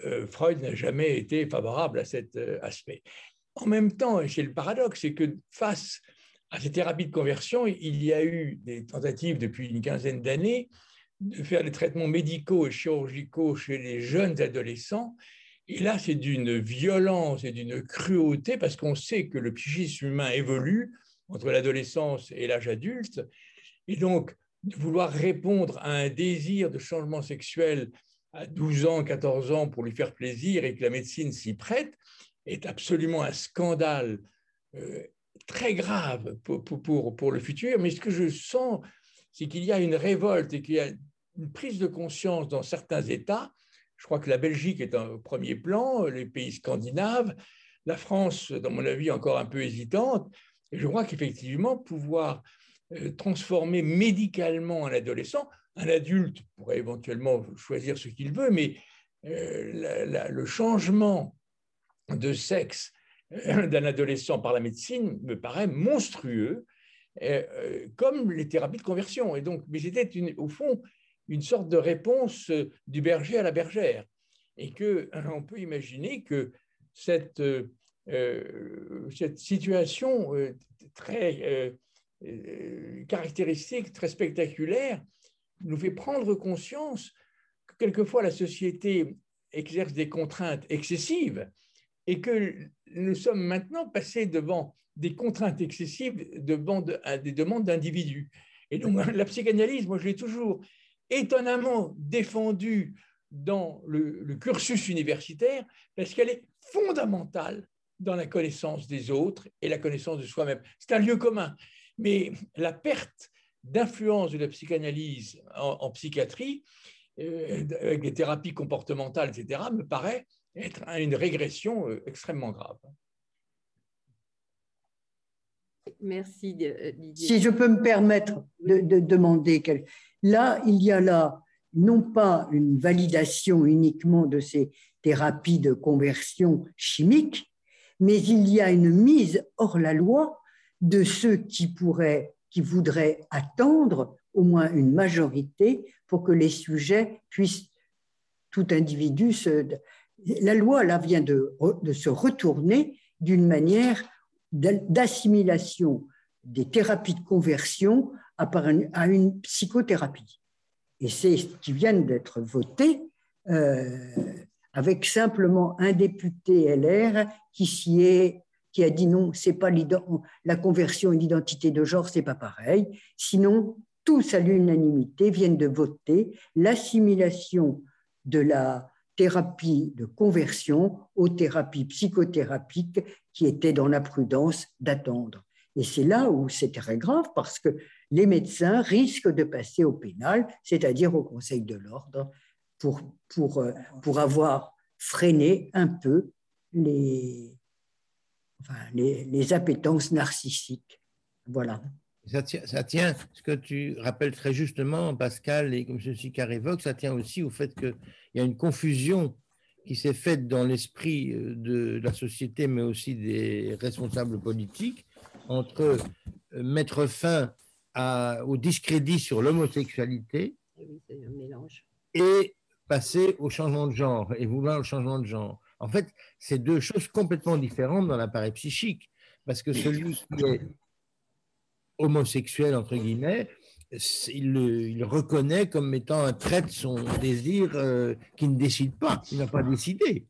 Speaker 7: euh, Freud n'a jamais été favorable à cet aspect. En même temps, et c'est le paradoxe, c'est que face à ces thérapies de conversion, il y a eu des tentatives depuis une quinzaine d'années de faire des traitements médicaux et chirurgicaux chez les jeunes adolescents. Et là, c'est d'une violence et d'une cruauté parce qu'on sait que le psychisme humain évolue entre l'adolescence et l'âge adulte. Et donc, vouloir répondre à un désir de changement sexuel à 12 ans, 14 ans pour lui faire plaisir et que la médecine s'y prête, est absolument un scandale euh, très grave pour, pour, pour, le futur. Mais ce que je sens, c'est qu'il y a une révolte et qu'il y a une prise de conscience dans certains États. Je crois que la Belgique est au premier plan, les pays scandinaves, la France, dans mon avis, encore un peu hésitante, et je crois qu'effectivement, pouvoir euh, transformer médicalement un adolescent, un adulte pourrait éventuellement choisir ce qu'il veut, mais euh, le changement de sexe d'un adolescent par la médecine me paraît monstrueux, comme les thérapies de conversion. Et donc, mais c'était au fond une sorte de réponse du berger à la bergère, et que on peut imaginer que cette euh, situation euh, très euh, caractéristique, très spectaculaire, nous fait prendre conscience que quelquefois la société exerce des contraintes excessives et que nous sommes maintenant passés devant des contraintes excessives devant des demandes d'individus. Et donc la psychanalyse, moi je l'ai toujours étonnamment défendue dans le, le cursus universitaire parce qu'elle est fondamentale dans la connaissance des autres et la connaissance de soi-même. C'est un lieu commun. Mais la perte d'influence de la psychanalyse en, psychiatrie, euh, avec les thérapies comportementales, etc., me paraît être une régression euh, extrêmement grave.
Speaker 1: Merci
Speaker 8: euh, Didier. Si je peux me permettre de, de demander, là, il y a là non pas une validation uniquement de ces thérapies de conversion chimique, mais il y a une mise hors la loi de ceux qui pourraient, qui voudraient attendre au moins une majorité pour que les sujets puissent, tout individu, se, la loi là vient de, se retourner d'une manière d'assimilation des thérapies de conversion à une psychothérapie. Et c'est ce qui vient d'être voté euh, avec simplement un député LR qui s'y est qui a dit non, c'est pas la conversion et l'identité de genre, c'est pas pareil. Sinon, tous à l'unanimité viennent de voter l'assimilation de la thérapie de conversion aux thérapies psychothérapiques qui étaient dans la prudence d'attendre. Et c'est là où c'est très grave parce que les médecins risquent de passer au pénal, c'est-à-dire au Conseil de l'ordre, pour, pour, euh, pour avoir freiné un peu les, les, les, appétences narcissiques. Voilà.
Speaker 2: Ça tient, ça tient, ce que tu rappelles très justement, Pascal, et comme ceci évoque, ça tient aussi au fait qu'il y a une confusion qui s'est faite dans l'esprit euh, de la société, mais aussi des responsables politiques, entre euh, mettre fin à, au discrédit sur l'homosexualité et passer au changement de genre et vouloir le changement de genre. En fait, c'est deux choses complètement différentes dans l'appareil psychique, parce que celui qui est homosexuel, entre guillemets, il reconnaît comme étant un trait de son désir euh, qui ne décide pas, il n'a pas décidé.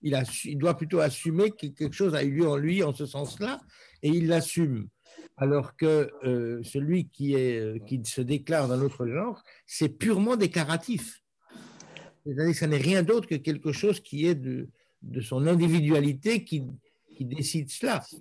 Speaker 2: Il, doit plutôt assumer que quelque chose a eu lieu en lui en ce sens-là, et il l'assume. Alors que euh, celui qui, est, qui se déclare d'un autre genre, c'est purement déclaratif. C'est-à-dire que ce n'est rien d'autre que quelque chose qui est de, son individualité qui, décide cela. Ce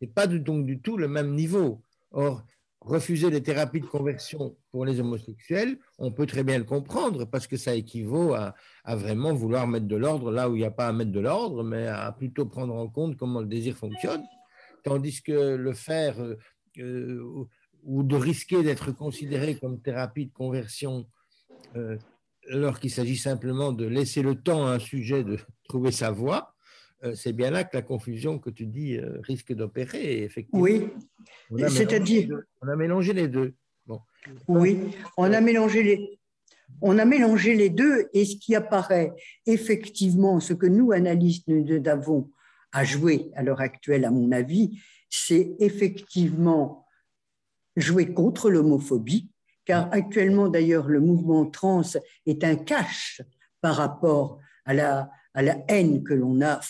Speaker 2: n'est pas donc du tout le même niveau. Or, refuser les thérapies de conversion pour les homosexuels, on peut très bien le comprendre parce que ça équivaut à, vraiment vouloir mettre de l'ordre là où il n'y a pas à mettre de l'ordre, mais à plutôt prendre en compte comment le désir fonctionne. Tandis que le faire euh, euh, ou de risquer d'être considéré comme thérapie de conversion euh, alors qu'il s'agit simplement de laisser le temps à un sujet de trouver sa voie, c'est bien là que la confusion que tu dis euh, risque d'opérer, effectivement.
Speaker 8: Oui, c'est-à-dire.
Speaker 2: On a mélangé les deux.
Speaker 8: Oui, on a mélangé les. On a mélangé les deux et ce qui apparaît effectivement, ce que nous, analystes, nous avons à jouer à l'heure actuelle, à mon avis, c'est effectivement jouer contre l'homophobie, car actuellement d'ailleurs le mouvement trans est un cache par rapport à la, à la haine que l'on a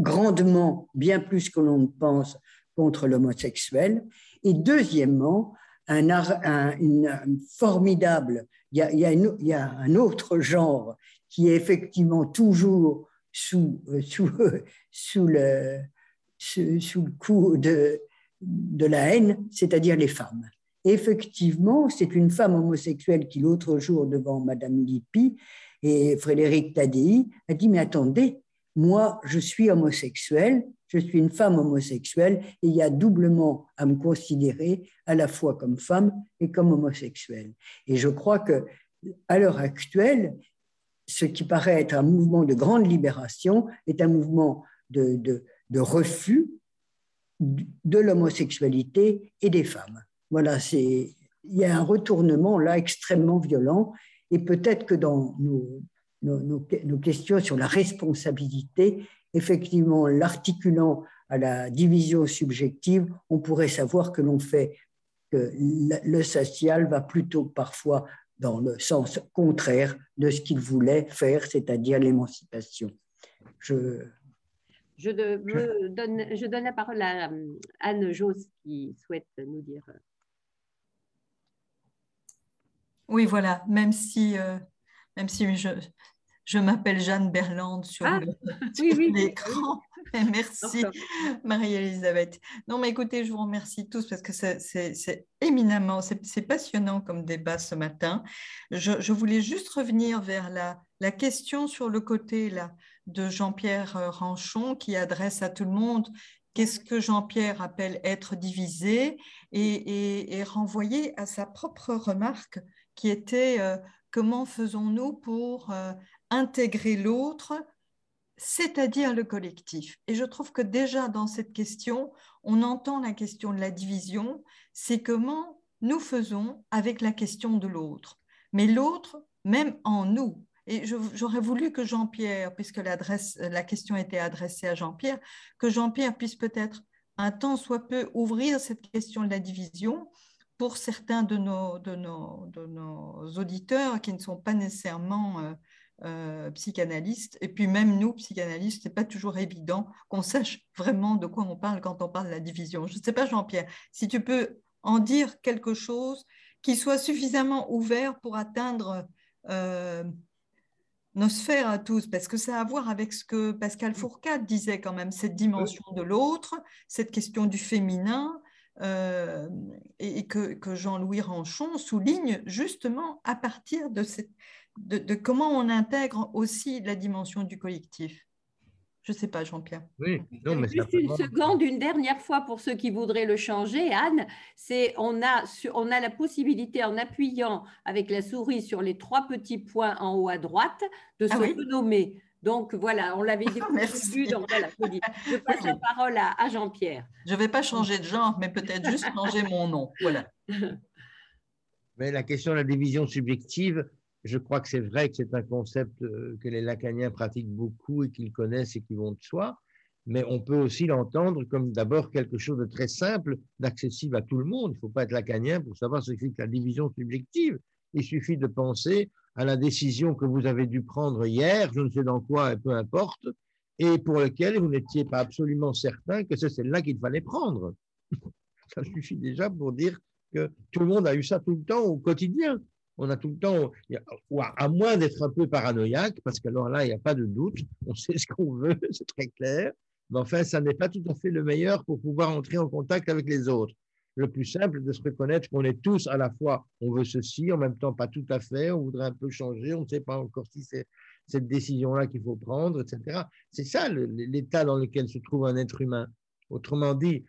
Speaker 8: grandement, bien plus que l'on ne pense, contre l'homosexuel. Et deuxièmement, un, une, formidable, il y, a, un autre genre qui est effectivement toujours sous, euh, le, coup de, de la haine, c'est-à-dire les femmes. Effectivement, c'est une femme homosexuelle qui, l'autre jour, devant Madame Lippi et Frédéric Tadei, a dit Mais attendez, moi, je suis homosexuel, je suis une femme homosexuelle, et il y a doublement à me considérer à la fois comme femme et comme homosexuelle. Et je crois que à l'heure actuelle, ce qui paraît être un mouvement de grande libération est un mouvement de, refus de l'homosexualité et des femmes. Voilà, il y a un retournement là extrêmement violent, et peut-être que dans nos, nos, questions sur la responsabilité, effectivement, l'articulant à la division subjective, on pourrait savoir que l'on fait que le social va plutôt parfois dans le sens contraire de ce qu'il voulait faire, c'est-à-dire l'émancipation.
Speaker 1: Je, je, donne, je donne la parole à Anne Jos qui souhaite nous dire.
Speaker 9: Oui, voilà, même si, euh, même si je, je m'appelle Jeanne Berland sur ah, l'écran. Merci, Marie-Elisabeth. Non, mais écoutez, je vous remercie tous parce que c'est éminemment, c'est passionnant comme débat ce matin. Je, voulais juste revenir vers la, la, question sur le côté là, de Jean-Pierre Ranchon qui adresse à tout le monde qu'est-ce que Jean-Pierre appelle être divisé? et, et, renvoyer à sa propre remarque qui était euh, comment faisons-nous pour euh, intégrer l'autre, c'est-à-dire le collectif. Et je trouve que déjà dans cette question, on entend la question de la division, c'est comment nous faisons avec la question de l'autre. Mais l'autre, même en nous. Et j'aurais voulu que Jean-Pierre, puisque la question était adressée à Jean-Pierre, que Jean-Pierre puisse peut-être un temps soit peu ouvrir cette question de la division pour certains de nos, auditeurs qui ne sont pas nécessairement euh, euh, psychanalystes, et puis même nous, psychanalystes, ce n'est pas toujours évident qu'on sache vraiment de quoi on parle quand on parle de la division. Je ne sais pas, Jean-Pierre, si tu peux en dire quelque chose qui soit suffisamment ouvert pour atteindre euh, nos sphères à tous, parce que ça a à voir avec ce que Pascal Fourcade disait quand même, cette dimension de l'autre, cette question du féminin, euh, et que, que Jean-Louis Ranchon souligne justement à partir de cette, de, comment on intègre aussi la dimension du collectif. Je ne sais pas, Jean-Pierre.
Speaker 1: Oui, non, mais Juste une seconde, une dernière fois pour ceux qui voudraient le changer, Anne, c'est on a, on a la possibilité en appuyant avec la souris sur les trois petits points en haut à droite de ah se renommer. Donc voilà, on l'avait dit
Speaker 9: Merci.
Speaker 1: donc voilà, je passe la parole à, à Jean-Pierre.
Speaker 9: Je ne vais pas changer de genre, mais peut-être juste changer mon nom. Voilà.
Speaker 2: Mais la question de la division subjective, je crois que c'est vrai que c'est un concept euh, que les lacaniens pratiquent beaucoup et qu'ils connaissent et qui vont de soi. mais on peut aussi l'entendre comme d'abord quelque chose de très simple, d'accessible à tout le monde. Il ne faut pas être lacanien pour savoir ce que la division subjective. Il suffit de penser à la décision que vous avez dû prendre hier, je ne sais dans quoi, peu importe, et pour lequel vous n'étiez pas absolument certain que c'est celle-là qu'il fallait prendre. Ça suffit déjà pour dire que tout le monde a eu ça tout le temps au quotidien. On a tout le temps, à moins d'être un peu paranoïaque, parce que alors là, il n'y a pas de doute, on sait ce qu'on veut, c'est très clair, mais enfin, ça n'est pas tout à fait le meilleur pour pouvoir entrer en contact avec les autres. Le plus simple de se reconnaître qu'on est tous à la fois, on veut ceci, en même temps pas tout à fait, on voudrait un peu changer, on ne sait pas encore si c'est cette décision-là qu'il faut prendre, etc. C'est ça l'état dans lequel se trouve un être humain. Autrement dit,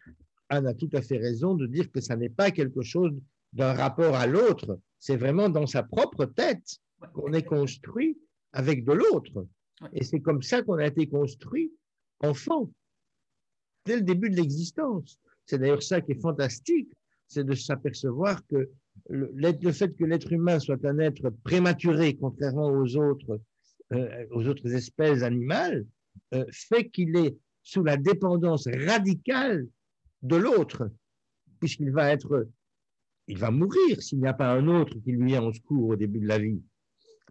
Speaker 2: Anne a tout à fait raison de dire que ça n'est pas quelque chose d'un rapport à l'autre, c'est vraiment dans sa propre tête qu'on est construit avec de l'autre. Et c'est comme ça qu'on a été construit enfant, dès le début de l'existence. C'est d'ailleurs ça qui est fantastique, c'est de s'apercevoir que le, le, fait que l'être humain soit un être prématuré, contrairement aux autres, euh, aux autres espèces animales, euh, fait qu'il est sous la dépendance radicale de l'autre, puisqu'il va être, il va mourir s'il n'y a pas un autre qui lui vient en secours au début de la vie.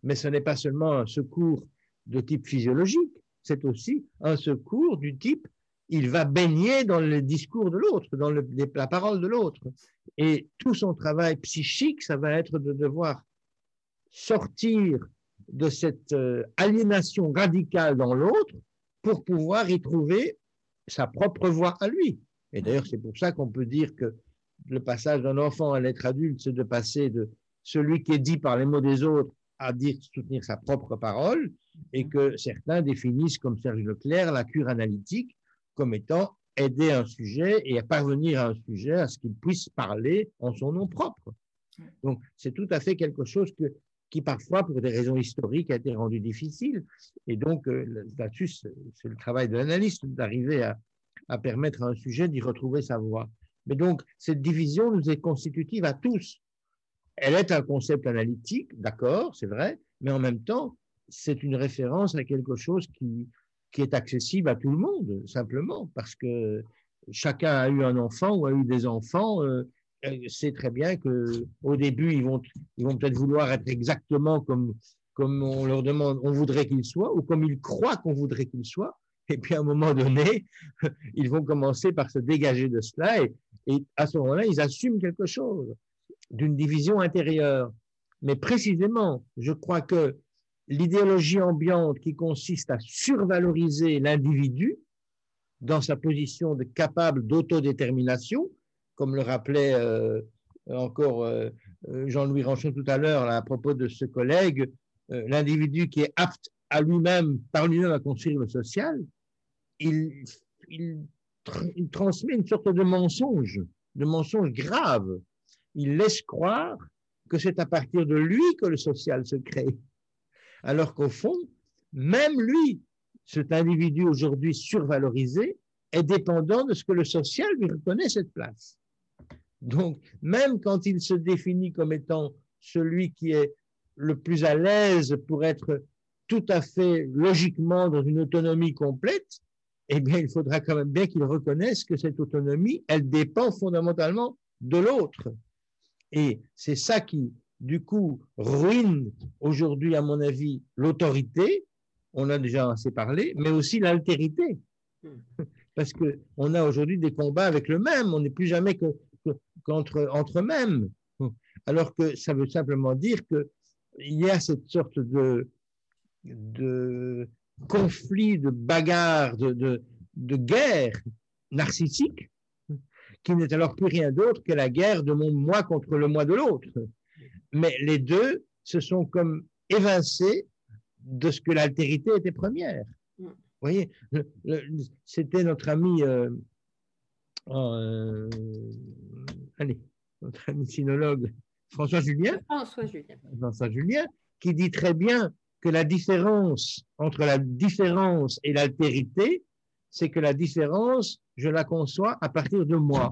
Speaker 2: Mais ce n'est pas seulement un secours de type physiologique, c'est aussi un secours du type il va baigner dans le discours de l'autre, dans la parole de l'autre. Et tout son travail psychique, ça va être de devoir sortir de cette euh, aliénation radicale dans l'autre pour pouvoir y trouver sa propre voie à lui. Et d'ailleurs, c'est pour ça qu'on peut dire que le passage d'un enfant à l'être adulte, c'est de passer de celui qui est dit par les mots des autres à dire soutenir sa propre parole, et que certains définissent, comme Serge Leclerc, la cure analytique comme étant aider un sujet et à parvenir à un sujet à ce qu'il puisse parler en son nom propre. Donc, c'est tout à fait quelque chose que, qui, parfois, pour des raisons historiques, a été rendu difficile. Et donc, euh, là-dessus, c'est le travail de l'analyste d'arriver à, à permettre à un sujet d'y retrouver sa voix. Mais donc, cette division nous est constitutive à tous. Elle est un concept analytique, d'accord, c'est vrai, mais en même temps, c'est une référence à quelque chose qui, qui est accessible à tout le monde, simplement, parce que chacun a eu un enfant ou a eu des enfants. Euh, sait très bien que au début, ils vont, ils vont peut-être vouloir être exactement comme, comme on leur demande, on voudrait qu'ils soient, ou comme ils croient qu'on voudrait qu'ils soient. Et puis à un moment donné, ils vont commencer par se dégager de cela et, et à ce moment-là, ils assument quelque chose d'une division intérieure. Mais précisément, je crois que l'idéologie ambiante qui consiste à survaloriser l'individu dans sa position de capable d'autodétermination, comme le rappelait euh, encore euh, Jean-Louis Ranchon tout à l'heure à propos de ce collègue, euh, l'individu qui est apte à lui-même, par lui-même à construire le social, il, il, il transmet une sorte de mensonge, de mensonge grave. Il laisse croire que c'est à partir de lui que le social se crée alors qu'au fond, même lui, cet individu aujourd'hui survalorisé, est dépendant de ce que le social lui reconnaît cette place. Donc, même quand il se définit comme étant celui qui est le plus à l'aise pour être tout à fait logiquement dans une autonomie complète, eh bien, il faudra quand même bien qu'il reconnaisse que cette autonomie, elle dépend fondamentalement de l'autre. Et c'est ça qui, du coup, ruine aujourd'hui, à mon avis, l'autorité, on a déjà assez parlé, mais aussi l'altérité. Parce qu'on a aujourd'hui des combats avec le même, on n'est plus jamais qu'entre entre mêmes. Alors que ça veut simplement dire qu'il y a cette sorte de, de conflit, de bagarre, de, de, de guerre narcissique, qui n'est alors plus rien d'autre que la guerre de mon moi contre le moi de l'autre mais les deux se sont comme évincés de ce que l'altérité était première. Vous voyez, c'était notre ami, euh, euh, allez, notre ami sinologue François Julien,
Speaker 1: François Julien.
Speaker 2: François Julien, qui dit très bien que la différence entre la différence et l'altérité, c'est que la différence, je la conçois à partir de moi.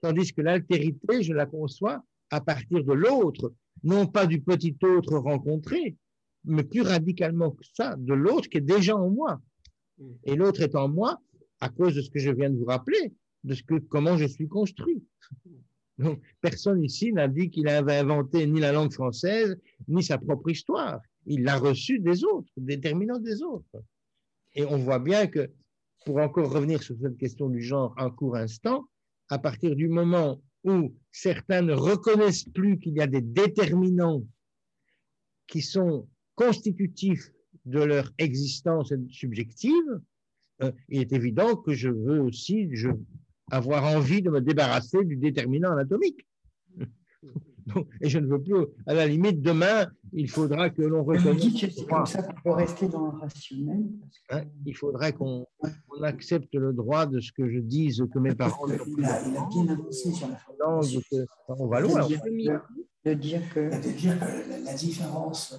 Speaker 2: Tandis que l'altérité, je la conçois à partir de l'autre, non pas du petit autre rencontré, mais plus radicalement que ça, de l'autre qui est déjà en moi. Et l'autre est en moi à cause de ce que je viens de vous rappeler, de ce que, comment je suis construit. Donc, personne ici n'a dit qu'il avait inventé ni la langue française, ni sa propre histoire. Il l'a reçu des autres, déterminant des autres. Et on voit bien que, pour encore revenir sur cette question du genre un court instant, à partir du moment où certains ne reconnaissent plus qu'il y a des déterminants qui sont constitutifs de leur existence subjective, euh, il est évident que je veux aussi je, avoir envie de me débarrasser du déterminant anatomique. Et je ne veux plus, à la limite, demain, il faudra que l'on reconnaisse.
Speaker 8: C'est comme ça qu'on peut rester dans le rationnel.
Speaker 2: Hein, il faudrait qu'on accepte le droit de ce que je dise, que mes parents.
Speaker 8: Il a, il a bien avancé sur la
Speaker 2: langue. On va loin.
Speaker 8: De dire que,
Speaker 10: de dire que la, différence.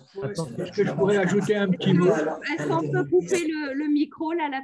Speaker 7: Est-ce que je pourrais ajouter un petit mot
Speaker 1: Est-ce qu'on peut couper le, le micro là, la